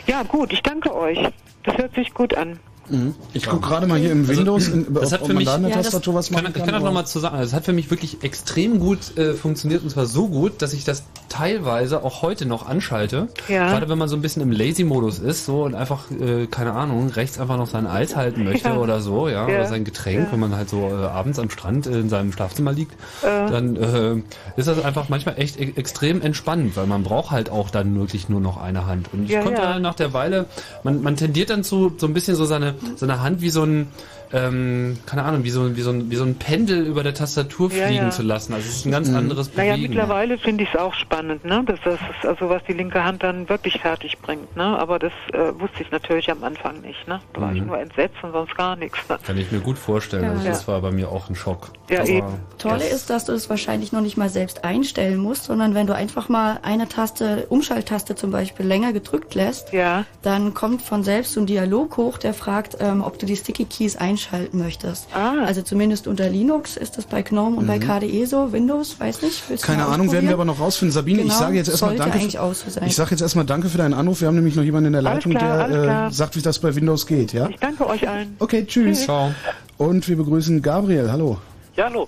Ja, gut, ich danke euch. Das hört sich gut an. Mhm. Ich gucke gerade mal hier im Also, Windows, in, das ob, hat für mich da in der Ja, das Tastatur was machen kann, kann. kann aber- nochmal zu sagen. Also es hat für mich wirklich extrem gut äh, funktioniert und zwar so gut, dass ich das teilweise auch heute noch anschalte. Ja. Gerade wenn man so ein bisschen im Lazy-Modus ist, so und einfach äh, keine Ahnung rechts einfach noch sein Eis halten möchte Ja. oder so, ja, Ja. oder sein Getränk, Ja. wenn man halt so äh, abends am Strand äh, in seinem Schlafzimmer liegt, dann äh, ist das einfach manchmal echt e extrem entspannend, weil man braucht halt auch dann wirklich nur noch eine Hand. Und ich Ja, konnte ja. nach der Weile, man, man tendiert dann zu so ein bisschen so seine seine Hand wie so ein ähm, keine Ahnung, wie so, wie, so ein, wie so ein Pendel über der Tastatur Ja, fliegen ja. zu lassen. Also es ist ein ganz Mhm. anderes Naja, Bewegen. mittlerweile finde ich es auch spannend, ne? Dass das ist also was die linke Hand dann wirklich fertig bringt, ne? Aber das äh, wusste ich natürlich am Anfang nicht, ne? Da war ich Mhm. nur entsetzt und sonst gar nichts. Ne? Kann ich mir gut vorstellen. Ja. Also das war bei mir auch ein Schock. Ja, Aber eben. Tolle das- ist, dass du es wahrscheinlich noch nicht mal selbst einstellen musst, sondern wenn du einfach mal eine Taste, Umschalttaste zum Beispiel, länger gedrückt lässt, ja. dann kommt von selbst so ein Dialog hoch, der fragt, ähm, ob du die Sticky Keys einschalten möchtest. Ah. Also zumindest unter Linux ist das bei GNOME und bei Mhm. KDE so, Windows, weiß nicht. Keine Ahnung, werden wir aber noch rausfinden. Sabine, ich Genau, sage jetzt erstmal danke. eigentlich auch so sein. Ich sage jetzt erstmal danke für deinen Anruf. Wir haben nämlich noch jemanden in der Leitung, klar, der äh, sagt, wie das bei Windows geht, ja? Ich danke euch allen. Okay, tschüss. Ciao. Und wir begrüßen Gabriel. Hallo. Ja, hallo.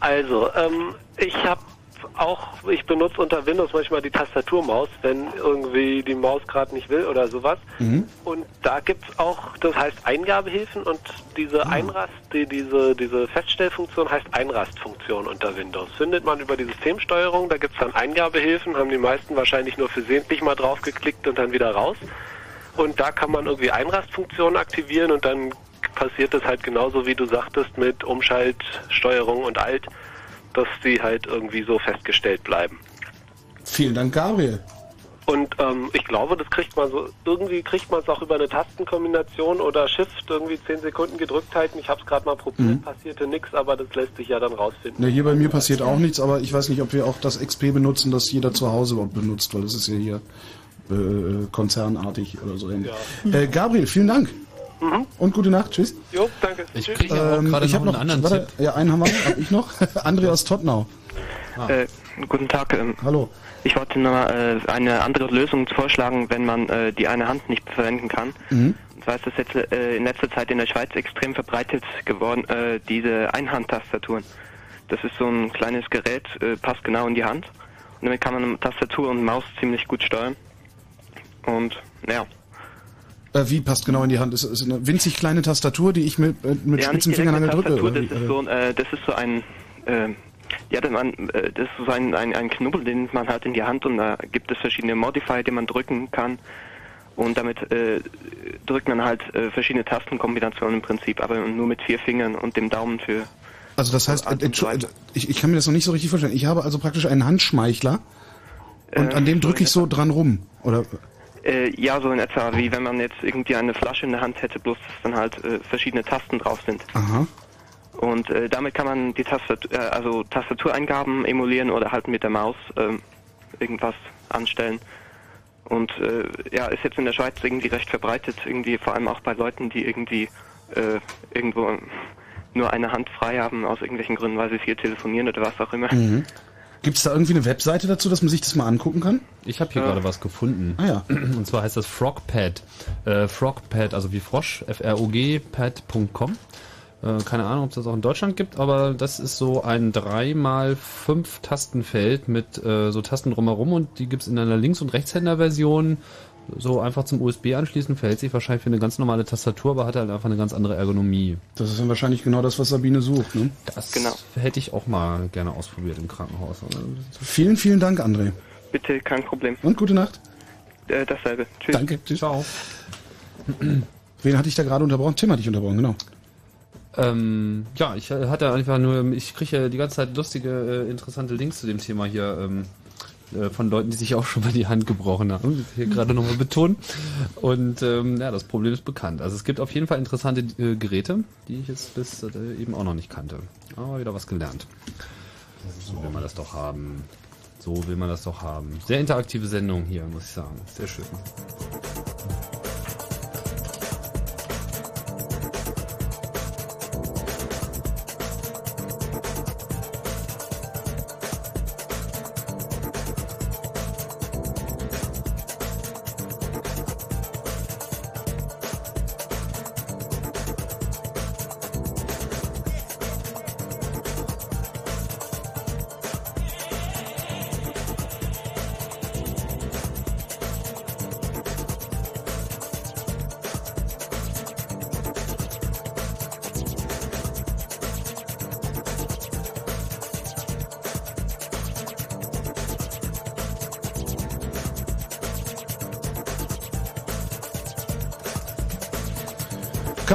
Also, ähm, ich habe auch, ich benutze unter Windows manchmal die Tastaturmaus, wenn irgendwie die Maus gerade nicht will oder sowas. Mhm. Und da gibt's auch, das heißt Eingabehilfen und diese Einrast, die, diese, diese Feststellfunktion heißt Einrastfunktion unter Windows. Findet man über die Systemsteuerung, da gibt's dann Eingabehilfen, haben die meisten wahrscheinlich nur versehentlich mal drauf geklickt und dann wieder raus. Und da kann man irgendwie Einrastfunktionen aktivieren und dann passiert das halt genauso, wie du sagtest, mit Umschalt, Steuerung und Alt, dass die halt irgendwie so festgestellt bleiben. Vielen Dank, Gabriel. Und ähm, ich glaube, das kriegt man so, irgendwie kriegt man es auch über eine Tastenkombination oder Shift, irgendwie 10 Sekunden gedrückt halten. Ich habe es gerade mal probiert, Mhm. passierte nichts, aber das lässt sich ja dann rausfinden. Ne, hier bei mir passiert auch nichts, aber ich weiß nicht, ob wir auch das XP benutzen, das jeder zu Hause benutzt, weil das ist ja hier äh, konzernartig oder so. ähnlich. Äh, Gabriel, vielen Dank. Mhm. Und gute Nacht, tschüss. Jo, danke. Ich Tschüss. kriege auch gerade noch habe einen anderen warte, Tipp. Ja, einen haben wir, hab ich noch. *laughs* André aus Tottenau. Äh, guten Tag. Ähm, Hallo. Ich wollte nur mal äh, eine andere Lösung vorschlagen, wenn man äh, die eine Hand nicht verwenden kann. Mhm. Und zwar ist das jetzt äh, in letzter Zeit in der Schweiz extrem verbreitet geworden, äh, diese Einhandtastaturen. Das ist so ein kleines Gerät, äh, passt genau in die Hand. Und damit kann man Tastatur und Maus ziemlich gut steuern. Und ja. Äh, wie passt genau in die Hand? Ist, ist eine winzig kleine Tastatur, die ich mit, äh, mit ja, spitzen direkt Fingern eine drücke? Das ist so, äh, das ist so ein, äh, ja, das, man, äh, das ist so ein, ein, ein Knubbel, den man hat in die Hand und da gibt es verschiedene Modifier, die man drücken kann. Und damit äh, drückt man halt äh, verschiedene Tastenkombinationen im Prinzip, aber nur mit vier Fingern und dem Daumen für. Also das heißt, äh, äh, ich, ich kann mir das noch nicht so richtig vorstellen. Ich habe also praktisch einen Handschmeichler und Äh, an dem so drücke ich so dran rum. Oder Äh, ja, so in etwa, wie wenn man jetzt irgendwie eine Flasche in der Hand hätte, bloß dass dann halt äh, verschiedene Tasten drauf sind. aha. Und äh, damit kann man die Tastatur, äh, also Tastatureingaben emulieren oder halt mit der Maus ähm, irgendwas anstellen. Und äh, ja, ist jetzt in der Schweiz irgendwie recht verbreitet, irgendwie vor allem auch bei Leuten, die irgendwie äh, irgendwo nur eine Hand frei haben aus irgendwelchen Gründen, weil sie viel telefonieren oder was auch immer. Mhm. Gibt es da irgendwie eine Webseite dazu, dass man sich das mal angucken kann? Ich habe hier Ja. gerade was gefunden. Ah ja. Und zwar heißt das Frogpad. Äh, Frogpad, also wie Frosch, F-R-O-G, pad.com. Äh, keine Ahnung, ob es das auch in Deutschland gibt, aber das ist so ein 3x5 Tastenfeld mit äh, so Tasten drumherum und die gibt es in einer Links- und Rechtshänder-Version. So einfach zum USB anschließen, verhält sich wahrscheinlich für eine ganz normale Tastatur, aber hat halt einfach eine ganz andere Ergonomie. Das ist dann wahrscheinlich genau das, was Sabine sucht. Ne? Das hätte ich auch mal gerne ausprobiert im Krankenhaus. Vielen, vielen Dank, André. Bitte, kein Problem. Und gute Nacht. Äh, dasselbe. Tschüss. Danke. Tschüss. Ciao. *clears throat* Wen hatte ich da gerade unterbrochen? Tim hatte ich unterbrochen, genau. Ähm, ja, ich hatte einfach nur, ich kriege ja die ganze Zeit lustige, äh, interessante Links zu dem Thema hier ähm, äh, von Leuten, die sich auch schon mal die Hand gebrochen haben. Hier gerade nochmal betonen. Und ähm, ja, das Problem ist bekannt. Also es gibt auf jeden Fall interessante äh, Geräte, die ich jetzt bis äh, eben auch noch nicht kannte. Aber wieder was gelernt. So will man das doch haben. So will man das doch haben. Sehr interaktive Sendung hier, muss ich sagen. Sehr schön.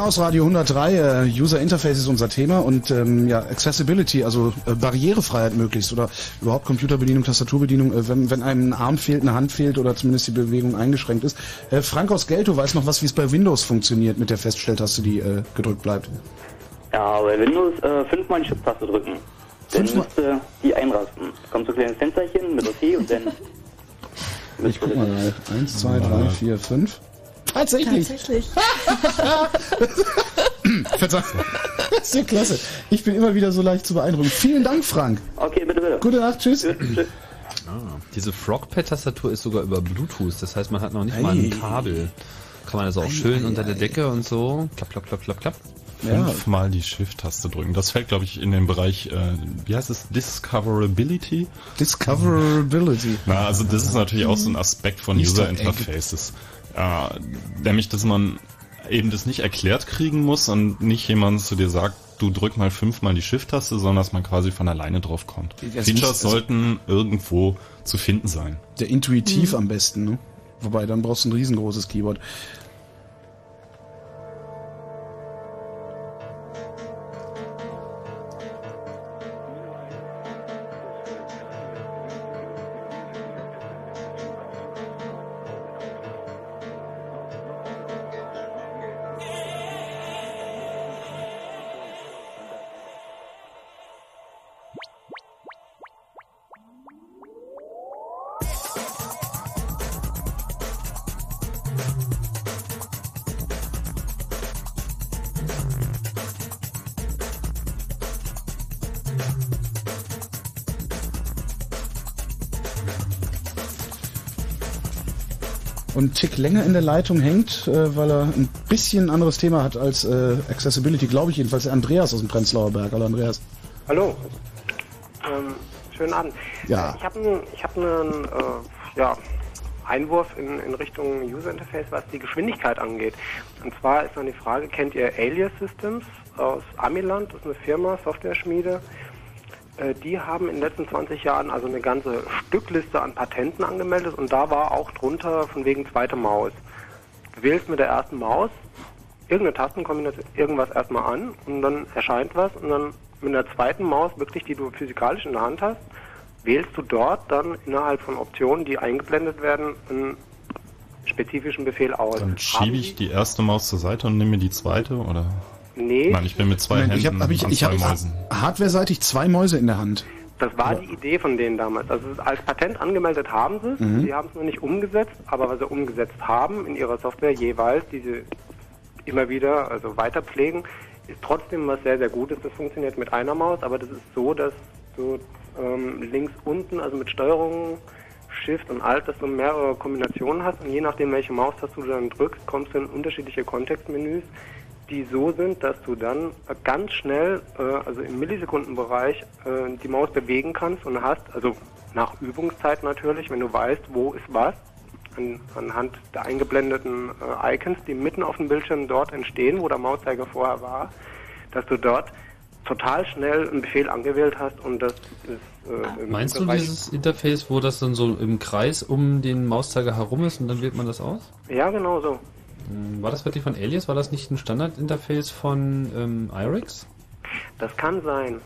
Chaos Radio 103, äh, User Interface ist unser Thema und ähm, ja, Accessibility, also äh, Barrierefreiheit möglichst oder überhaupt Computerbedienung, Tastaturbedienung, äh, wenn, wenn einem ein Arm fehlt, eine Hand fehlt oder zumindest die Bewegung eingeschränkt ist. Äh, Frank aus Gelto weiß noch was, wie es bei Windows funktioniert mit der Feststelltaste, die äh, gedrückt bleibt. Ja, bei Windows äh, fünfmal die Shift-Taste drücken. Dann müsste die einrasten. Kommt so ein kleines Fensterchen mit OK und dann... *laughs* Ich guck mal, äh, eins, zwei, drei, vier, fünf. Tatsächlich. Tatsächlich. *laughs* Verzeihung. Das ist ja klasse. Ich bin immer wieder so leicht zu beeindrucken. Vielen Dank, Frank. Okay, bitte, bitte. Gute Nacht, tschüss. Ah, diese Frogpad-Tastatur ist sogar über Bluetooth. Das heißt, man hat noch nicht mal Ei. ein Kabel. Kann man also auch Ei, schön ei, unter der ei. Decke und so. Klapp, klapp, klapp, klapp, klapp. Fünfmal die Shift-Taste drücken. Das fällt, glaube ich, in den Bereich, äh, wie heißt es, Discoverability? Discoverability. Na, also das ist natürlich auch so ein Aspekt von User Interfaces. Äh, nämlich, dass man eben das nicht erklärt kriegen muss und nicht jemand zu dir sagt, du drück mal fünfmal die Shift-Taste, sondern dass man quasi von alleine drauf kommt. Also Features nicht- also- sollten irgendwo zu finden sein. Der intuitiv am besten, ne? Wobei, dann brauchst du ein riesengroßes Keyboard. Länger in der Leitung hängt, äh, weil er ein bisschen anderes Thema hat als äh, Accessibility, glaube ich jedenfalls. Andreas aus dem Prenzlauer Berg. Hallo Andreas. Hallo. Ähm, schönen Abend. Ja. Ich habe einen hab einen, äh, ja, Einwurf in, in Richtung User Interface, was die Geschwindigkeit angeht. Und zwar ist dann die Frage, kennt ihr Alias Systems aus Amiland? Das ist eine Firma, Software-Schmiede. Äh, Die haben in den letzten 20 Jahren also eine ganze Stückliste an Patenten angemeldet und da war auch drunter von wegen zweite Maus. Du wählst mit der ersten Maus irgendeine Tastenkombination, irgendwas erstmal an und dann erscheint was und dann mit der zweiten Maus, wirklich die du physikalisch in der Hand hast, wählst du dort dann innerhalb von Optionen, die eingeblendet werden, einen spezifischen Befehl aus. Dann schiebe ich die erste Maus zur Seite und nehme die zweite, oder? Nee. Nein, ich bin mit zwei ich Händen habe hab ich, an ich hab Mäusen. hardware-seitig zwei Mäuse in der Hand. Das war die Idee von denen damals. Also als Patent angemeldet haben sie es, Mhm. sie haben es noch nicht umgesetzt, aber was sie umgesetzt haben in ihrer Software jeweils, die sie immer wieder also weiter pflegen, ist trotzdem was sehr, sehr Gutes. Das funktioniert mit einer Maus, aber das ist so, dass du ähm, links unten, also mit Steuerung, Shift und Alt, dass du mehrere Kombinationen hast und je nachdem, welche Maustaste du dann drückst, kommst du in unterschiedliche Kontextmenüs, die so sind, dass du dann ganz schnell, äh, also im Millisekundenbereich, äh, die Maus bewegen kannst und hast, also nach Übungszeit natürlich, wenn du weißt, wo ist was, an, anhand der eingeblendeten äh, Icons, die mitten auf dem Bildschirm dort entstehen, wo der Mauszeiger vorher war, dass du dort total schnell einen Befehl angewählt hast und das ist äh, Meinst du dieses Interface, wo das dann so im Kreis um den Mauszeiger herum ist und dann wählt man das aus? Ja, genau so. Hm, War das wirklich von Alias? War das nicht ein Standardinterface von ähm, IRIX? Das kann sein.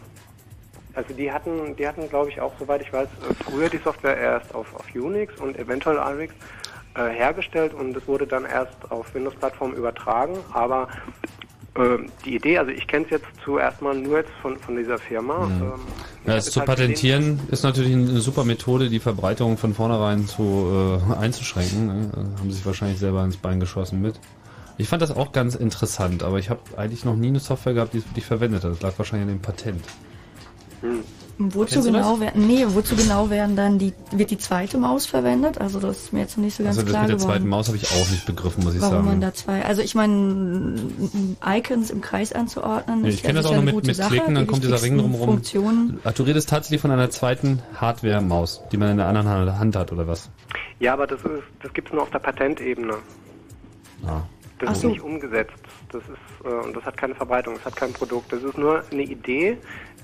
Also die hatten, die hatten, glaube ich, auch, soweit ich weiß, äh, früher die Software erst auf, auf Unix und eventuell IRIX äh, hergestellt und es wurde dann erst auf Windows-Plattform übertragen. Aber ähm, die Idee, also ich kenne es jetzt zuerst mal nur jetzt von, von dieser Firma. Mhm. Ähm, Ja, es zu halt gesehen- patentieren ist natürlich eine super Methode, die Verbreitung von vornherein zu äh, einzuschränken. ne? Äh, Haben sich wahrscheinlich selber ins Bein geschossen mit. Ich fand das auch ganz interessant, aber ich habe eigentlich noch nie eine Software gehabt, die es wirklich verwendet hat. Das lag wahrscheinlich an dem Patent. Wozu genau das? werden, nee, wozu genau werden dann die, wird die zweite Maus verwendet? Also das ist mir jetzt noch nicht so ganz Also das klar mit der geworden. zweiten Maus habe ich auch nicht begriffen, muss ich warum sagen. man da zwei, also ich meine, Icons im Kreis anzuordnen, Nee, ich kenne das auch nur mit, mit Sache. Klicken, dann Die kommt dieser Ring drumherum. Funktionen. Du redest tatsächlich von einer zweiten Hardware-Maus, die man in der anderen Hand- Hand hat, oder was? Ja, aber das ist, das gibt es nur auf der Patentebene. Ah. Das Ach ist so. nicht umgesetzt. Das ist äh, und das hat keine Verbreitung, das hat kein Produkt. Das ist nur eine Idee,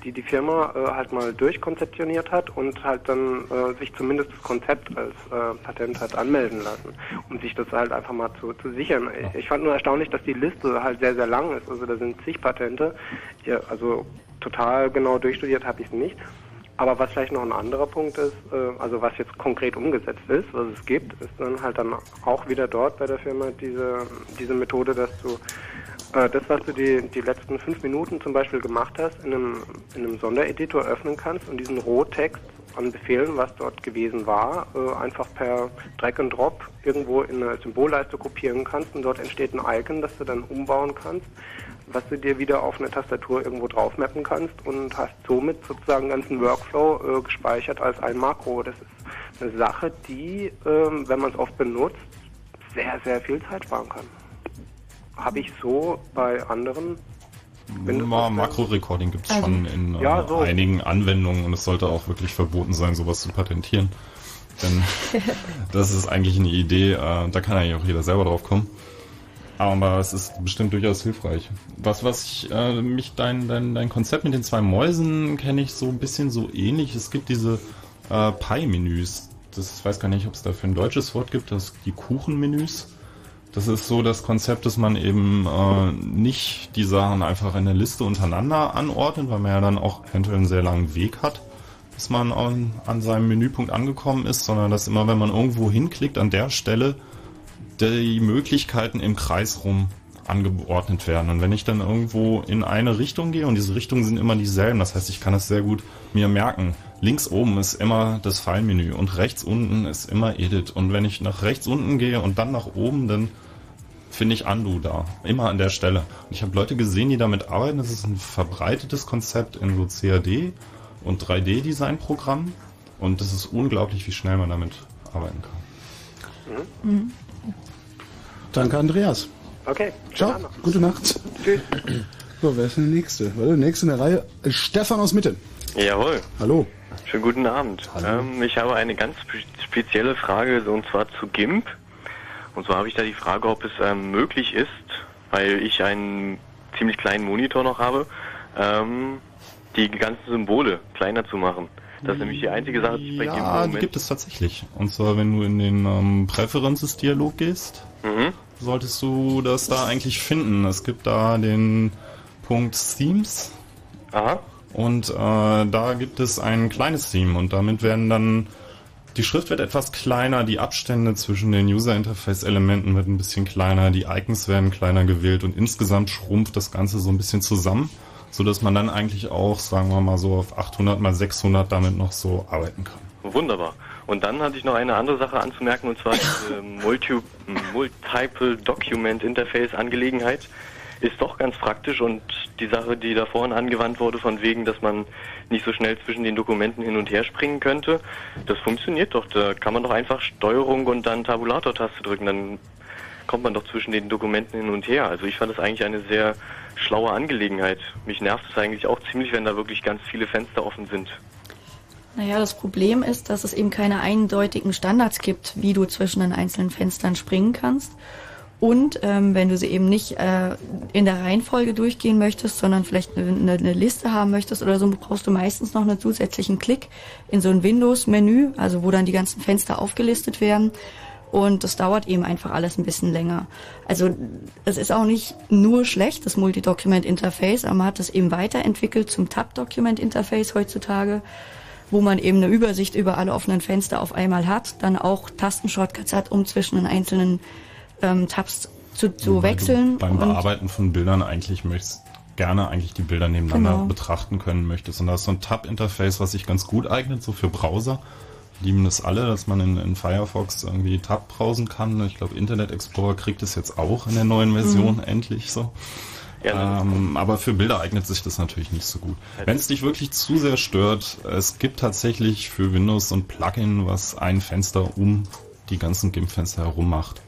die die Firma äh, halt mal durchkonzeptioniert hat und halt dann äh, sich zumindest das Konzept als äh, Patent hat anmelden lassen, um sich das halt einfach mal zu, zu sichern. Ich, fand nur erstaunlich, dass die Liste halt sehr, sehr lang ist. Also da sind zig Patente. Ja, also total genau durchstudiert habe ich es nicht. Aber was vielleicht noch ein anderer Punkt ist, äh, also was jetzt konkret umgesetzt ist, was es gibt, ist dann halt dann auch wieder dort bei der Firma diese, diese Methode, dass du das, was du die, die letzten fünf Minuten zum Beispiel gemacht hast, in einem, in einem Sondereditor öffnen kannst und diesen Rohtext an Befehlen, was dort gewesen war, äh, einfach per Drag and Drop irgendwo in eine Symbolleiste kopieren kannst und dort entsteht ein Icon, das du dann umbauen kannst, was du dir wieder auf eine Tastatur irgendwo drauf mappen kannst und hast somit sozusagen ganzen Workflow äh, gespeichert als ein Makro. Das ist eine Sache, die, ähm, wenn man es oft benutzt, sehr, sehr viel Zeit sparen kann. Habe ich so bei anderen Ma Makro-Recording gibt es Also, schon in äh, ja, so. einigen Anwendungen und es sollte auch wirklich verboten sein, sowas zu patentieren. Denn *laughs* das ist eigentlich eine Idee, äh, da kann eigentlich auch jeder selber drauf kommen. Aber es ist bestimmt durchaus hilfreich. Was, was ich, äh, mich, dein, dein, dein Konzept mit den zwei Mäusen kenne ich so ein bisschen so ähnlich. Es gibt diese äh, Pie-Menüs. Das, ich weiß gar nicht, ob es dafür ein deutsches Wort gibt, das die Kuchenmenüs. Das ist so das Konzept, dass man eben äh, nicht die Sachen einfach in der Liste untereinander anordnet, weil man ja dann auch eventuell einen sehr langen Weg hat, bis man an, an seinem Menüpunkt angekommen ist, sondern dass immer, wenn man irgendwo hinklickt, an der Stelle die Möglichkeiten im Kreis rum angeordnet werden. Und wenn ich dann irgendwo in eine Richtung gehe, und diese Richtungen sind immer dieselben, das heißt, ich kann es sehr gut mir merken. Links oben ist immer das File-Menü und rechts unten ist immer Edit. Und wenn ich nach rechts unten gehe und dann nach oben, dann finde ich Undo da. Immer an der Stelle. Und ich habe Leute gesehen, die damit arbeiten. Das ist ein verbreitetes Konzept in so CAD und 3D-Design-Programmen. Und das ist unglaublich, wie schnell man damit arbeiten kann. Mhm. Danke, Andreas. Okay. Ciao. Gute Nacht. Tschüss. So, wer ist denn der Nächste? Warte, Nächste in der Reihe. ist Stefan aus Mitte. Jawohl. Hallo. Schönen guten Abend. Ähm, ich habe eine ganz spe- spezielle Frage, und zwar zu GIMP. Und zwar habe ich da die Frage, ob es ähm, möglich ist, weil ich einen ziemlich kleinen Monitor noch habe, ähm, die ganzen Symbole kleiner zu machen. Das ist nämlich die einzige Sache, die ich bei GIMP im Ja, die Moment... gibt es tatsächlich. Und zwar, wenn du in den ähm, Preferences-Dialog gehst, Mhm. solltest du das da eigentlich finden. Es gibt da den Punkt Themes. Aha. Und äh, da gibt es ein kleines Theme und damit werden dann die Schrift wird etwas kleiner, die Abstände zwischen den User Interface Elementen wird ein bisschen kleiner, die Icons werden kleiner gewählt und insgesamt schrumpft das Ganze so ein bisschen zusammen, so dass man dann eigentlich auch, sagen wir mal so auf 800 mal 600 damit noch so arbeiten kann. Wunderbar. Und dann hatte ich noch eine andere Sache anzumerken, und zwar diese Multi Multiple Document Interface Angelegenheit ist doch ganz praktisch und die Sache, die da vorhin angewandt wurde, von wegen, dass man nicht so schnell zwischen den Dokumenten hin und her springen könnte, das funktioniert doch. Da kann man doch einfach Steuerung und dann Tabulator-Taste drücken, dann kommt man doch zwischen den Dokumenten hin und her. Also ich fand das eigentlich eine sehr schlaue Angelegenheit. Mich nervt es eigentlich auch ziemlich, wenn da wirklich ganz viele Fenster offen sind. Naja, das Problem ist, dass es eben keine eindeutigen Standards gibt, wie du zwischen den einzelnen Fenstern springen kannst. Und ähm, wenn du sie eben nicht äh, in der Reihenfolge durchgehen möchtest, sondern vielleicht eine, eine, Liste haben möchtest oder so, brauchst du meistens noch einen zusätzlichen Klick in so ein Windows-Menü, also wo dann die ganzen Fenster aufgelistet werden. Und das dauert eben einfach alles ein bisschen länger. Also es ist auch nicht nur schlecht, das Multi-Document-Interface, aber man hat es eben weiterentwickelt zum Tab-Document-Interface heutzutage, wo man eben eine Übersicht über alle offenen Fenster auf einmal hat, dann auch Tastenshortcuts hat, um zwischen den einzelnen ähm, Tabs zu, zu Wobei wechseln. Beim Bearbeiten von Bildern eigentlich möchtest gerne eigentlich die Bilder nebeneinander Genau. betrachten können möchtest. Und da ist so ein Tab-Interface, was sich ganz gut eignet, so für Browser. Lieben das alle, dass man in, in Firefox irgendwie Tab browsen kann. Ich glaube, Internet Explorer kriegt es jetzt auch in der neuen Version Mhm. endlich so. ähm, aber für Bilder eignet sich das natürlich nicht so gut. Wenn es dich wirklich zu sehr stört, es gibt tatsächlich für Windows so ein Plugin, was ein Fenster um die ganzen GIMP-Fenster herum macht.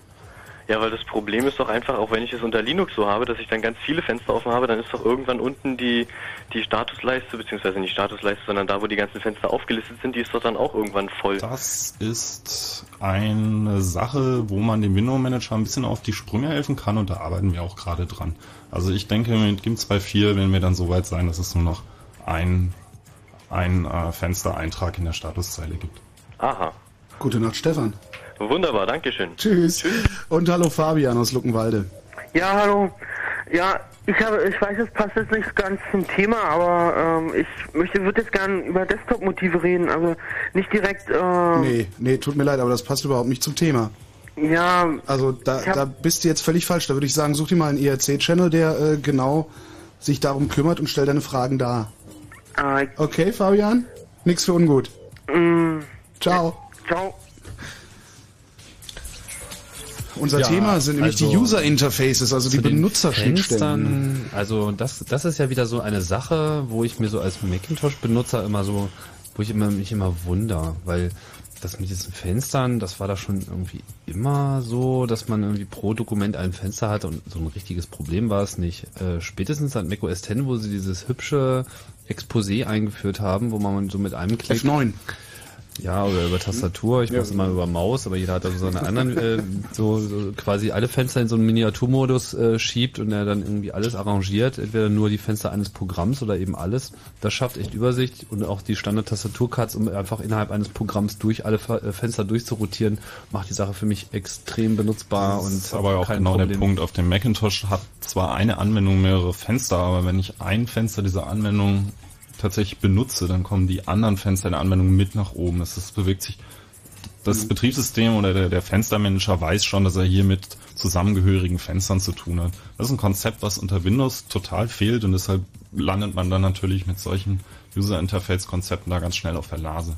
Ja, weil das Problem ist doch einfach, auch wenn ich es unter Linux so habe, dass ich dann ganz viele Fenster offen habe, dann ist doch irgendwann unten die, die Statusleiste, beziehungsweise nicht Statusleiste, sondern da, wo die ganzen Fenster aufgelistet sind, die ist doch dann auch irgendwann voll. Das ist eine Sache, wo man dem Window Manager ein bisschen auf die Sprünge helfen kann und da arbeiten wir auch gerade dran. Also ich denke, mit GIMP 2.4 werden wir dann so weit sein, dass es nur noch ein, ein äh, Fenstereintrag in der Statuszeile gibt. Aha. Gute Nacht, Stefan. Wunderbar, Dankeschön. Tschüss. Und hallo Fabian aus Luckenwalde. Ja, hallo. Ja, ich habe, ich weiß, es passt jetzt nicht ganz zum Thema, aber ähm, ich möchte, würde jetzt gerne über Desktop-Motive reden, also nicht direkt. Äh, Nee, nee, tut mir leid, aber das passt überhaupt nicht zum Thema. Ja. Also da, da bist du jetzt völlig falsch. Da würde ich sagen, such dir mal einen ERC-Channel, der äh, genau sich darum kümmert und stell deine Fragen dar. Äh, Okay, Fabian? Nix für ungut. Mm, Ciao. Ciao. Unser Ja, Thema sind nämlich die also User Interfaces, also die Benutzerschnittstellen. Also das, das ist ja wieder so eine Sache, wo ich mir so als Macintosh-Benutzer immer so, wo ich immer, mich immer wunder, weil das mit diesen Fenstern, das war da schon irgendwie immer so, dass man irgendwie pro Dokument ein Fenster hatte und so ein richtiges Problem war es nicht. Äh, spätestens seit macOS 10, wo sie dieses hübsche Exposé eingeführt haben, wo man so mit einem Klick F9. Ja, oder über Tastatur. Ich Ja. mach's immer über Maus, aber jeder hat also seine anderen, äh, so, so quasi alle Fenster in so einen Miniaturmodus äh, schiebt und er dann irgendwie alles arrangiert. Entweder nur die Fenster eines Programms oder eben alles. Das schafft echt Übersicht und auch die Standard-Tastaturcuts, um einfach innerhalb eines Programms durch alle Fe- äh, Fenster durchzurotieren, macht die Sache für mich extrem benutzbar Das und ist aber auch genau Problem. der Punkt. Auf dem Macintosh hat zwar eine Anwendung mehrere Fenster, aber wenn ich ein Fenster dieser Anwendung tatsächlich benutze, dann kommen die anderen Fenster der Anwendung mit nach oben. Das, das bewegt sich. Das Mhm. Betriebssystem oder der, der Fenstermanager weiß schon, dass er hier mit zusammengehörigen Fenstern zu tun hat. Das ist ein Konzept, was unter Windows total fehlt und deshalb landet man dann natürlich mit solchen User Interface Konzepten da ganz schnell auf der Nase.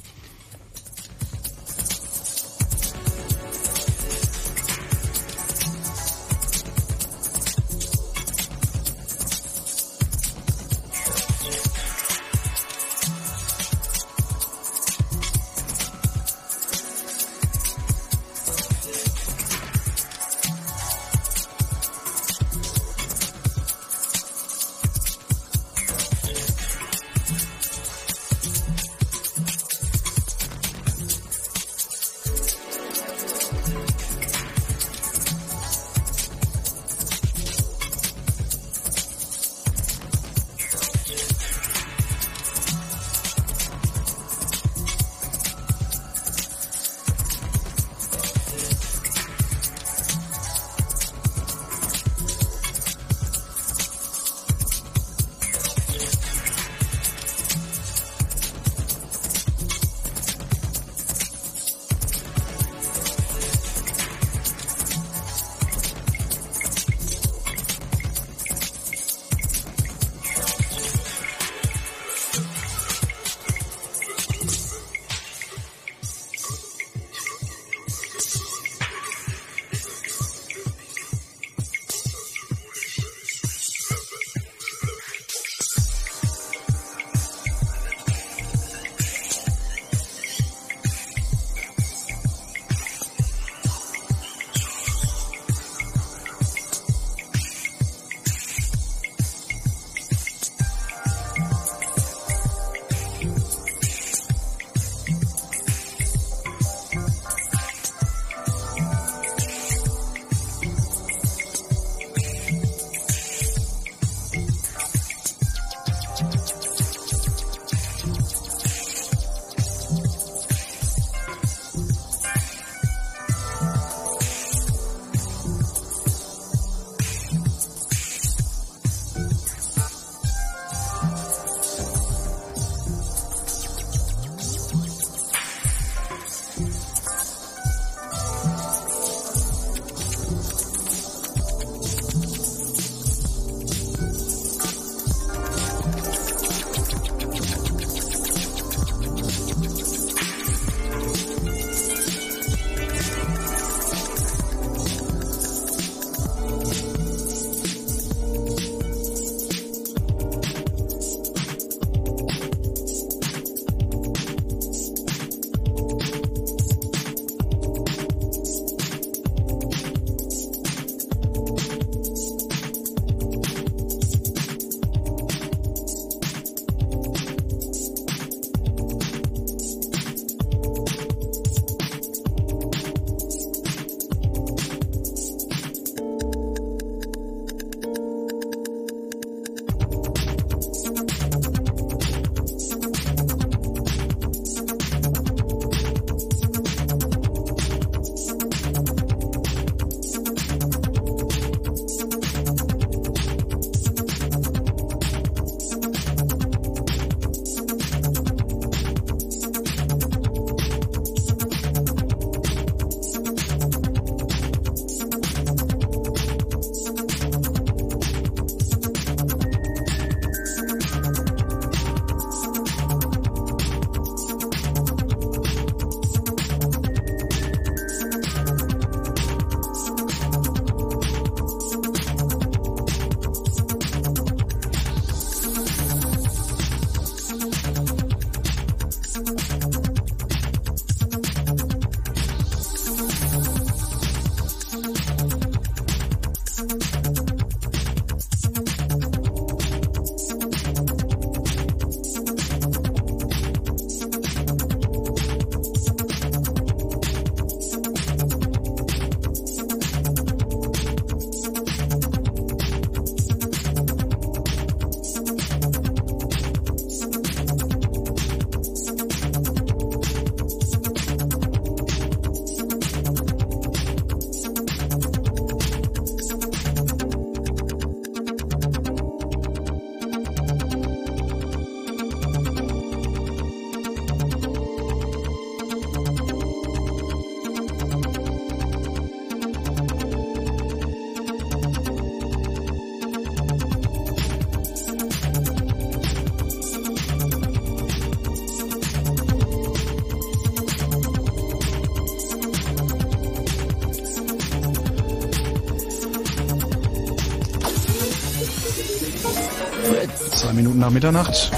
Minuten nach Mitternacht.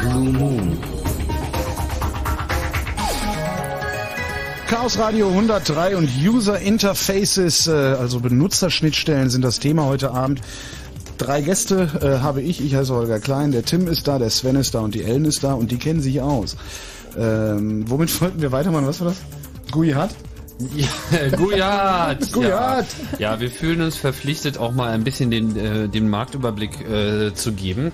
Blue Moon. Chaos Radio 103 und User Interfaces, äh, also Benutzerschnittstellen sind das Thema heute Abend. Drei Gäste äh, habe ich. Ich heiße Holger Klein. Der Tim ist da, der Sven ist da und die Ellen ist da und die kennen sich aus. Ähm, womit wollten wir weitermachen? Was war das? Gui hat? Ja, Guyat. *laughs* Guyat. Ja. ja, wir fühlen uns verpflichtet, auch mal ein bisschen den, äh, den Marktüberblick äh, zu geben.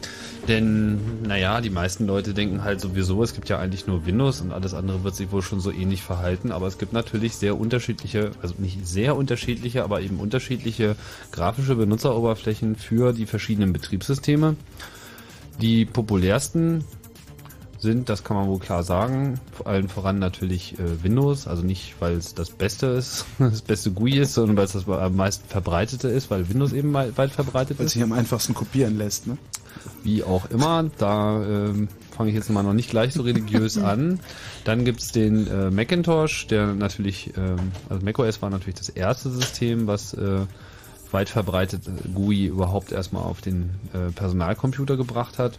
Denn, naja, die meisten Leute denken halt sowieso, es gibt ja eigentlich nur Windows und alles andere wird sich wohl schon so ähnlich verhalten. Aber es gibt natürlich sehr unterschiedliche, also nicht sehr unterschiedliche, aber eben unterschiedliche grafische Benutzeroberflächen für die verschiedenen Betriebssysteme. Die populärsten sind, das kann man wohl klar sagen, vor allen voran natürlich äh, Windows, also nicht, weil es das Beste ist, *laughs* das beste GUI ist, sondern weil es das am meisten verbreitete ist, weil Windows eben weit, verbreitet Weil es ist. sich am einfachsten kopieren lässt, ne? Wie auch immer, da ähm, fange ich jetzt mal noch nicht gleich so religiös *laughs* an. Dann gibt's den äh, Macintosh, der natürlich, ähm, also macOS war natürlich das erste System, was äh, weit verbreitet GUI überhaupt erstmal auf den äh, Personalcomputer gebracht hat.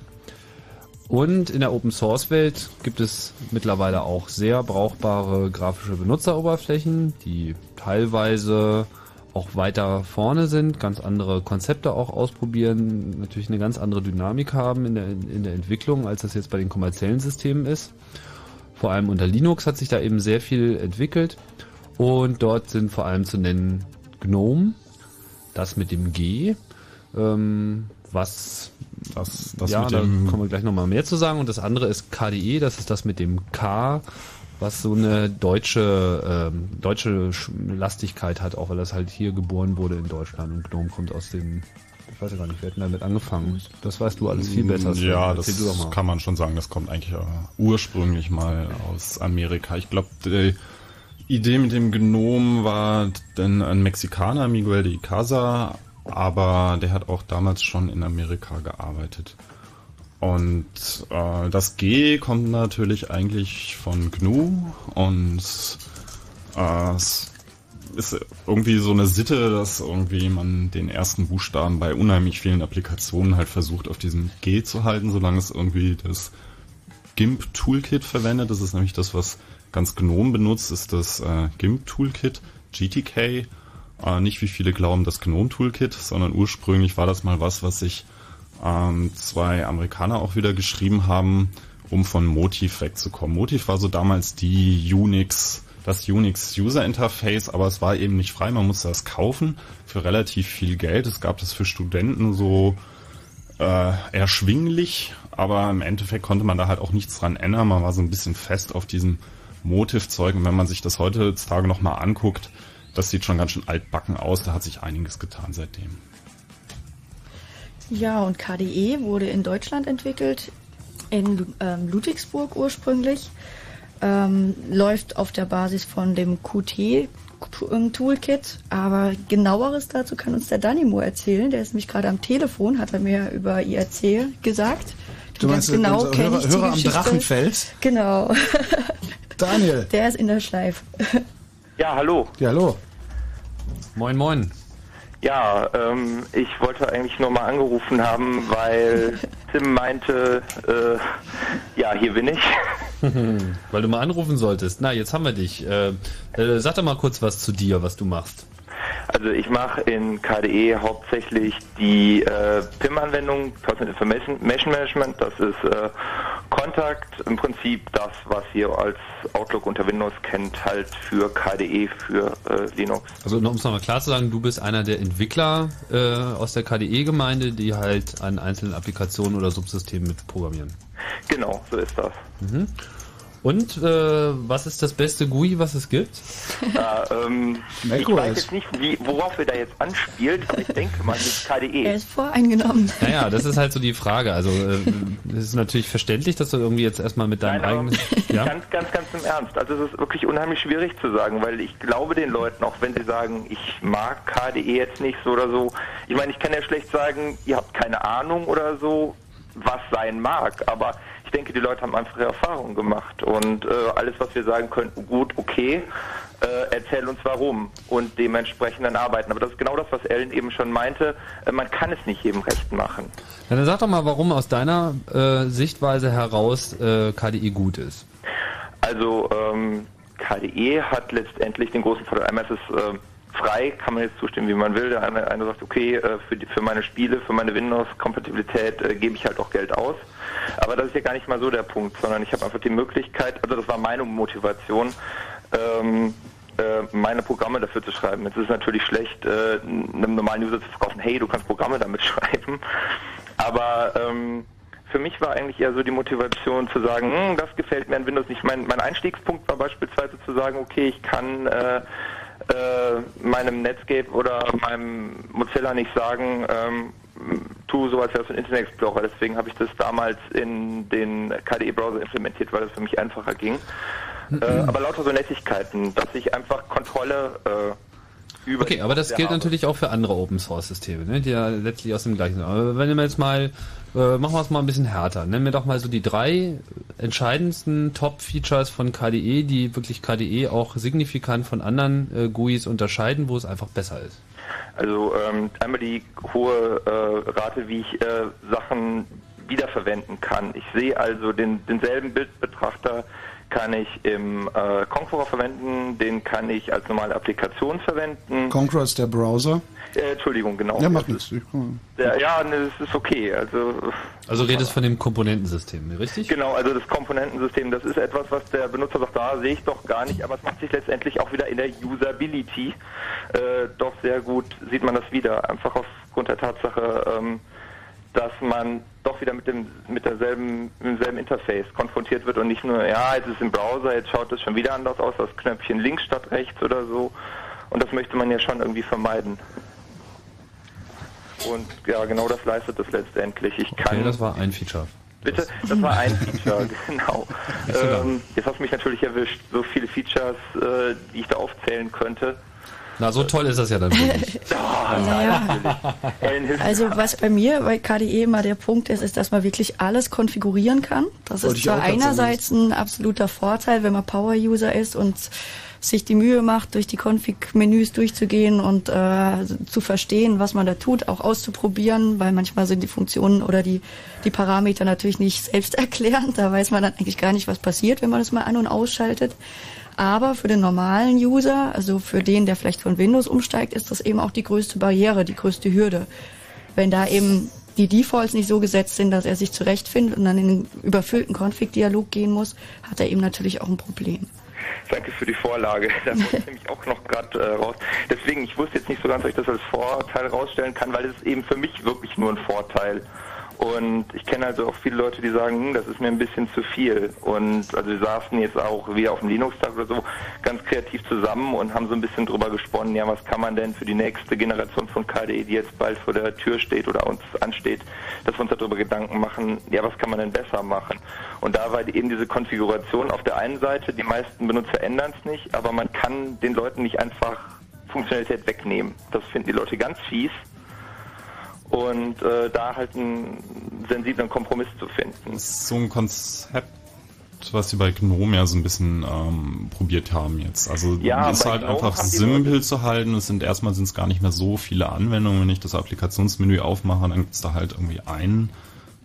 Und in der Open Source Welt gibt es mittlerweile auch sehr brauchbare grafische Benutzeroberflächen, die teilweise auch weiter vorne sind, ganz andere Konzepte auch ausprobieren, natürlich eine ganz andere Dynamik haben in der, in der Entwicklung, als das jetzt bei den kommerziellen Systemen ist. Vor allem unter Linux hat sich da eben sehr viel entwickelt und dort sind vor allem zu nennen GNOME, das mit dem G, ähm, was das, das ja, mit da kommen wir gleich nochmal mehr zu sagen. Und das andere ist KDE, das ist das mit dem K, was so eine deutsche, ähm, deutsche Sch- Lastigkeit hat, auch weil das halt hier geboren wurde in Deutschland und GNOME kommt aus dem, ich weiß ja gar nicht, wir hätten damit angefangen. Das weißt du alles viel besser. Ja, das kann man schon sagen. Das kommt eigentlich äh, ursprünglich mal aus Amerika. Ich glaube, die Idee mit dem Gnom war denn ein Mexikaner, Miguel de Icaza, aber der hat auch damals schon in Amerika gearbeitet. Und äh, das G kommt natürlich eigentlich von GNU und äh, es ist irgendwie so eine Sitte, dass irgendwie man den ersten Buchstaben bei unheimlich vielen Applikationen halt versucht auf diesem G zu halten, solange es irgendwie das GIMP Toolkit verwendet. Das ist nämlich das, was ganz GNOME benutzt, ist das äh, GIMP Toolkit, GTK. Äh, nicht wie viele glauben das GNOME Toolkit, sondern ursprünglich war das mal was, was sich ähm, zwei Amerikaner auch wieder geschrieben haben, um von Motiv wegzukommen. Motiv war so damals die Unix, das Unix User Interface, aber es war eben nicht frei, man musste das kaufen für relativ viel Geld. Es gab das für Studenten so äh, erschwinglich, aber im Endeffekt konnte man da halt auch nichts dran ändern. Man war so ein bisschen fest auf diesem Motiv-Zeug und wenn man sich das heutzutage nochmal anguckt, das sieht schon ganz schön altbacken aus, da hat sich einiges getan seitdem. Ja, und KDE wurde in Deutschland entwickelt, in ähm, Ludwigsburg ursprünglich. Ähm, läuft auf der Basis von dem Qt ähm, Toolkit, aber genaueres dazu kann uns der Danimo erzählen. Der ist nämlich gerade am Telefon, hat er mir über IRC gesagt. Du meinst, unser Hörer- kenn ich die Hörer am Geschichte. Drachenfels? Genau. Daniel. *laughs* Der ist in der Schleife. Ja, hallo. Ja, hallo. Moin, moin. Ja, ähm, ich wollte eigentlich nur mal angerufen haben, weil *laughs* Tim meinte, äh, ja, hier bin ich. *laughs* Weil du mal anrufen solltest. Na, jetzt haben wir dich. Äh, äh, sag doch mal kurz was zu dir, was du machst. Also ich mache in KDE hauptsächlich die äh, PIM-Anwendung, Personal Information Management. Das ist äh, Kontakt, im Prinzip das, was ihr als Outlook unter Windows kennt, halt für KDE, für äh, Linux. Also um es nochmal klar zu sagen, du bist einer der Entwickler äh, aus der KDE-Gemeinde, die halt an einzelnen Applikationen oder Subsystemen mit programmieren. Genau, so ist das. Mhm. Und äh, was ist das beste GUI, was es gibt? Ja, ähm, ich weiß jetzt nicht, wie, worauf ihr da jetzt anspielt, aber ich denke mal, das ist KDE. Er ist voreingenommen. Naja, das ist halt so die Frage. Also äh, es ist natürlich verständlich, dass du irgendwie jetzt erstmal mit deinem Nein, eigenen... *laughs* Ja? Ganz, ganz, ganz im Ernst. Also es ist wirklich unheimlich schwierig zu sagen, weil ich glaube den Leuten, auch wenn sie sagen, ich mag KDE jetzt nicht so oder so, ich meine, ich kann ja schlecht sagen, ihr habt keine Ahnung oder so, was sein mag, aber ich denke, die Leute haben einfach Erfahrungen gemacht und äh, alles, was wir sagen könnten, gut, okay, äh, erzähl uns warum und dementsprechend dann arbeiten. Aber das ist genau das, was Ellen eben schon meinte. Äh, man kann es nicht jedem recht machen. Ja, dann sag doch mal, warum aus deiner äh, Sichtweise heraus äh, KDE gut ist. Also ähm, KDE hat letztendlich den großen Vorteil. Einmal ist es äh, frei, kann man jetzt zustimmen, wie man will. Der eine, eine sagt, okay, äh, für, die, für meine Spiele, für meine Windows-Kompatibilität äh, gebe ich halt auch Geld aus. Aber das ist ja gar nicht mal so der Punkt, sondern ich habe einfach die Möglichkeit, also das war meine Motivation, ähm, äh, meine Programme dafür zu schreiben. Jetzt ist es natürlich schlecht, äh, einem normalen User zu verkaufen, hey, du kannst Programme damit *laughs* schreiben. Aber ähm, für mich war eigentlich eher so die Motivation zu sagen, hm, das gefällt mir an Windows nicht. Mein, mein Einstiegspunkt war beispielsweise zu sagen, okay, ich kann äh, äh, meinem Netscape oder meinem Mozilla nicht sagen, ähm, tu so, als wäre es ein Internet Explorer. Deswegen habe ich das damals in den KDE-Browser implementiert, weil das für mich einfacher ging. Äh, aber lauter so Nettigkeiten, dass ich einfach Kontrolle äh, über Okay, aber das gilt habe. natürlich auch für andere Open Source Systeme, ne, die ja letztlich aus dem gleichen sind. Aber wenn wir jetzt mal, äh, machen wir es mal ein bisschen härter. Nennen wir doch mal so die drei entscheidendsten Top-Features von KDE, die wirklich KDE auch signifikant von anderen äh, GUIs unterscheiden, wo es einfach besser ist. Also ähm, einmal die hohe äh, Rate, wie ich äh, Sachen wiederverwenden kann. Ich sehe also den, denselben Bildbetrachter kann ich im äh, Conqueror verwenden, den kann ich als normale Applikation verwenden. Conqueror ist der Browser. Äh, Entschuldigung, genau. Ja, macht nichts. Ich- Der, ja, ne, das ist okay. Also Also redest von dem Komponentensystem, richtig? Genau, also das Komponentensystem, das ist etwas, was der Benutzer sagt, da sehe ich doch gar nicht, aber es macht sich letztendlich auch wieder in der Usability äh, doch sehr gut, sieht man das wieder, einfach aufgrund der Tatsache, ähm, dass man doch wieder mit dem mit derselben mit demselben Interface konfrontiert wird und nicht nur, ja, jetzt ist es im Browser, jetzt schaut es schon wieder anders aus, das Knöpfchen links statt rechts oder so. Und das möchte man ja schon irgendwie vermeiden. Und ja, genau das leistet es letztendlich. Ich kann Okay, das war ein Feature. Bitte? Das war ein Feature, *laughs* genau. Ähm, jetzt hast du mich natürlich erwischt. So viele Features, äh, die ich da aufzählen könnte. Na, so toll ist das ja dann wirklich. *laughs* Naja. Also was bei mir bei KDE immer der Punkt ist, ist, dass man wirklich alles konfigurieren kann. Das Wollte ist zwar einerseits ein absoluter Vorteil, wenn man Power-User ist und sich die Mühe macht, durch die Config-Menüs durchzugehen und äh, zu verstehen, was man da tut, auch auszuprobieren, weil manchmal sind die Funktionen oder die, die Parameter natürlich nicht *laughs* selbsterklärend. Da weiß man dann eigentlich gar nicht, was passiert, wenn man das mal an- und ausschaltet. Aber für den normalen User, also für den, der vielleicht von Windows umsteigt, ist das eben auch die größte Barriere, die größte Hürde. Wenn da eben die Defaults nicht so gesetzt sind, dass er sich zurechtfindet und dann in den überfüllten Config-Dialog gehen muss, hat er eben natürlich auch ein Problem. Danke für die Vorlage. *laughs* Da wollte ich nämlich auch noch gerade äh, raus. Deswegen, ich wusste jetzt nicht so ganz, ob ich das als Vorteil rausstellen kann, weil es ist eben für mich wirklich nur ein Vorteil. Und ich kenne also auch viele Leute, die sagen, hm, das ist mir ein bisschen zu viel. Und also wir saßen jetzt auch wieder auf dem Linux-Tag oder so ganz kreativ zusammen und haben so ein bisschen drüber gesponnen, ja, was kann man denn für die nächste Generation von KDE, die jetzt bald vor der Tür steht oder uns ansteht, dass wir uns darüber Gedanken machen, ja, was kann man denn besser machen? Und da war eben diese Konfiguration auf der einen Seite, die meisten Benutzer ändern es nicht, aber man kann den Leuten nicht einfach Funktionalität wegnehmen. Das finden die Leute ganz fies. Und äh, da halt einen sensiblen Kompromiss zu finden. so ein Konzept, was sie bei GNOME ja so ein bisschen ähm, probiert haben jetzt. Also Ja, ist halt GNOME einfach simpel zu halten. Es sind erstmal sind es gar nicht mehr so viele Anwendungen. Wenn ich das Applikationsmenü aufmache, dann gibt es da halt irgendwie einen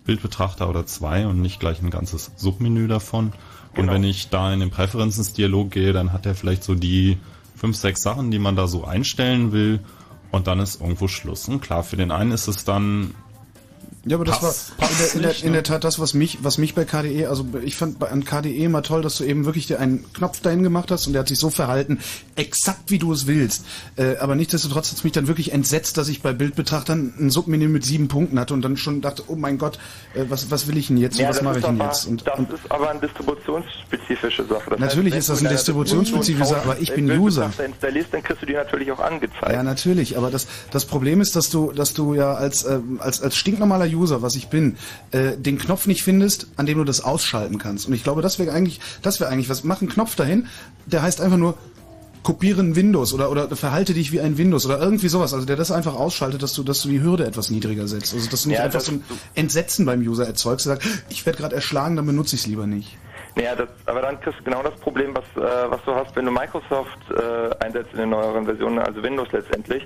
Bildbetrachter oder zwei und nicht gleich ein ganzes Submenü davon. Und Genau. wenn ich da in den Präferences-Dialog gehe, dann hat er vielleicht so die fünf, sechs Sachen, die man da so einstellen will. Und dann ist irgendwo Schluss. Und klar, für den einen ist es dann Ja, aber das Pass- war in der, in, der, in der ne? Tat das, was mich, was mich bei KDE, also ich fand bei, an KDE immer toll, dass du eben wirklich dir einen Knopf dahin gemacht hast und der hat sich so verhalten, exakt wie du es willst. Äh, aber nichtsdestotrotz hat es mich dann wirklich entsetzt, dass ich bei Bildbetrachtern ein Submenü mit sieben Punkten hatte und dann schon dachte, oh mein Gott, äh, was, was will ich denn jetzt und Ja, was mache ich denn aber, jetzt? Und, das und ist aber eine distributionsspezifische Sache. Das Natürlich wenn ist das du eine distributionsspezifische Sache, aber ich bin User. Bildbetrachter installierst, dann kriegst du die natürlich auch angezeigt. Ja, natürlich, aber das, das Problem ist, dass du, dass du ja als, ähm, als, als stinknormaler User, was ich bin, äh, den Knopf nicht findest, an dem du das ausschalten kannst. Und ich glaube, das wäre eigentlich, das wäre eigentlich was. Mach einen Knopf dahin, der heißt einfach nur kopieren Windows oder, oder verhalte dich wie ein Windows oder irgendwie sowas. Also der das einfach ausschaltet, dass du, dass du die Hürde etwas niedriger setzt. Also dass du nicht Ja, einfach so ein Entsetzen beim User erzeugst, der sagt, ich werde gerade erschlagen, dann benutze ich es lieber nicht. Naja, das, aber dann kriegst du genau das Problem, was, äh, was du hast, wenn du Microsoft äh, einsetzt in den neueren Versionen, also Windows letztendlich.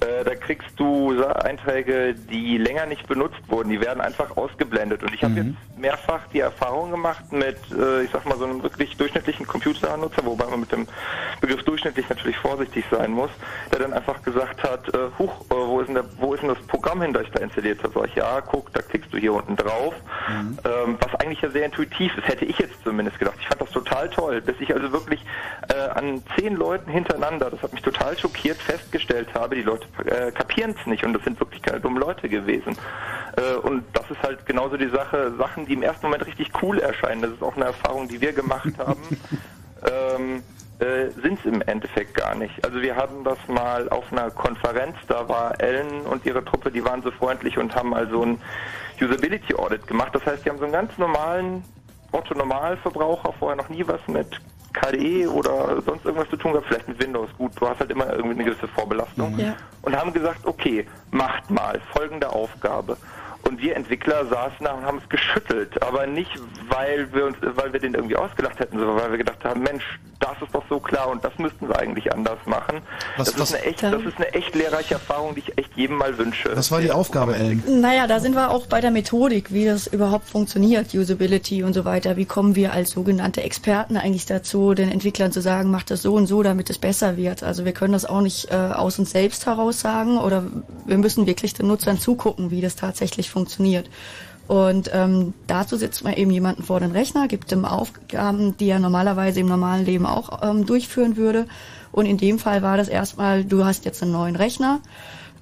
Äh, da kriegst du Einträge, die länger nicht benutzt wurden, die werden einfach ausgeblendet. Und ich habe jetzt mehrfach die Erfahrung gemacht mit, äh, ich sag mal, so einem wirklich durchschnittlichen Computernutzer, wobei man mit dem Begriff durchschnittlich natürlich vorsichtig sein muss, der dann einfach gesagt hat, äh, huch, äh, wo, ist denn der, wo ist denn das Programm hin, das ich da installiert habe? Sag ich, ja, guck, da klickst du hier unten drauf. Ähm, was eigentlich ja sehr intuitiv ist, hätte ich jetzt zumindest gedacht. Ich fand das total toll, bis ich also wirklich äh, an zehn Leuten hintereinander, das hat mich total schockiert, festgestellt habe, die Leute äh, kapieren es nicht und das sind wirklich keine dummen Leute gewesen. Äh, und das ist halt genauso die Sache, Sachen, die im ersten Moment richtig cool erscheinen, das ist auch eine Erfahrung, die wir gemacht haben. *laughs* ähm, äh, sind es im Endeffekt gar nicht. Also wir hatten das mal auf einer Konferenz, da war Ellen und ihre Truppe, die waren so freundlich und haben also ein Usability Audit gemacht. Das heißt, die haben so einen ganz normalen Otto-Normalverbraucher, vorher noch nie was mit KDE oder sonst irgendwas zu tun gehabt, vielleicht mit Windows. Gut, du hast halt immer irgendwie eine gewisse Vorbelastung. Ja. Und haben gesagt, okay, macht mal folgende Aufgabe. Und wir Entwickler saßen da und haben es geschüttelt, aber nicht, weil wir uns, weil wir den irgendwie ausgelacht hätten, sondern weil wir gedacht haben, Mensch, das ist doch so klar und das müssten wir eigentlich anders machen. Was- das, was- ist eine echt, das ist eine echt lehrreiche Erfahrung, die ich echt jedem mal wünsche. Was war die Aufgabe, Ellen? Naja, da sind wir auch bei der Methodik, wie das überhaupt funktioniert, Usability und so weiter. Wie kommen wir als sogenannte Experten eigentlich dazu, den Entwicklern zu sagen, macht das so und so, damit es besser wird. Also wir können das auch nicht äh, aus uns selbst heraus sagen oder wir müssen wirklich den Nutzern zugucken, wie das tatsächlich funktioniert. Und ähm, dazu sitzt man eben jemanden vor den Rechner, gibt ihm Aufgaben, die er normalerweise im normalen Leben auch ähm, durchführen würde. Und in dem Fall war das erstmal, du hast jetzt einen neuen Rechner,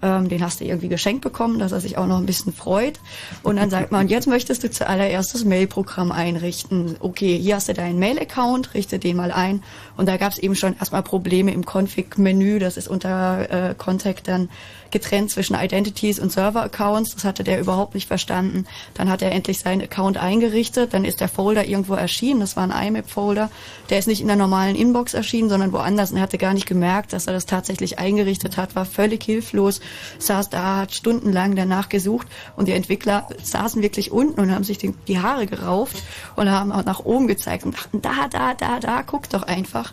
ähm, den hast du irgendwie geschenkt bekommen, dass er sich auch noch ein bisschen freut. Und dann sagt man, jetzt möchtest du zuallererst das Mail-Programm einrichten. Okay, hier hast du deinen Mail-Account, richte den mal ein. Und da gab es eben schon erstmal Probleme im Config-Menü. Das ist unter äh, Contact dann getrennt zwischen Identities und Server-Accounts. Das hatte der überhaupt nicht verstanden. Dann hat er endlich seinen Account eingerichtet. Dann ist der Folder irgendwo erschienen. Das war ein IMAP-Folder. Der ist nicht in der normalen Inbox erschienen, sondern woanders. Und er hatte gar nicht gemerkt, dass er das tatsächlich eingerichtet hat. War völlig hilflos. Saß da, hat stundenlang danach gesucht. Und die Entwickler saßen wirklich unten und haben sich die, Haare gerauft und haben auch nach oben gezeigt und dachten, da, da, da, da, guck doch einfach.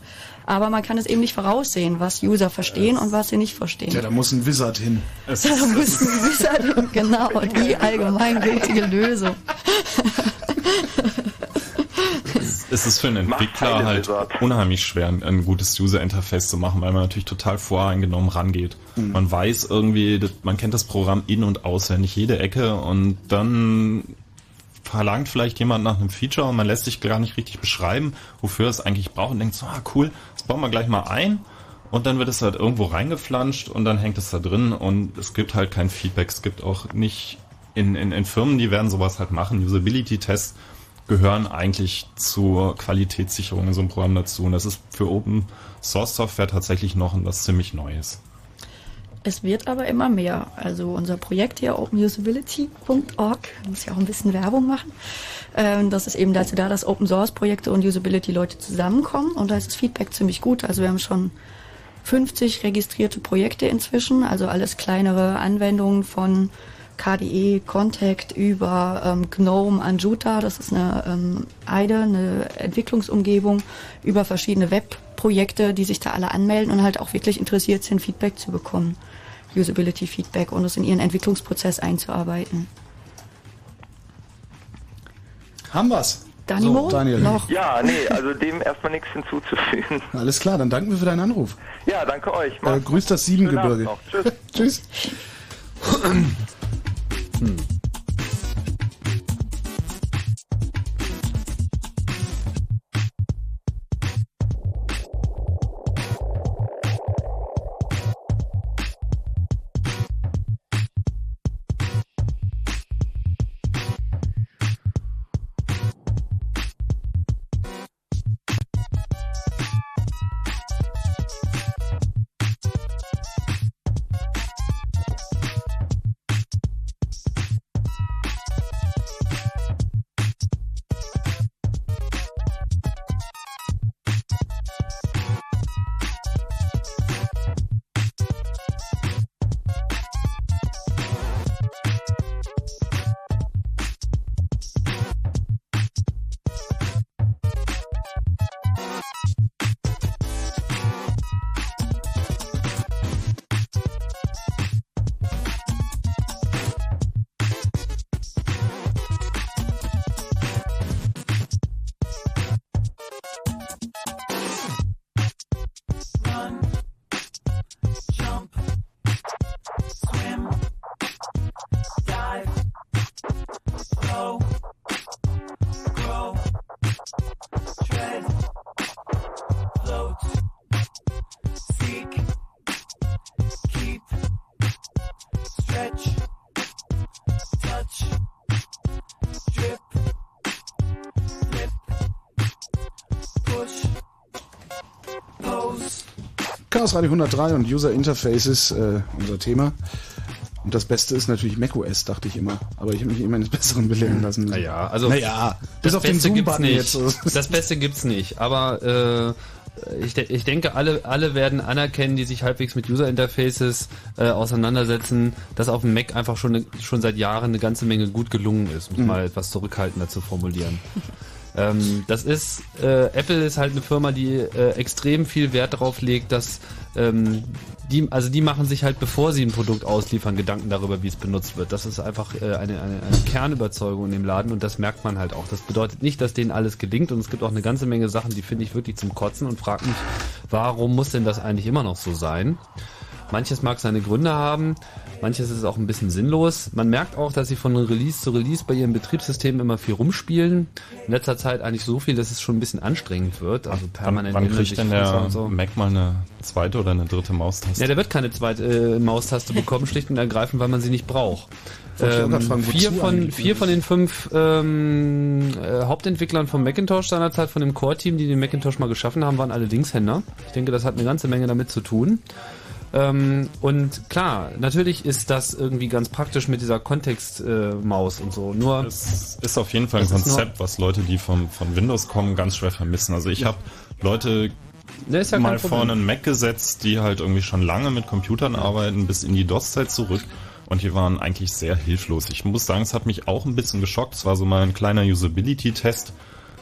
Aber man kann es eben nicht voraussehen, was User verstehen und was sie nicht verstehen. Ja, da muss ein Wizard hin. *laughs* Da muss ein Wizard hin, genau, die allgemeingültige Lösung. *laughs* Es ist für einen Entwickler halt unheimlich schwer, ein, gutes User-Interface zu machen, weil man natürlich total voreingenommen rangeht. Mhm. Man weiß irgendwie, man kennt das Programm in- und auswendig, jede Ecke und dann verlangt vielleicht jemand nach einem Feature und man lässt sich gar nicht richtig beschreiben, wofür es eigentlich braucht und denkt so, ah cool, das bauen wir gleich mal ein. Und dann wird es halt irgendwo reingeflanscht und dann hängt es da drin und es gibt halt kein Feedback, es gibt auch nicht in, in, in Firmen, die werden sowas halt machen, Usability-Tests gehören eigentlich zur Qualitätssicherung in so einem Programm dazu. Und das ist für Open Source Software tatsächlich noch was ziemlich Neues. Es wird aber immer mehr. Also unser Projekt hier, openusability.org, muss ja auch ein bisschen Werbung machen. Ähm, das ist eben dazu da, dass Open Source Projekte und Usability Leute zusammenkommen und da ist das Feedback ziemlich gut. Also wir haben schon 50 registrierte Projekte inzwischen, also alles kleinere Anwendungen von KDE, Contact über ähm, GNOME, Anjuta, das ist eine ähm, IDE, eine Entwicklungsumgebung, über verschiedene Webprojekte, die sich da alle anmelden und halt auch wirklich interessiert sind, Feedback zu bekommen, Usability-Feedback und es in ihren Entwicklungsprozess einzuarbeiten. Haben wir's? Danimo, Daniel. noch? Ja, nee, also dem erstmal nichts hinzuzufügen. *laughs* Alles klar, dann danken wir für deinen Anruf. Ja, danke euch. Äh, grüßt das Siebengebirge. Noch. Tschüss. *clears throat* Hm. Chaos Radio 103 und User Interfaces, äh, unser Thema. Und das Beste ist natürlich macOS, dachte ich immer. Aber ich habe mich immer eines *laughs* Besseren belehren lassen. Naja, also naja, bis das auf den Beste gibt's Zoom-Button nicht. jetzt. *laughs* Das Beste gibt's nicht. Aber äh, ich, de ich denke, alle, alle werden anerkennen, die sich halbwegs mit User Interfaces äh, auseinandersetzen, dass auf dem Mac einfach schon, schon seit Jahren eine ganze Menge gut gelungen ist, um Mhm. mal etwas zurückhaltender zu formulieren. *laughs* Ähm, das ist, äh, Apple ist halt eine Firma, die äh, extrem viel Wert darauf legt, dass ähm, die, also die machen sich halt, bevor sie ein Produkt ausliefern, Gedanken darüber, wie es benutzt wird. Das ist einfach äh, eine, eine, eine Kernüberzeugung in dem Laden und das merkt man halt auch. Das bedeutet nicht, dass denen alles gelingt und es gibt auch eine ganze Menge Sachen, die finde ich wirklich zum Kotzen und frage mich, warum muss denn das eigentlich immer noch so sein? Manches mag seine Gründe haben, manches ist auch ein bisschen sinnlos. Man merkt auch, dass sie von Release zu Release bei ihrem Betriebssystem immer viel rumspielen. In letzter Zeit eigentlich so viel, dass es schon ein bisschen anstrengend wird. Also Wann, permanent wann ändern kriegt denn der und so. Mac mal eine zweite oder eine dritte Maustaste? Ja, der wird keine zweite äh, Maustaste bekommen, schlicht und ergreifend, weil man sie nicht braucht. Ähm, vier, von, vier von den fünf ähm, äh, Hauptentwicklern vom Macintosh seinerzeit, von dem Core-Team, die den Macintosh mal geschaffen haben, waren alle Linkshänder. Ich denke, das hat eine ganze Menge damit zu tun. Ähm, und klar, natürlich ist das irgendwie ganz praktisch mit dieser Kontextmaus und so. Nur es ist auf jeden Fall ein Konzept, was Leute, die vom, von Windows kommen, ganz schwer vermissen. Also ich habe Leute Ne, ja mal vorne einen Mac gesetzt, die halt irgendwie schon lange mit Computern arbeiten, bis in die DOS-Zeit zurück. Und die waren eigentlich sehr hilflos. Ich muss sagen, es hat mich auch ein bisschen geschockt. Es war so mal ein kleiner Usability-Test.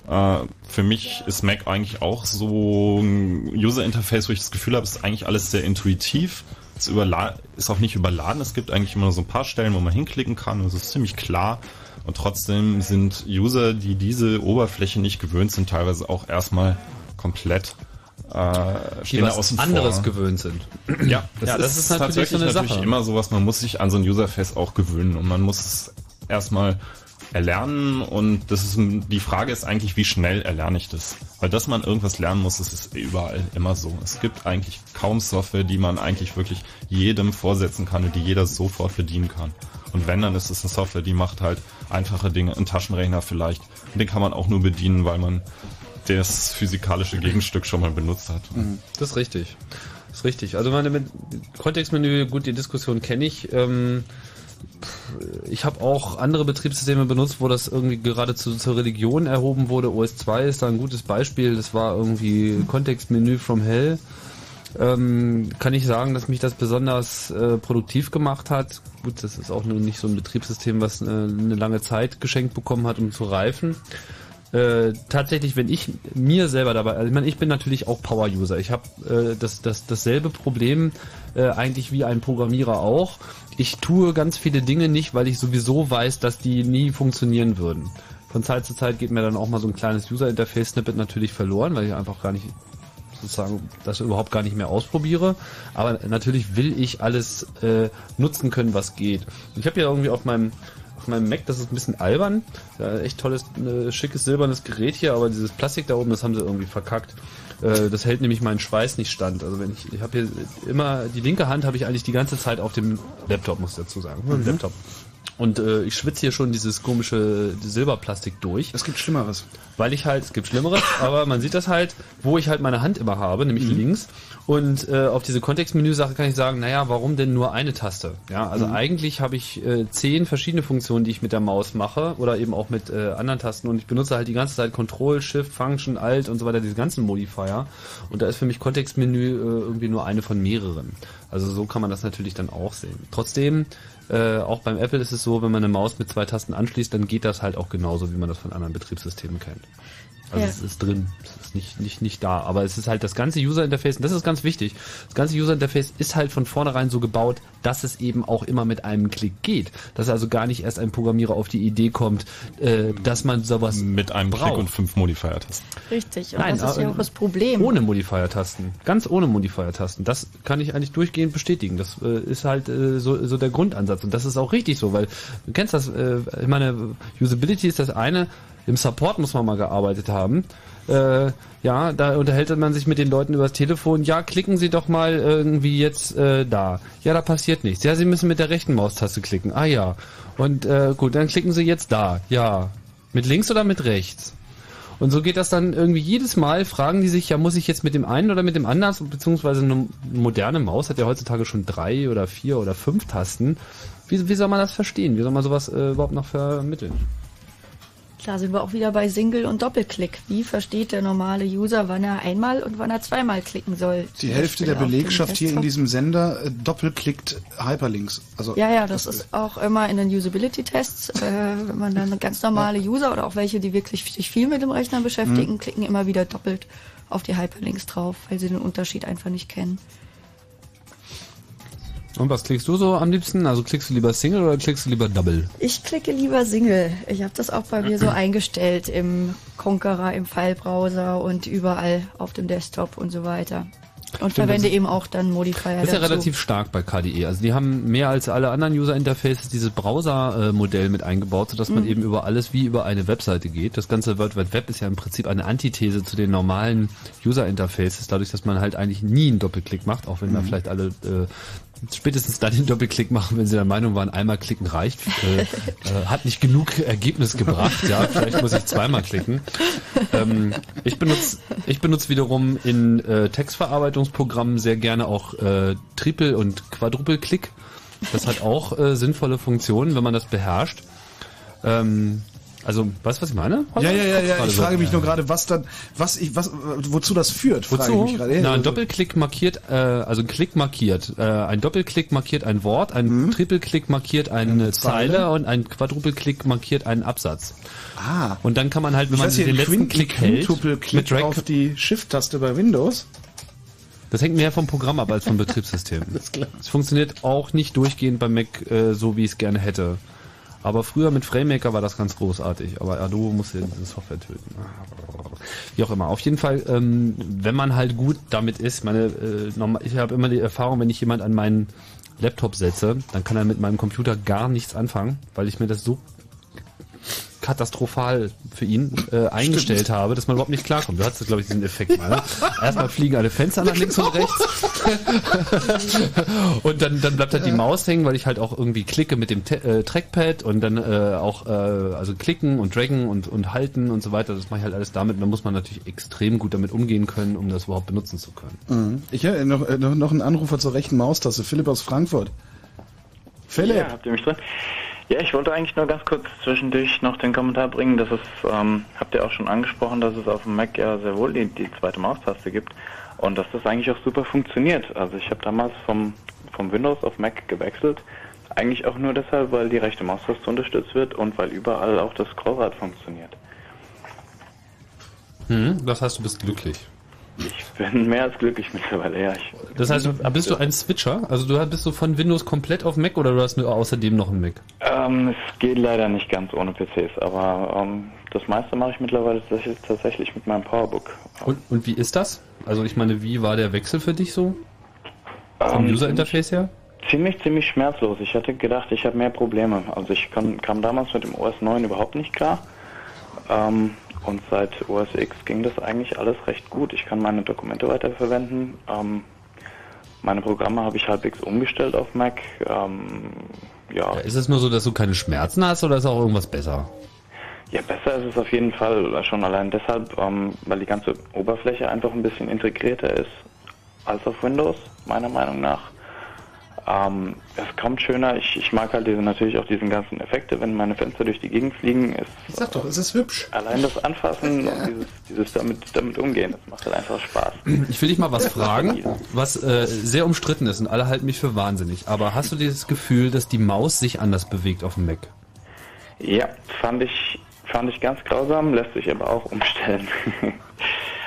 Äh, für mich ist Mac eigentlich auch so ein User-Interface, wo ich das Gefühl habe, ist eigentlich alles sehr intuitiv. Es ist auch nicht überladen. Es gibt eigentlich immer so ein paar Stellen, wo man hinklicken kann. und Es ist ziemlich klar. Und trotzdem sind User, die diese Oberfläche nicht gewöhnt sind, teilweise auch erstmal komplett äh, stehen was außen anderes vor. gewöhnt sind. Ja, das, Ja, ist, das ist natürlich tatsächlich so eine natürlich Sache. immer sowas, man muss sich an so ein Userface auch gewöhnen und man muss es erstmal erlernen und das ist die Frage ist eigentlich, wie schnell erlerne ich das? Weil dass man irgendwas lernen muss, das ist überall immer so. Es gibt eigentlich kaum Software, die man eigentlich wirklich jedem vorsetzen kann und die jeder sofort bedienen kann. Und wenn, dann ist es eine Software, die macht halt einfache Dinge, ein Taschenrechner vielleicht. Und den kann man auch nur bedienen, weil man das physikalische Gegenstück schon mal benutzt hat. Das ist richtig. Das ist richtig. Also meine mit Kontextmenü, gut, die Diskussion kenne ich. Ähm, ich habe auch andere Betriebssysteme benutzt, wo das irgendwie geradezu zur Religion erhoben wurde. OS 2 ist da ein gutes Beispiel. Das war irgendwie Kontextmenü from Hell. Ähm, kann ich sagen, dass mich das besonders äh, produktiv gemacht hat. Gut, das ist auch nur nicht so ein Betriebssystem, was äh, eine lange Zeit geschenkt bekommen hat, um zu reifen. Äh, tatsächlich, wenn ich mir selber dabei, also ich meine, ich bin natürlich auch Power-User. Ich habe äh, das, das, dasselbe Problem äh, eigentlich wie ein Programmierer auch. Ich tue ganz viele Dinge nicht, weil ich sowieso weiß, dass die nie funktionieren würden. Von Zeit zu Zeit geht mir dann auch mal so ein kleines User-Interface-Snippet natürlich verloren, weil ich einfach gar nicht sozusagen das überhaupt gar nicht mehr ausprobiere. Aber natürlich will ich alles äh, nutzen können, was geht. Ich habe ja irgendwie auf meinem auf meinem Mac, das ist ein bisschen albern. Ja, echt tolles, äh, schickes silbernes Gerät hier, aber dieses Plastik da oben, das haben sie irgendwie verkackt. Äh, das hält nämlich meinen Schweiß nicht stand. Also wenn ich, ich habe hier immer die linke Hand habe ich eigentlich die ganze Zeit auf dem Laptop, muss ich dazu sagen, Mhm. Laptop. Und äh, ich schwitze hier schon dieses komische Silberplastik durch. Es gibt Schlimmeres. Weil ich halt, es gibt Schlimmeres, aber man sieht das halt, wo ich halt meine Hand immer habe, nämlich Mhm. links. Und äh, auf diese Kontextmenü-Sache kann ich sagen, naja, warum denn nur eine Taste? Ja, also Mhm. eigentlich habe ich äh, zehn verschiedene Funktionen, die ich mit der Maus mache oder eben auch mit äh, anderen Tasten und ich benutze halt die ganze Zeit Control, Shift, Function, Alt und so weiter, diese ganzen Modifier. Und da ist für mich Kontextmenü äh, irgendwie nur eine von mehreren. Also so kann man das natürlich dann auch sehen. Trotzdem, äh, auch beim Apple ist es so, wenn man eine Maus mit zwei Tasten anschließt, dann geht das halt auch genauso, wie man das von anderen Betriebssystemen kennt. Also Ja. es ist drin, es ist nicht, nicht, nicht da. Aber es ist halt das ganze User-Interface, und das ist ganz wichtig, das ganze User-Interface ist halt von vornherein so gebaut, dass es eben auch immer mit einem Klick geht. Dass also gar nicht erst ein Programmierer auf die Idee kommt, äh, dass man sowas Mit einem braucht. Klick und fünf Modifier-Tasten. Richtig. Und Nein, das ist ja aber auch das Problem. Ohne Modifier-Tasten. Ganz ohne Modifier-Tasten. Das kann ich eigentlich durchgehend bestätigen. Das äh, ist halt äh, so, so der Grundansatz. Und das ist auch richtig so, weil du kennst das, äh, ich meine, Usability ist das eine, im Support muss man mal gearbeitet haben. Äh, ja, da unterhält man sich mit den Leuten übers Telefon. Ja, klicken Sie doch mal irgendwie jetzt äh, da. Ja, da passiert nichts. Ja, Sie müssen mit der rechten Maustaste klicken. Ah ja. Und äh, gut, dann klicken Sie jetzt da. Ja. Mit links oder mit rechts? Und so geht das dann irgendwie jedes Mal, fragen die sich, ja, muss ich jetzt mit dem einen oder mit dem anderen, beziehungsweise eine moderne Maus hat ja heutzutage schon drei oder vier oder fünf Tasten. Wie, wie soll man das verstehen? Wie soll man sowas äh, überhaupt noch vermitteln? Da sind wir auch wieder bei Single- und Doppelklick. Wie versteht der normale User, wann er einmal und wann er zweimal klicken soll? Die Hälfte der Belegschaft hier in diesem Sender äh, doppelklickt Hyperlinks. Also Ja, ja, das ist auch immer in den Usability-Tests, äh, wenn man dann ganz normale User oder auch welche, die wirklich sich viel mit dem Rechner beschäftigen, Mhm. klicken immer wieder doppelt auf die Hyperlinks drauf, weil sie den Unterschied einfach nicht kennen. Und was klickst du so am liebsten? Also klickst du lieber Single oder klickst du lieber Double? Ich klicke lieber Single. Ich habe das auch bei mir so eingestellt im Conqueror, im File-Browser und überall auf dem Desktop und so weiter. Und Stimmt, verwende ist- eben auch dann Modifier Das ist ja dazu. relativ stark bei KDE. Also die haben mehr als alle anderen User-Interfaces dieses Browser-Modell mit eingebaut, sodass man Mhm. eben über alles wie über eine Webseite geht. Das ganze World Wide Web ist ja im Prinzip eine Antithese zu den normalen User-Interfaces, dadurch, dass man halt eigentlich nie einen Doppelklick macht, auch wenn Mhm. vielleicht alle äh, spätestens dann den Doppelklick machen, wenn sie der Meinung waren, einmal klicken reicht, äh, äh, hat nicht genug Ergebnis gebracht, ja, vielleicht muss ich zweimal klicken. Ähm, ich benutze ich benutze wiederum in äh, Textverarbeitungsprogrammen sehr gerne auch äh, Triple- und Quadruple-Klick. Das hat auch äh, sinnvolle Funktionen, wenn man das beherrscht. Ähm, also, weißt du, was ich meine? Ja, ja, ja, ja. Gerade Ich so. frage mich nur gerade, was dann, was ich, was, wozu das führt, frage ich Wozu? mich gerade. Na, ein Doppelklick markiert, äh, also ein Klick markiert. Äh, ein Doppelklick markiert ein Wort, ein Trippelklick markiert eine Zeile. Und ein Quadrupelklick markiert einen Absatz. Ah. Und dann kann man halt, wenn Ich man weiß den letzten Quint- Klick hält, mit Drag, auf die Shift-Taste bei Windows. das hängt mehr vom Programm ab als vom *laughs* Betriebssystem. Das ist klar. Es funktioniert auch nicht durchgehend beim Mac äh, so, wie ich es gerne hätte. Aber früher mit FrameMaker war das ganz großartig. Aber Adobe musste diese Software töten. Wie auch immer. Auf jeden Fall, ähm, wenn man halt gut damit ist, meine, äh, normal, ich habe immer die Erfahrung, wenn ich jemand an meinen Laptop setze, dann kann er mit meinem Computer gar nichts anfangen, weil ich mir das so katastrophal für ihn äh, eingestellt habe, dass man überhaupt nicht klarkommt. Du hattest, glaube ich, diesen Effekt mal. Ne? *laughs* Erstmal fliegen alle Fenster nach links und rechts. *laughs* und dann, dann bleibt halt die Maus hängen, weil ich halt auch irgendwie klicke mit dem Te äh, Trackpad und dann äh, auch äh, also klicken und draggen und, und halten und so weiter. Das mache ich halt alles damit. Und da muss man natürlich extrem gut damit umgehen können, um das überhaupt benutzen zu können. Mhm. Ich habe noch, äh, noch, noch einen Anrufer zur rechten Maustaste. Philipp aus Frankfurt. Philipp. Ja, habt ihr mich drin? Ja, ich wollte eigentlich nur ganz kurz zwischendurch noch den Kommentar bringen, dass es, ähm, habt ihr auch schon angesprochen, dass es auf dem Mac ja sehr wohl die, die zweite Maustaste gibt und dass das eigentlich auch super funktioniert. Also ich habe damals vom, vom Windows auf Mac gewechselt, eigentlich auch nur deshalb, weil die rechte Maustaste unterstützt wird und weil überall auch das Scrollrad funktioniert. Hm, das heißt, du bist glücklich. Ich bin mehr als glücklich mittlerweile, ja. Ich, Das heißt, bist du ein Switcher? Also du bist du von Windows komplett auf Mac oder du hast außerdem noch einen Mac? Ähm, es geht leider nicht ganz ohne PCs, aber ähm, das meiste mache ich mittlerweile tatsächlich- mit meinem Powerbook. Und, und wie ist das? Also ich meine, wie war der Wechsel für dich so? Vom Ähm, User Interface her? Ziemlich, ziemlich schmerzlos. Ich hatte gedacht, ich habe mehr Probleme. Also ich kam, kam damals mit dem OS 9 überhaupt nicht klar. Ähm, und seit OS X ging das eigentlich alles recht gut. Ich kann meine Dokumente weiterverwenden. Ähm, meine Programme habe ich halbwegs umgestellt auf Mac. Ähm, ja. Ist es nur so, dass du keine Schmerzen hast oder ist auch irgendwas besser? Ja, besser ist es auf jeden Fall. Schon allein deshalb, ähm, weil die ganze Oberfläche einfach ein bisschen integrierter ist als auf Windows, meiner Meinung nach. Ähm, es kommt schöner. Ich, ich mag halt diese, natürlich auch diesen ganzen Effekte, wenn meine Fenster durch die Gegend fliegen. Ist, Ich sag doch, es ist hübsch. Allein das Anfassen und dieses, dieses damit, damit umgehen, das macht halt einfach Spaß. Ich will dich mal was fragen, was äh, sehr umstritten ist und alle halten mich für wahnsinnig. Aber hast du dieses Gefühl, dass die Maus sich anders bewegt auf dem Mac? Ja, fand ich, fand ich ganz grausam, lässt sich aber auch umstellen. *laughs*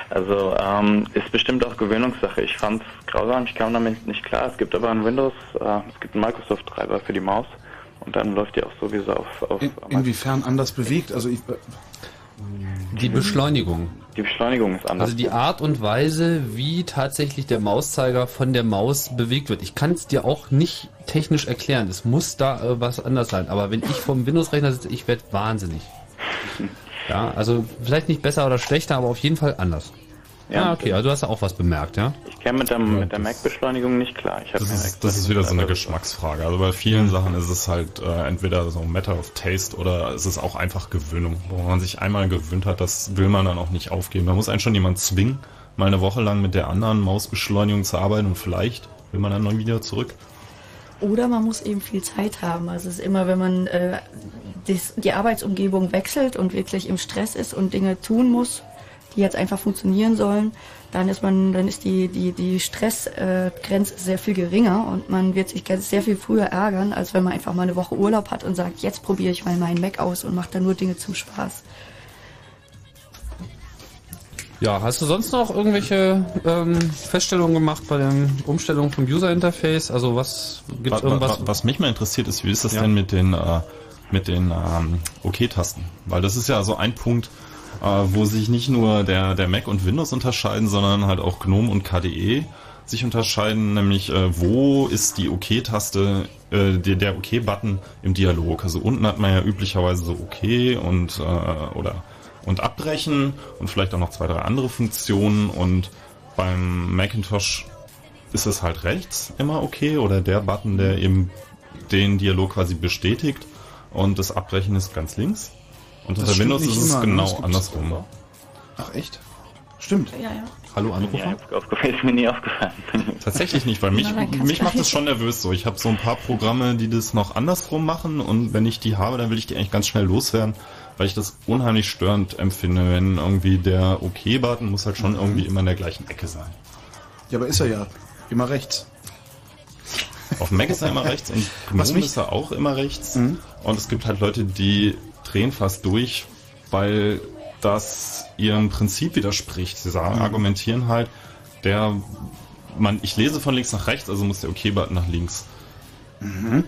also ähm, ist bestimmt auch Gewöhnungssache. Ich fand es grausam, ich kam damit nicht klar. Es gibt aber ein Windows, äh, es gibt einen Microsoft-Treiber für die Maus und dann läuft die auch sowieso auf, auf In, inwiefern anders bewegt? Also ich, Die Beschleunigung. Die Beschleunigung ist anders. Also die Art und Weise, wie tatsächlich der Mauszeiger von der Maus bewegt wird. Ich kann es dir auch nicht technisch erklären. Es muss da äh, was anders sein. Aber wenn ich vom Windows-Rechner sitze, ich werde wahnsinnig. *laughs* Ja, also vielleicht nicht besser oder schlechter, aber auf jeden Fall anders. Ja. ah, okay, also du hast ja auch was bemerkt, ja? Ich käme mit der, mit der Mac-Beschleunigung nicht klar. Ich Das ist, das ist wieder so eine Geschmacksfrage. Also bei vielen Sachen ist es halt äh, entweder so ein Matter of Taste oder es ist auch einfach Gewöhnung. Wo man sich einmal gewöhnt hat, das will man dann auch nicht aufgeben. Da muss einen schon jemand zwingen, mal eine Woche lang mit der anderen Mausbeschleunigung zu arbeiten und vielleicht will man dann noch wieder zurück. Oder man muss eben viel Zeit haben. Also es ist immer, wenn man äh, das, die Arbeitsumgebung wechselt und wirklich im Stress ist und Dinge tun muss, die jetzt einfach funktionieren sollen, dann ist man, dann ist die, die, die Stressgrenze äh, sehr viel geringer und man wird sich ganz, sehr viel früher ärgern, als wenn man einfach mal eine Woche Urlaub hat und sagt, jetzt probiere ich mal meinen Mac aus und mache dann nur Dinge zum Spaß. Ja, hast du sonst noch irgendwelche ähm, Feststellungen gemacht bei der Umstellung vom User Interface? Also was gibt Was, irgendwas? was, was mich mal interessiert ist, wie ist das Ja. denn mit den äh, mit den ähm, OK-Tasten? Weil das ist ja so ein Punkt, äh, wo sich nicht nur der der Mac und Windows unterscheiden, sondern halt auch GNOME und KDE sich unterscheiden, nämlich äh, wo ist die OK-Taste, äh, der, der OK-Button im Dialog. Also unten hat man ja üblicherweise so OK und äh, oder und abbrechen und vielleicht auch noch zwei, drei andere Funktionen und beim Macintosh ist es halt rechts immer okay oder der Button, der eben den Dialog quasi bestätigt und das Abbrechen ist ganz links. Und Das unter Windows ist es immer, ne? genau Das gibt's andersrum. Ach echt? Stimmt. Ja, ja. Hallo Anrufer? Ja, *laughs* aufgefallen, ist mir nie aufgefallen. Tatsächlich nicht, weil mich, kann's mich macht das schon nervös so. Ich habe so ein paar Programme, die das noch andersrum machen und wenn ich die habe, dann will ich die eigentlich ganz schnell loswerden, weil ich das unheimlich störend empfinde, wenn irgendwie der OK-Button muss halt schon irgendwie immer in der gleichen Ecke sein. Ja, aber ist er ja. Immer rechts. Auf Mac ist er immer rechts und GNOME ist er auch immer rechts. Und es gibt halt Leute, die drehen fast durch, weil das ihrem Prinzip widerspricht. Sie sagen, Mhm. argumentieren halt, der man, ich lese von links nach rechts, also muss der OK-Button nach links. Mhm.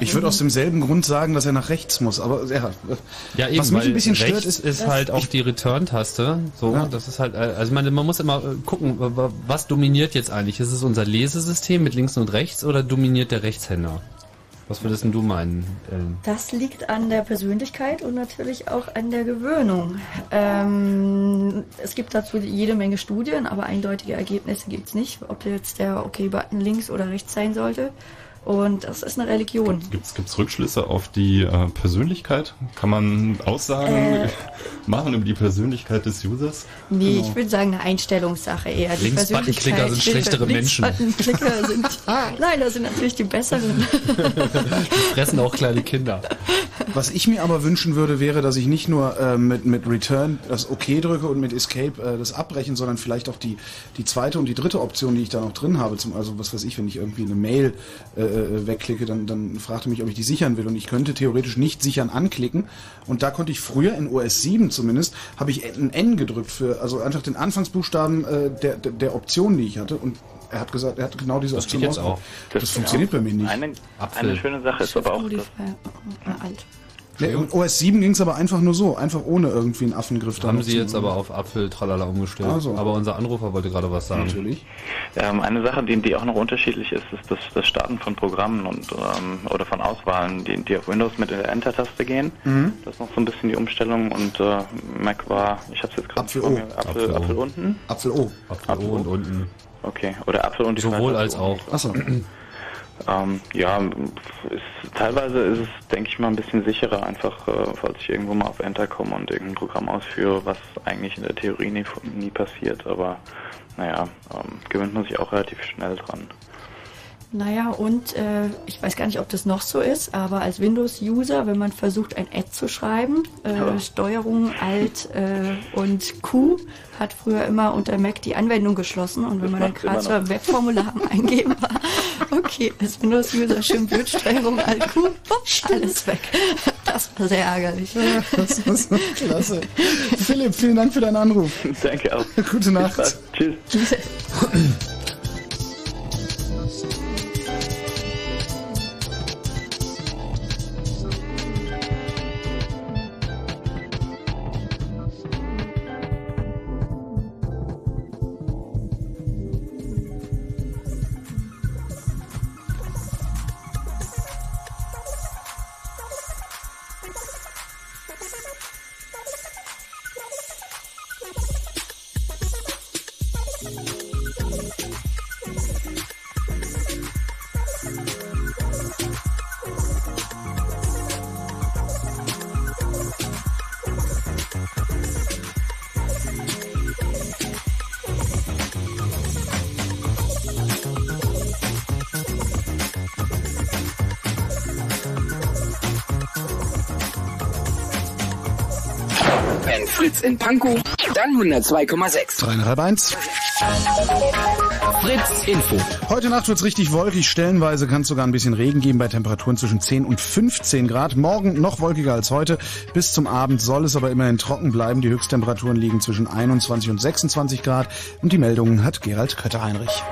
Ich würde aus demselben Grund sagen, dass er nach rechts muss, aber ja, Ja, eben, was mich ein bisschen stört ist, ist halt auch die Return-Taste. So, Ja. das ist halt, also ich meine, man muss immer äh, gucken, wa- wa- was dominiert jetzt eigentlich? Ist es unser Lesesystem mit links und rechts oder dominiert der Rechtshänder? Was würdest denn du meinen? Das liegt an der Persönlichkeit und natürlich auch an der Gewöhnung. Ähm, es gibt dazu jede Menge Studien, aber eindeutige Ergebnisse gibt es nicht, ob jetzt der OK-Button links oder rechts sein sollte. Und das ist eine Religion. Gibt's gibt's Rückschlüsse auf die äh, Persönlichkeit? Kann man Aussagen Äh. *laughs* machen über die Persönlichkeit des Users? Nee, Genau. ich würde sagen, eine Einstellungssache eher. Die Linksbuttonklicker sind schlechtere Menschen. *laughs* Linksbuttonklicker sind, *laughs* nein, das sind natürlich die besseren. Die fressen auch kleine Kinder. Was ich mir aber wünschen würde, wäre, dass ich nicht nur äh, mit, mit Return das OK drücke und mit Escape äh, das abbrechen, sondern vielleicht auch die, die zweite und die dritte Option, die ich da noch drin habe. Zum, also was weiß ich, wenn ich irgendwie eine Mail äh, äh, wegklicke, dann, dann fragte mich, ob ich die sichern will. Und ich könnte theoretisch nicht sichern anklicken. Und da konnte ich früher in OS 7 zumindest, habe ich ein N gedrückt für, also einfach den Anfangsbuchstaben äh, der, der, der Option, die ich hatte. Und er hat gesagt, er hat genau diese Das Option geht jetzt auch. Das, funktioniert bei mir nicht. Eine, eine schöne Sache ist aber auch, dass Modifier. Ja, OS 7 ging es aber einfach nur so, einfach ohne irgendwie einen Affengriff. Haben sie jetzt aber auf Apfel tralala umgestellt. Ah, so. Aber unser Anrufer wollte gerade was sagen. Natürlich. Ähm, eine Sache, die, die auch noch unterschiedlich ist, ist das, das Starten von Programmen und ähm, oder von Auswahlen, die, die auf Windows mit der Enter-Taste gehen. Mhm. Das ist noch so ein bisschen die Umstellung und äh, Mac war, ich habe es jetzt gerade Apfel O. Apfel, Apfel. Apfel unten. Apfel O. Apfel O und unten. Okay, oder Apfel und die Sowohl als auch. unten. Achso. Ähm, ja, ist, teilweise ist es, denke ich mal, ein bisschen sicherer, einfach, äh, falls ich irgendwo mal auf Enter komme und irgendein Programm ausführe, was eigentlich in der Theorie nie, nie passiert. Aber naja, ähm, gewöhnt man sich auch relativ schnell dran. Naja, und äh, ich weiß gar nicht, ob das noch so ist, aber als Windows-User, wenn man versucht, ein Add zu schreiben, äh, Ja. Steuerung, Alt äh, und Q hat früher immer unter Mac die Anwendung geschlossen und wenn Das man dann gerade so noch. Webformular Eingeben war, okay, als Windows-User schön blöd, Steuerung, Alt, Q, bupp, alles weg. Das war sehr ärgerlich. Das ist klasse. Philipp, vielen Dank für deinen Anruf. Danke auch. Gute Nacht. Tschüss. Tschüss. *laughs* in Pankow, dann 102,6. Dreieinhalb eins. Fritz Info. Heute Nacht wird's richtig wolkig. Stellenweise kann es sogar ein bisschen Regen geben bei Temperaturen zwischen 10 und 15 Grad. Morgen noch wolkiger als heute. Bis zum Abend soll es aber immerhin trocken bleiben. Die Höchsttemperaturen liegen zwischen 21 und 26 Grad. Und die Meldungen hat Gerald Kötter-Heinrich.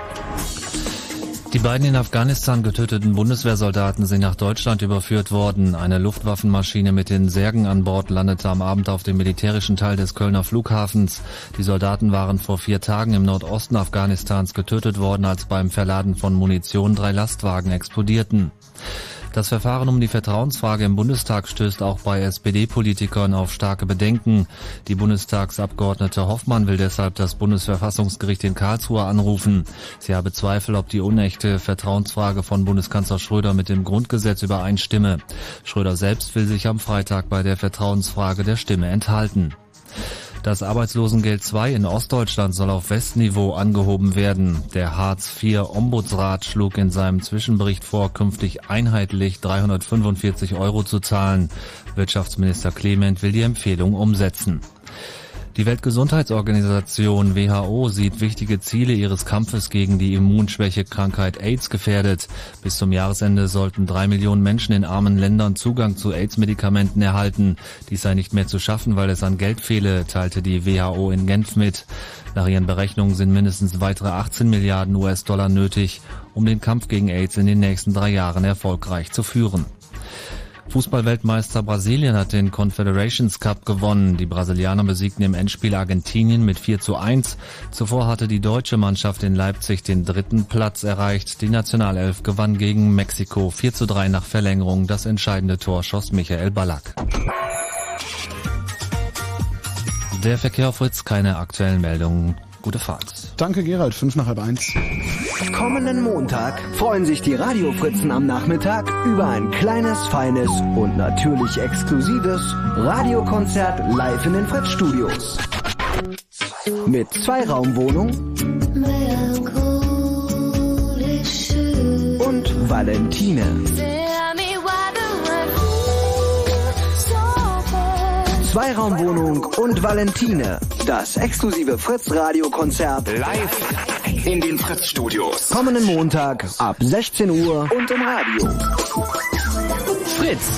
Die beiden in Afghanistan getöteten Bundeswehrsoldaten sind nach Deutschland überführt worden. Eine Luftwaffenmaschine mit den Särgen an Bord landete am Abend auf dem militärischen Teil des Kölner Flughafens. Die Soldaten waren vor vier Tagen im Nordosten Afghanistans getötet worden, als beim Verladen von Munition drei Lastwagen explodierten. Das Verfahren um die Vertrauensfrage im Bundestag stößt auch bei SPD-Politikern auf starke Bedenken. Die Bundestagsabgeordnete Hoffmann will deshalb das Bundesverfassungsgericht in Karlsruhe anrufen. Sie habe Zweifel, ob die unechte Vertrauensfrage von Bundeskanzler Schröder mit dem Grundgesetz übereinstimme. Schröder selbst will sich am Freitag bei der Vertrauensfrage der Stimme enthalten. Das Arbeitslosengeld II in Ostdeutschland soll auf Westniveau angehoben werden. Der Hartz-IV-Ombudsrat schlug in seinem Zwischenbericht vor, künftig einheitlich 345 Euro zu zahlen. Wirtschaftsminister Clement will die Empfehlung umsetzen. Die Weltgesundheitsorganisation WHO sieht wichtige Ziele ihres Kampfes gegen die Immunschwächekrankheit AIDS gefährdet. Bis zum Jahresende sollten drei Millionen Menschen in armen Ländern Zugang zu AIDS-Medikamenten erhalten. Dies sei nicht mehr zu schaffen, weil es an Geld fehle, teilte die WHO in Genf mit. Nach ihren Berechnungen sind mindestens weitere 18 Milliarden US-Dollar nötig, um den Kampf gegen AIDS in den nächsten drei Jahren erfolgreich zu führen. Fußballweltmeister Brasilien hat den Confederations Cup gewonnen. Die Brasilianer besiegten im Endspiel Argentinien mit 4 zu 1. Zuvor hatte die deutsche Mannschaft in Leipzig den dritten Platz erreicht. Die Nationalelf gewann gegen Mexiko 4 zu 3 nach Verlängerung. Das entscheidende Tor schoss Michael Ballack. Der Verkehr auf Fritz, keine aktuellen Meldungen. Gute Fahrt. Danke Gerald, fünf nach halb eins. Kommenden Montag freuen sich die Radiofritzen am Nachmittag über ein kleines, feines und natürlich exklusives Radiokonzert live in den Fritz-Studios. Mit Zweiraumwohnung und Valentine. Zweiraumwohnung und Valentine. Das exklusive Fritz-Radio-Konzert Live in den Fritz-Studios. kommenden Montag ab 16 Uhr und im Radio. Fritz.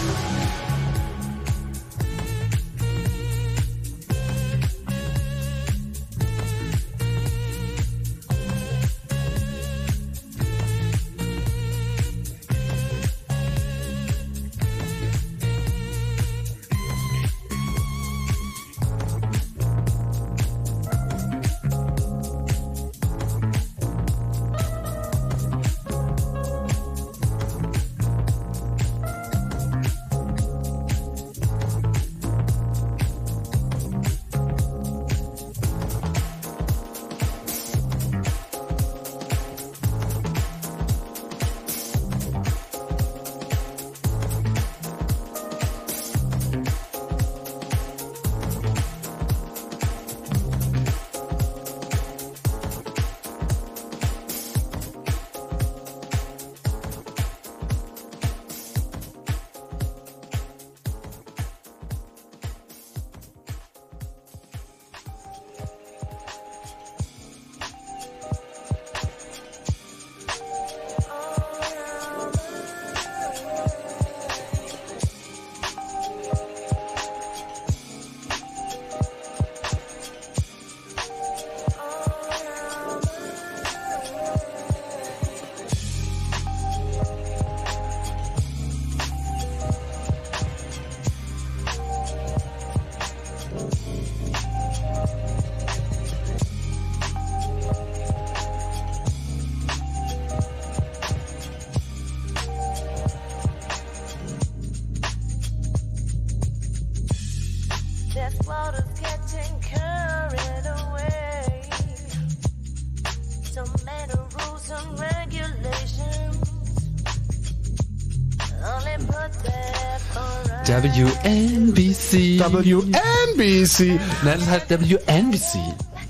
WNBC. Nein, das heißt WNBC.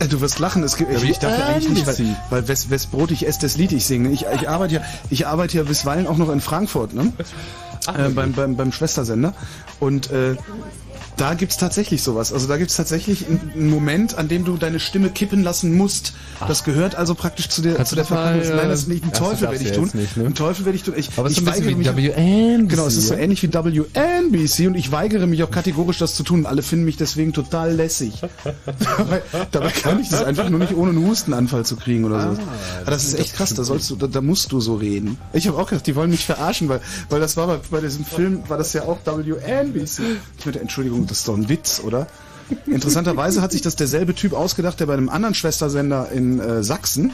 Äh, Du wirst lachen, es gibt, ich, ich darf ja eigentlich nicht, weil, weil Wes, Wes Brot, ich esse das Lied, ich singe. Ich, ich arbeite ja, ich arbeite ja bisweilen auch noch in Frankfurt, ne? Äh, beim, beim, beim Schwestersender. Und äh, Da gibt's tatsächlich sowas. Also da gibt's tatsächlich einen Moment, an dem du deine Stimme kippen lassen musst. Das gehört also praktisch zu der, Kannst zu der Verpackung. Nein, das ist nicht ein äh, ach, das Teufel werde ich tun. nicht, ne? Ein Teufel werde ich tun. Ich, Aber es ist ich ein bisschen wie WNBC, Genau, es ist so ähnlich wie WNBC und ich weigere mich auch kategorisch, das zu tun. Alle finden mich deswegen total lässig. *laughs* dabei, dabei kann ich das einfach nur nicht ohne einen Hustenanfall zu kriegen oder so. Ah, Aber das ist echt krass, da sollst du, da, da musst du so reden. Ich habe auch gedacht, die wollen mich verarschen, weil, weil das war bei, bei diesem Film, war das ja auch WNBC. Ich meinte, Entschuldigung, das ist doch ein Witz, oder? Interessanterweise hat sich das derselbe Typ ausgedacht, der bei einem anderen Schwestersender in äh, Sachsen,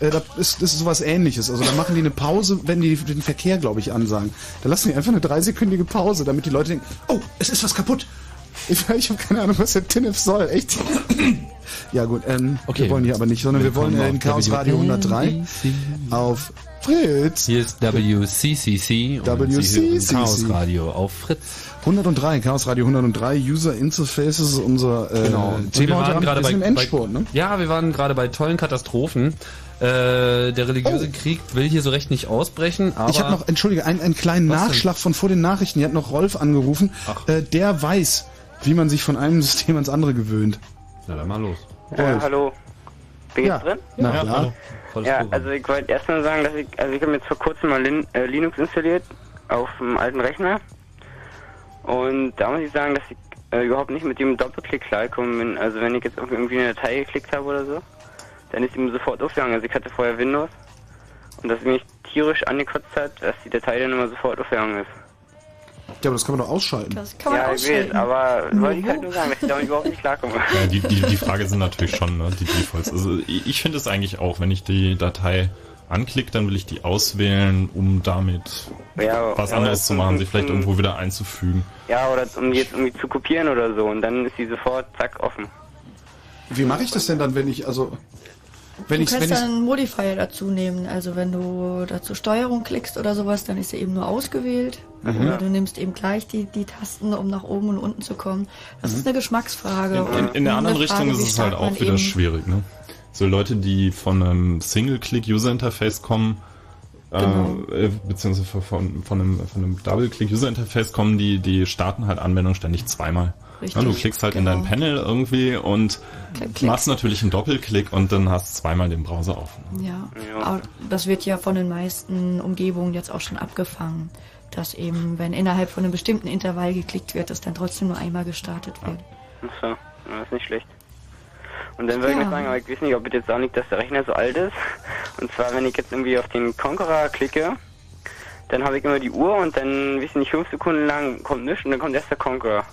äh, da ist, das ist sowas ähnliches. Also da machen die eine Pause, wenn die den Verkehr, glaube ich, ansagen. Da lassen die einfach eine dreisekündige Pause, damit die Leute denken, oh, es ist was kaputt. Ich, *laughs* ich habe keine Ahnung, was der TINF soll, echt. Ja gut, ähm, wir wollen hier aber nicht, sondern wir wollen äh, in Chaos Radio 103 auf Fritz. Hier ist WCCC und WCCC. Chaos Radio auf Fritz. 103, Chaos Radio 103, User Interfaces ist unser äh, Genau. Thema wir waren gerade Wir bei, im Endsport, bei, ne? Ja, wir waren gerade bei tollen Katastrophen. Äh, der Oh. religiöse Krieg will hier so recht nicht ausbrechen, aber ich habe noch, entschuldige, einen, einen kleinen Was denn? Nachschlag von vor den Nachrichten. Hier hat noch Rolf angerufen. Äh, der weiß, wie man sich von einem *laughs* System ans andere gewöhnt. Na dann mal los. Äh, hallo. Bin ich Ja. drin? Na klar. Ja, also ich wollte erstmal sagen, dass ich, also ich habe jetzt vor kurzem mal Lin, äh, Linux installiert auf dem alten Rechner. Und da muss ich sagen, dass ich äh, überhaupt nicht mit dem Doppelklick klargekommen bin. Also wenn ich jetzt auf irgendwie eine Datei geklickt habe oder so, dann ist ihm sofort aufgegangen. Also ich hatte vorher Windows und das mich tierisch angekotzt hat, dass die Datei dann immer sofort aufgegangen ist. Ja, aber das kann man doch ausschalten. Das kann man ja, ich ausschalten. weiß, aber wollte ich halt nur sagen, dass ich damit überhaupt nicht klarkomme. Ja, die, die, die Frage sind natürlich schon ne, die Defaults. Also ich, finde es eigentlich auch, wenn ich die Datei anklicke, dann will ich die auswählen, um damit Ja, was ja, anderes zu machen, sich vielleicht irgendwo wieder einzufügen. Ja, oder um die jetzt irgendwie zu kopieren oder so und dann ist die sofort zack offen. Wie mache ich das denn dann, wenn ich, also, wenn du ich, kannst dann einen Modifier dazu nehmen. Also wenn du dazu Steuerung klickst oder sowas, dann ist er eben nur ausgewählt. Mhm. Oder du nimmst eben gleich die, die Tasten, um nach oben und unten zu kommen. Das Mhm. ist eine Geschmacksfrage. In, in, in der anderen Frage, Richtung ist es halt auch wieder schwierig. Ne? So Leute, die von einem Single-Click-User-Interface kommen, Genau. äh, beziehungsweise von, von, von einem, von einem Double-Click-User-Interface kommen, die, die starten halt Anwendungen ständig zweimal. Richtig, Ja, du klickst halt in genau. dein Panel irgendwie und Klick, klick. machst natürlich einen Doppelklick und dann hast zweimal den Browser offen. Ja, aber das wird ja von den meisten Umgebungen jetzt auch schon abgefangen. Dass eben, wenn innerhalb von einem bestimmten Intervall geklickt wird, dass dann trotzdem nur einmal gestartet wird. Achso, ja, das ist nicht schlecht. Und dann würde ich Ja. noch sagen, aber ich weiß nicht, ob es jetzt auch liegt, dass der Rechner so alt ist. Und zwar, wenn ich jetzt irgendwie auf den Conqueror klicke, dann habe ich immer die Uhr und dann, weiß ich nicht, fünf Sekunden lang kommt nichts und dann kommt erst der Conqueror.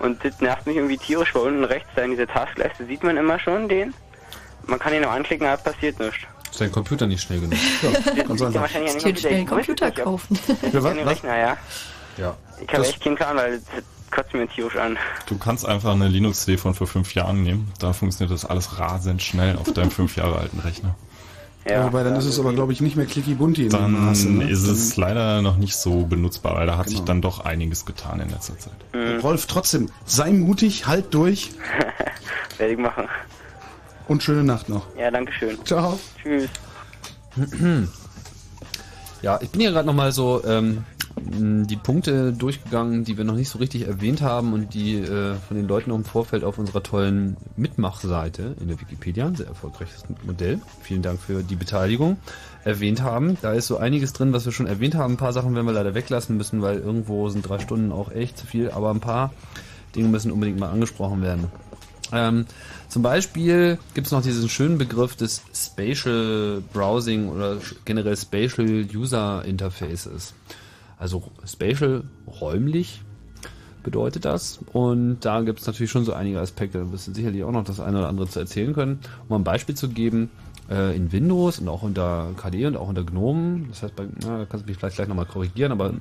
Und das nervt mich irgendwie tierisch, weil unten rechts da in dieser Taskleiste sieht man immer schon den. Man kann ihn noch anklicken, aber passiert nichts. Ist dein Computer nicht schnell genug? Ja *laughs* wahrscheinlich Jetzt an schnell einen Computer kaufen. Ja, den Rechner, ja. Ja. Ich habe Das- echt keinen Plan, weil das kotzt mir tierisch an. Du kannst einfach eine Linux-CD von vor fünf Jahren nehmen. Da funktioniert das alles rasend schnell auf deinem fünf Jahre alten Rechner. Ja, wobei dann ist es aber, glaube ich, nicht mehr clicky bunti Dann Maße. Ne? ist es leider noch nicht so benutzbar, weil da hat sich Genau. dann doch einiges getan in letzter Zeit. Mhm. Rolf, trotzdem, sei mutig, halt durch *laughs* Werde ich machen. und schöne Nacht noch. Ja, danke schön. Ciao. Tschüss. Ja, ich bin hier gerade nochmal so ähm, die Punkte durchgegangen, die wir noch nicht so richtig erwähnt haben und die äh, von den Leuten auch im Vorfeld auf unserer tollen Mitmachseite in der Wikipedia, ein sehr erfolgreiches Modell, vielen Dank für die Beteiligung, erwähnt haben. Da ist so einiges drin, was wir schon erwähnt haben. Ein paar Sachen werden wir leider weglassen müssen, weil irgendwo sind drei Stunden auch echt zu viel, aber ein paar Dinge müssen unbedingt mal angesprochen werden. Ähm, zum Beispiel gibt es noch diesen schönen Begriff des Spatial Browsing oder generell Spatial User Interfaces. Also Spatial räumlich bedeutet das. Und da gibt es natürlich schon so einige Aspekte. Da wirst du sicherlich auch noch das eine oder andere zu erzählen können. Um ein Beispiel zu geben, äh, in Windows und auch unter KDE und auch unter GNOME, das heißt, bei, na, da kannst du mich vielleicht gleich nochmal korrigieren, aber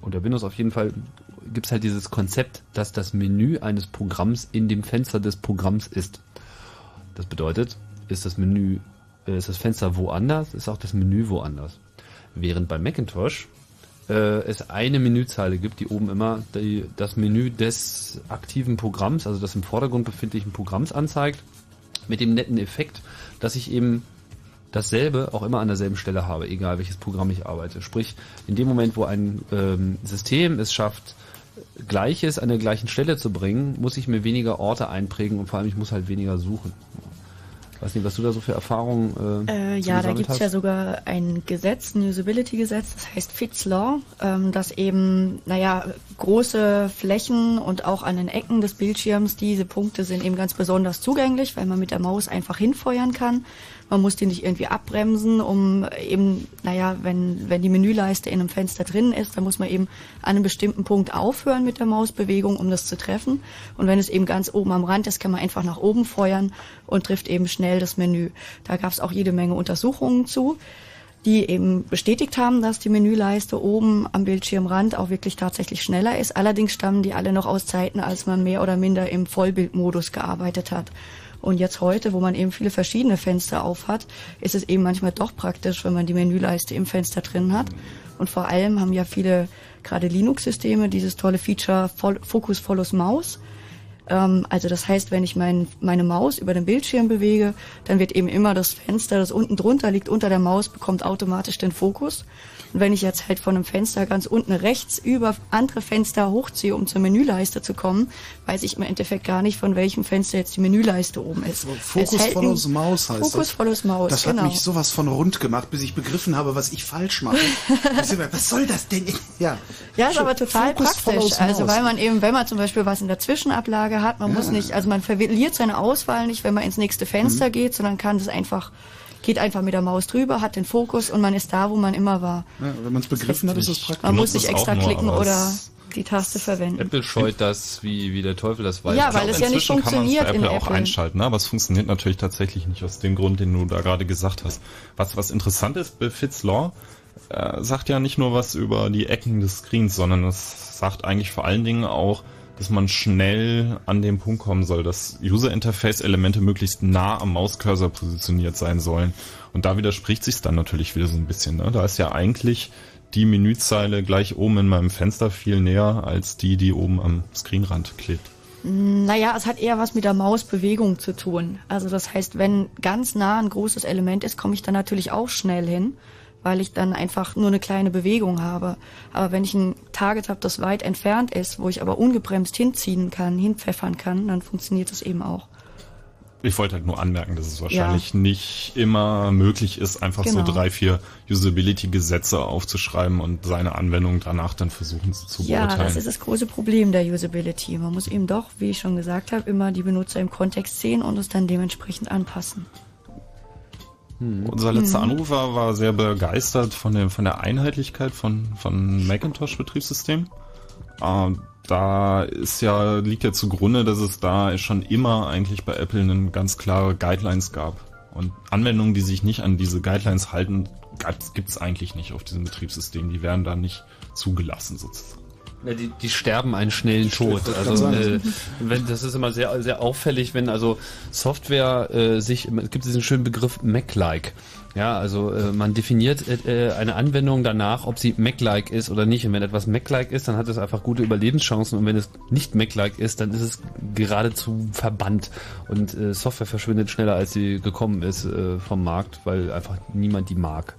unter Windows auf jeden Fall gibt es halt dieses Konzept, dass das Menü eines Programms in dem Fenster des Programms ist. Das bedeutet, ist das Menü, äh, ist das Fenster woanders, ist auch das Menü woanders. Während bei Macintosh äh, es eine Menüzeile gibt, die oben immer die, das Menü des aktiven Programms, also des im Vordergrund befindlichen Programms anzeigt, mit dem netten Effekt, dass ich eben dasselbe auch immer an derselben Stelle habe, egal welches Programm ich arbeite. Sprich, in dem Moment, wo ein ähm, System es schafft, Gleiches an der gleichen Stelle zu bringen, muss ich mir weniger Orte einprägen und vor allem ich muss halt weniger suchen. Weiß nicht, was du da so für Erfahrungen äh, Äh, ja, da gibt's hast? ja sogar ein Gesetz, ein Usability-Gesetz, das heißt Fitz Law, ähm, das eben, naja, große Flächen und auch an den Ecken des Bildschirms, diese Punkte sind eben ganz besonders zugänglich, weil man mit der Maus einfach hinfeuern kann. Man muss die nicht irgendwie abbremsen, um eben, naja, wenn, wenn die Menüleiste in einem Fenster drin ist, dann muss man eben an einem bestimmten Punkt aufhören mit der Mausbewegung, um das zu treffen. Und wenn es eben ganz oben am Rand ist, kann man einfach nach oben feuern und trifft eben schnell das Menü. Da gab es auch jede Menge Untersuchungen zu, die eben bestätigt haben, dass die Menüleiste oben am Bildschirmrand auch wirklich tatsächlich schneller ist. Allerdings stammen die alle noch aus Zeiten, als man mehr oder minder im Vollbildmodus gearbeitet hat. Und jetzt heute, wo man eben viele verschiedene Fenster auf hat, ist es eben manchmal doch praktisch, wenn man die Menüleiste im Fenster drin hat. Und vor allem haben ja viele, gerade Linux-Systeme, dieses tolle Feature Focus Follows Mouse. Ähm, also das heißt, wenn ich mein, meine Maus über den Bildschirm bewege, dann wird eben immer das Fenster, das unten drunter liegt, unter der Maus, bekommt automatisch den Fokus. Und wenn ich jetzt halt von einem Fenster ganz unten rechts über andere Fenster hochziehe, um zur Menüleiste zu kommen, weiß ich im Endeffekt gar nicht, von welchem Fenster jetzt die Menüleiste oben ist. Hält follows Maus heißt Focus das. follows Maus, Das genau. hat mich sowas von rund gemacht, bis ich begriffen habe, was ich falsch mache. *laughs* Was soll das denn? *laughs* Ja, Ja, ist aber total Focus praktisch. Also weil man eben, wenn man zum Beispiel was in der Zwischenablage hat, man Ja. muss nicht, also man verliert seine Auswahl nicht, wenn man ins nächste Fenster Mhm. geht, sondern kann das einfach, geht einfach mit der Maus drüber, hat den Fokus und man ist da, wo man immer war. Ja, wenn man es begriffen hat, ist es praktisch. Man muss nicht extra nur, klicken oder die Taste verwenden. Apple scheut das wie, wie der Teufel das weiß. Ja, weil es ja nicht Inzwischen kann man es bei funktioniert in Apple auch Apple. einschalten, ne? aber es funktioniert natürlich tatsächlich nicht aus dem Grund, den du da gerade gesagt hast. Was, was interessant ist bei Fitz Law, äh, sagt ja nicht nur was über die Ecken des Screens, sondern es sagt eigentlich vor allen Dingen auch, dass man schnell an den Punkt kommen soll, dass User-Interface-Elemente möglichst nah am Mauscursor positioniert sein sollen. Und da widerspricht sich dann natürlich wieder so ein bisschen. Ne? Da ist ja eigentlich die Menüzeile gleich oben in meinem Fenster viel näher als die, die oben am Screenrand klebt. Naja, es hat eher was mit der Mausbewegung zu tun. Also das heißt, wenn ganz nah ein großes Element ist, komme ich da natürlich auch schnell hin, weil ich dann einfach nur eine kleine Bewegung habe. Aber wenn ich ein Target habe, das weit entfernt ist, wo ich aber ungebremst hinziehen kann, hinpfeffern kann, dann funktioniert das eben auch. Ich wollte halt nur anmerken, dass es wahrscheinlich nicht immer möglich ist, einfach Genau. so drei, vier Usability-Gesetze aufzuschreiben und seine Anwendung danach dann versuchen zu, zu Ja, beurteilen. das ist das große Problem der Usability. Man muss eben doch, wie ich schon gesagt habe, immer die Benutzer im Kontext sehen und es dann dementsprechend anpassen. Unser letzter Mhm. Anrufer war sehr begeistert von der, von der Einheitlichkeit von, von Macintosh-Betriebssystem. Äh, da ist ja, liegt ja zugrunde, dass es da schon immer eigentlich bei Apple eine ganz klare Guidelines gab. Und Anwendungen, die sich nicht an diese Guidelines halten, gibt es eigentlich nicht auf diesem Betriebssystem. Die werden da nicht zugelassen sozusagen. Ja, die, die sterben einen schnellen Tod. Also äh, wenn, das ist immer sehr, sehr auffällig, wenn also Software äh, sich, es gibt diesen schönen Begriff Mac-like. Ja, also äh, man definiert äh, eine Anwendung danach, ob sie Mac-like ist oder nicht. Und wenn etwas Mac-like ist, dann hat es einfach gute Überlebenschancen. Und wenn es nicht Mac-like ist, dann ist es geradezu verbannt. Und äh, Software verschwindet schneller, als sie gekommen ist äh, vom Markt, weil einfach niemand die mag.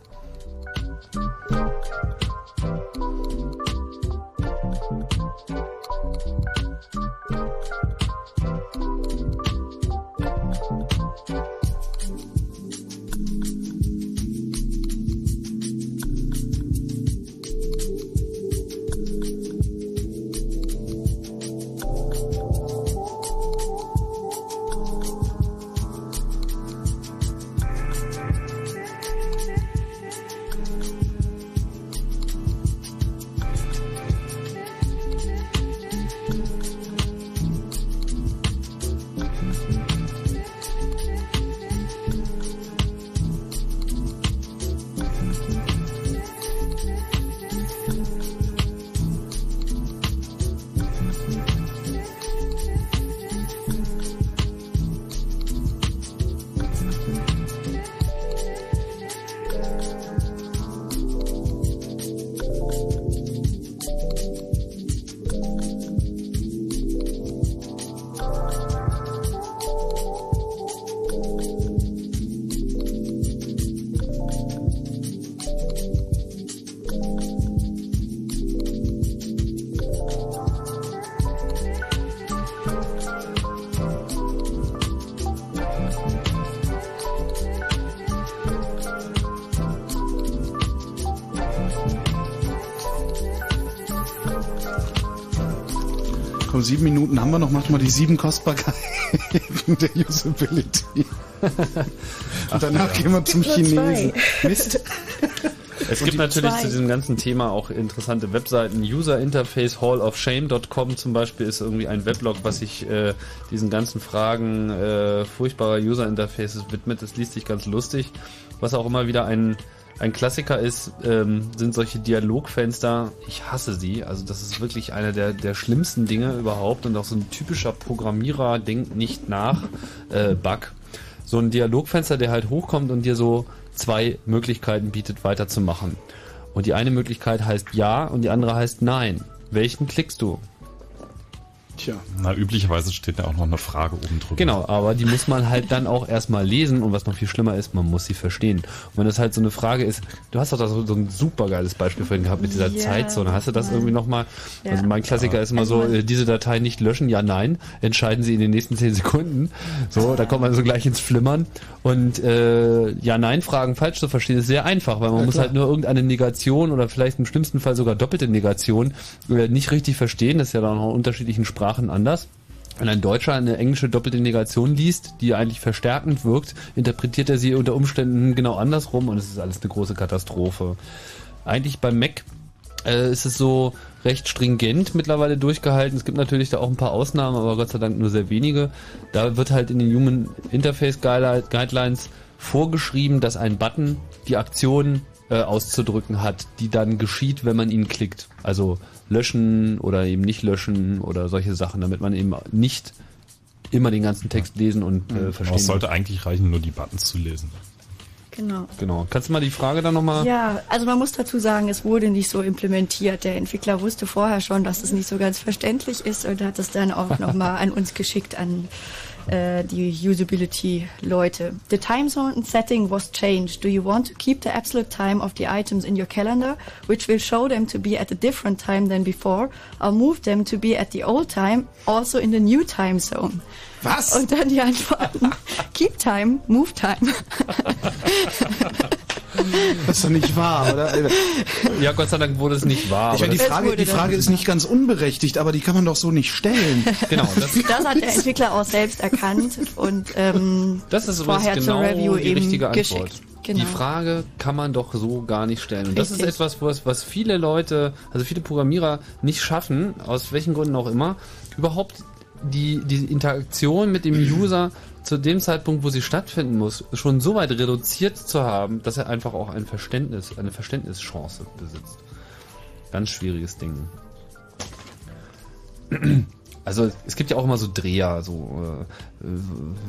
Minuten haben wir noch. Macht mal die sieben Kostbarkeiten der Usability. *laughs* Und danach ja. gehen wir zum Chinesen. Mist. Es gibt natürlich zwei. zu diesem ganzen Thema auch interessante Webseiten. User Interface Hall of Shame.com zum Beispiel ist irgendwie ein Weblog, was sich äh, diesen ganzen Fragen äh, furchtbarer User Interfaces widmet. Das liest sich ganz lustig. Was auch immer wieder ein ein Klassiker ist, ähm, sind solche Dialogfenster. Ich hasse sie. Also das ist wirklich einer der, der schlimmsten Dinge überhaupt und auch so ein typischer Programmierer denkt nicht nach äh, Bug. So ein Dialogfenster, der halt hochkommt und dir so zwei Möglichkeiten bietet, weiterzumachen. Und die eine Möglichkeit heißt ja und die andere heißt nein. Welchen klickst du? Tja. Na, üblicherweise steht da auch noch eine Frage oben drüber. Genau, aber die muss man halt dann auch erstmal lesen und was noch viel schlimmer ist, man muss sie verstehen. Und wenn das halt so eine Frage ist, du hast doch da so, so ein super geiles Beispiel vorhin gehabt mit dieser Ja, Zeitzone. Hast du das irgendwie nochmal? Ja. Also mein Klassiker ist immer so, Also man- äh, diese Datei nicht löschen, ja, nein. Entscheiden Sie in den nächsten zehn Sekunden. So, da kommt man so gleich ins Flimmern. Und äh, ja, nein, Fragen falsch zu verstehen ist sehr einfach, weil man Ja, muss klar. halt nur irgendeine Negation oder vielleicht im schlimmsten Fall sogar doppelte Negation äh, nicht richtig verstehen. Das ist ja dann auch in unterschiedlichen Sprachen anders. Wenn ein Deutscher eine englische doppelte Negation liest, die eigentlich verstärkend wirkt, interpretiert er sie unter Umständen genau andersrum und es ist alles eine große Katastrophe. Eigentlich beim Mac äh, ist es so recht stringent mittlerweile durchgehalten. Es gibt natürlich da auch ein paar Ausnahmen, aber Gott sei Dank nur sehr wenige. Da wird halt in den Human Interface Guide- Guidelines vorgeschrieben, dass ein Button die Aktion äh, auszudrücken hat, die dann geschieht, wenn man ihn klickt. Also löschen oder eben nicht löschen oder solche Sachen, damit man eben nicht immer den ganzen Text lesen und äh, Aber verstehen es sollte eigentlich reichen, nur die Buttons zu lesen. Genau. Genau. Kannst du mal die Frage dann nochmal? Ja, also man muss dazu sagen, es wurde nicht so implementiert. Der Entwickler wusste vorher schon, dass es nicht so ganz verständlich ist und hat es dann auch nochmal an uns geschickt, an äh, die Usability-Leute. The time zone setting was changed. Do you want to keep the absolute time of the items in your calendar, which will show them to be at a different time than before, or move them to be at the old time, also in the new time zone? Was? Und dann die Antworten. Keep time, move time. Das ist doch nicht wahr, oder? Ja, Gott sei Dank wurde es nicht wahr. Ich meine, die Frage, die Frage ist nicht ganz unberechtigt, aber die kann man doch so nicht stellen. Genau, das, Das hat der Entwickler auch selbst erkannt und ähm, Das ist vorher genau zur Review die eben richtige Antwort. geschickt. Genau. Die Frage kann man doch so gar nicht stellen. Und das ist Richtig. etwas, was, was viele Leute, also viele Programmierer nicht schaffen, aus welchen Gründen auch immer, überhaupt die, die Interaktion mit dem User zu dem Zeitpunkt, wo sie stattfinden muss, schon so weit reduziert zu haben, dass er einfach auch ein Verständnis, eine Verständnischance besitzt. Ganz schwieriges Ding. Also es gibt ja auch immer so Dreher, so äh,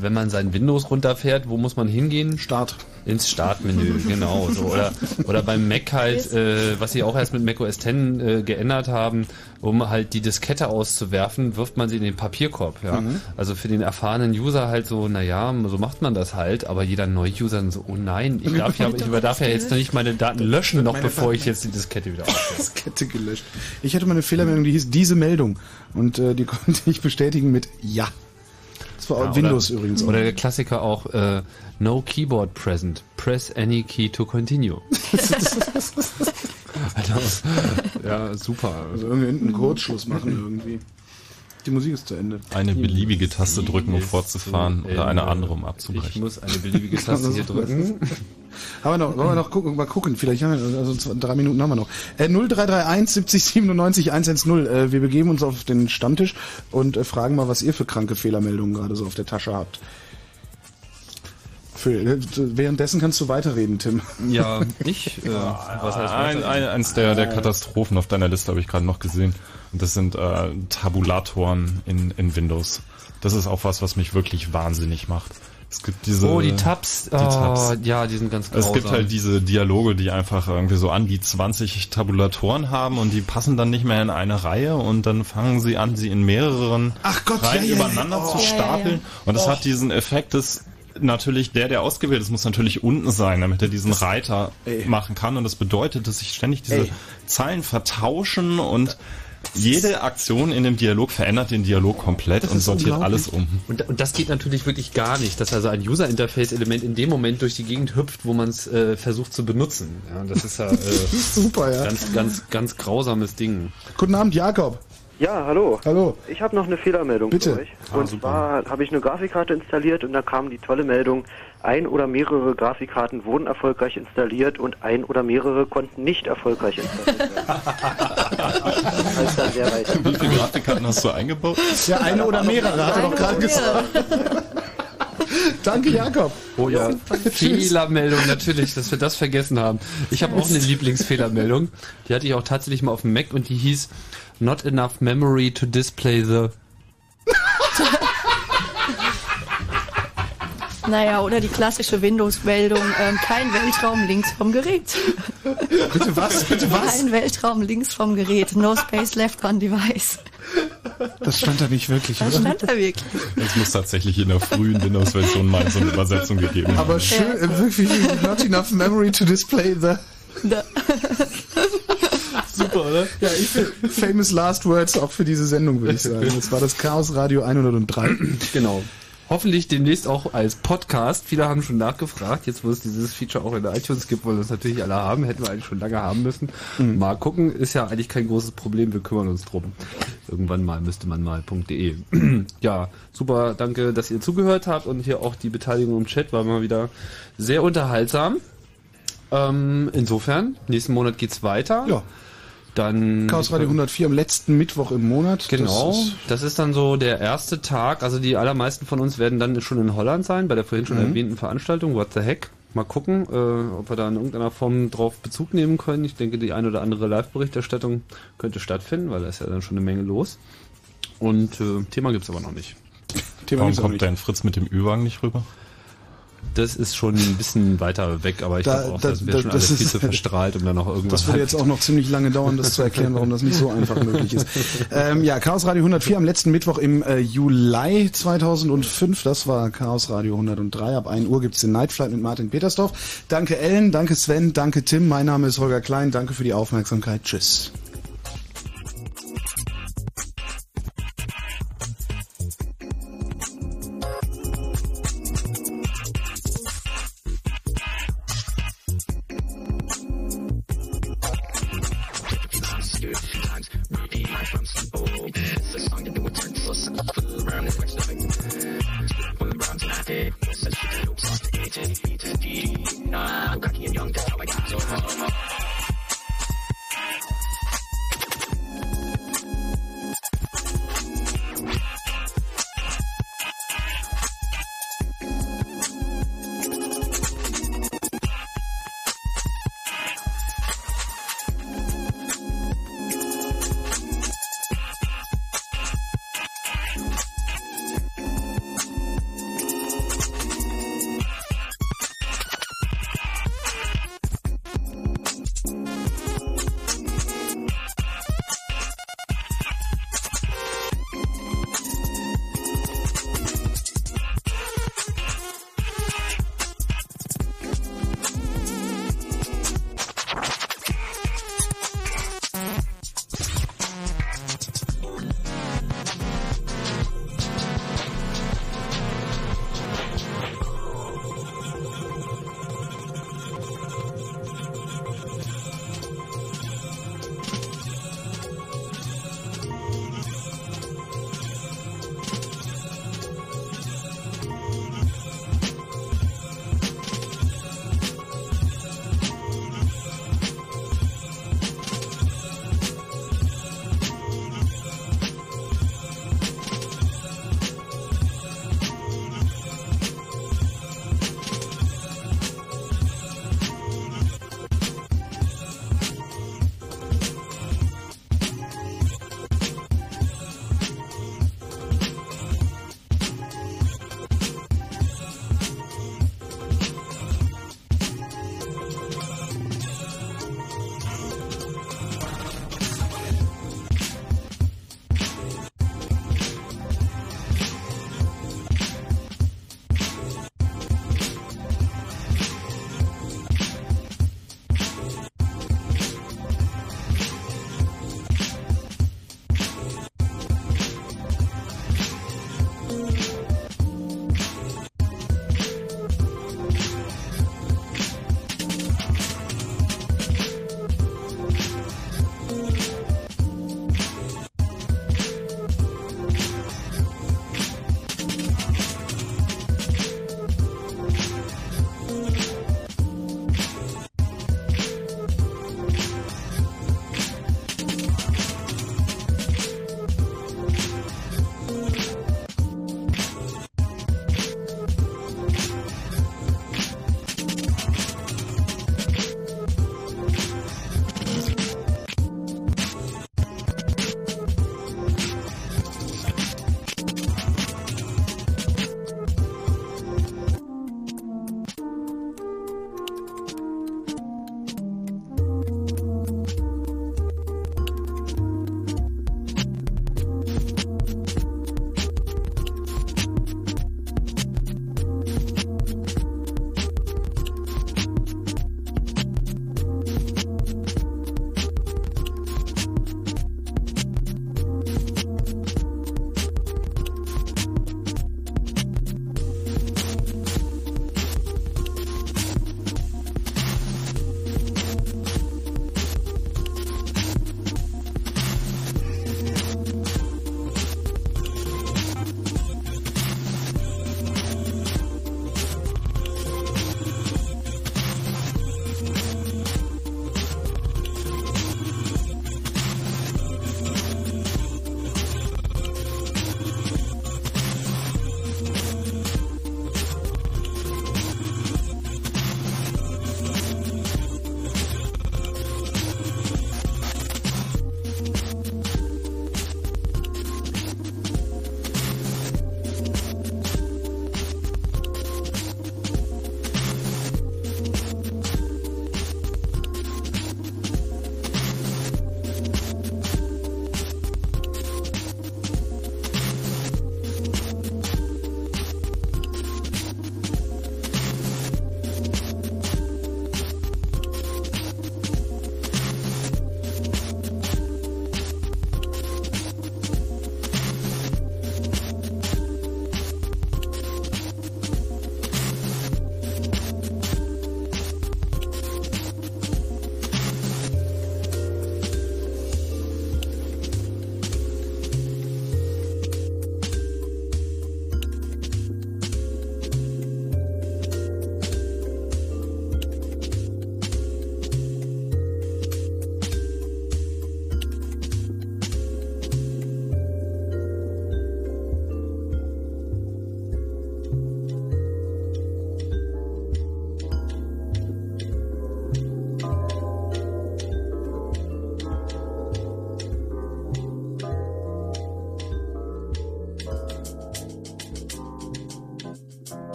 wenn man sein Windows runterfährt, wo muss man hingehen? Start. Ins Startmenü, genau. So. Oder, oder beim Mac halt, äh, was sie auch erst mit Mac OS X äh, geändert haben, um halt die Diskette auszuwerfen, wirft man sie in den Papierkorb. Ja? Mhm. Also für den erfahrenen User halt so, naja, so macht man das halt, aber jeder Neu-User dann so, oh nein, ich darf ja, ich darf ja *laughs* jetzt noch nicht meine Daten löschen, noch bevor ich jetzt die Diskette wieder aufsetze. *laughs* Diskette gelöscht. Ich hatte mal eine Fehlermeldung, die hieß diese Meldung. Und äh, die *laughs* konnte ich bestätigen mit Ja. War Ja, Windows oder, übrigens. auch. Oder der Klassiker auch, äh, no keyboard present. Press any key to continue. *laughs* also, ja, super. Also irgendwie einen Kurzschluss machen irgendwie. Die Musik ist zu Ende. Eine beliebige Taste drücken, um fortzufahren zu oder eine andere, um abzubrechen. Ich muss eine beliebige *laughs* Taste hier drücken. Haben wir noch, wollen wir noch gucken, mal gucken, vielleicht haben wir, also zwei, drei Minuten haben wir noch. Äh, 0331 70 97 110. Äh, wir begeben uns auf den Stammtisch und äh, fragen mal, was ihr für kranke Fehlermeldungen gerade so auf der Tasche habt. Für, äh, währenddessen kannst du weiterreden, Tim. *laughs* Ja, ich, äh, was heißt ein, ein, eins der, der Katastrophen auf deiner Liste habe ich gerade noch gesehen. Und das sind äh, Tabulatoren in, in Windows. Das ist auch was, was mich wirklich wahnsinnig macht. Es gibt diese. Oh, die Tabs. Die Tabs. Oh, ja, die sind ganz Es grausam. gibt halt diese Dialoge, die einfach irgendwie so an die 20 Tabulatoren haben und die passen dann nicht mehr in eine Reihe und dann fangen sie an, sie in mehreren Ach Gott, Reihen ja, ja, übereinander zu Oh. Ja, stapeln. ja. Und das Oh. hat diesen Effekt, dass natürlich der, der ausgewählt ist, muss natürlich unten sein, damit er diesen Reiter machen kann. Und das bedeutet, dass sich ständig diese Ey. Zeilen vertauschen und jede Aktion in dem Dialog verändert den Dialog komplett Das und sortiert alles um. Und, und das geht natürlich wirklich gar nicht, dass also ein User-Interface-Element in dem Moment durch die Gegend hüpft, wo man es äh, versucht zu benutzen. Ja, das ist ja äh, *laughs* Super, ja. ganz, ganz, ganz grausames Ding. Guten Abend, Jakob. Ja, hallo. Hallo. Ich habe noch eine Fehlermeldung Bitte. für euch. Ah, Und super. zwar habe ich eine Grafikkarte installiert und da kam die tolle Meldung, ein oder mehrere Grafikkarten wurden erfolgreich installiert und ein oder mehrere konnten nicht erfolgreich installiert werden. *laughs* Wie viele Grafikkarten hast du eingebaut? Ja, eine oder mehrere, hat er doch gerade gesagt. Danke, Jakob. Oh ja, Fehlermeldung, natürlich, dass wir das vergessen haben. Ich habe auch eine *laughs* Lieblingsfehlermeldung. Die hatte ich auch tatsächlich mal auf dem Mac und die hieß Not enough memory to display the. Naja, oder die klassische Windows-Meldung, ähm, kein Weltraum links vom Gerät. Bitte was? Bitte was? Kein Weltraum links vom Gerät. No space left on device. Das stand da nicht wirklich, Das oder? stand da wirklich. Es muss tatsächlich in der frühen Windows-Version mal so eine Übersetzung gegeben haben. Aber schön, äh, wirklich, not enough memory to display the... Super, oder? Ja, ich finde famous last words auch für diese Sendung, würde ich sagen. *laughs* Das war das Chaos Radio 103. Genau. Hoffentlich demnächst auch als Podcast. Viele haben schon nachgefragt, jetzt wo es dieses Feature auch in der iTunes gibt, weil wir es natürlich alle haben, hätten wir eigentlich schon lange haben müssen. Mal gucken, ist ja eigentlich kein großes Problem, wir kümmern uns drum. Irgendwann mal müsste man mal.de. *clears throat* ja, super, danke, dass ihr zugehört habt und hier auch die Beteiligung im Chat war mal wieder sehr unterhaltsam. Ähm, insofern, nächsten Monat geht's weiter. Ja. Dann Chaos Radio 104 am letzten Mittwoch im Monat. Genau, Das ist, das ist dann so der erste Tag. Also die allermeisten von uns werden dann schon in Holland sein, bei der vorhin schon Mhm. erwähnten Veranstaltung What the Heck. Mal gucken, äh, ob wir da in irgendeiner Form drauf Bezug nehmen können. Ich denke, die eine oder andere Live-Berichterstattung könnte stattfinden, weil da ist ja dann schon eine Menge los. Und äh, Thema gibt's aber noch nicht. Thema Warum kommt dein Fritz mit dem Ü-Wagen nicht rüber? Das ist schon ein bisschen weiter weg, aber ich Da- glaube auch, da- das wäre da- schon alles viel zu verstrahlt, um da noch irgendwas Das würde jetzt auch noch ziemlich lange dauern, das zu erklären, warum das nicht so einfach möglich ist. Ähm, ja, Chaos Radio 104 am letzten Mittwoch im äh, Juli 2005. Das war Chaos Radio 103. Ab 1 Uhr gibt's den Nightflight mit Martin Petersdorf. Danke Ellen, danke Sven, danke Tim. Mein Name ist Holger Klein. Danke für die Aufmerksamkeit. Tschüss. From the to nah, I'm cocky and young, that's how I got so hard.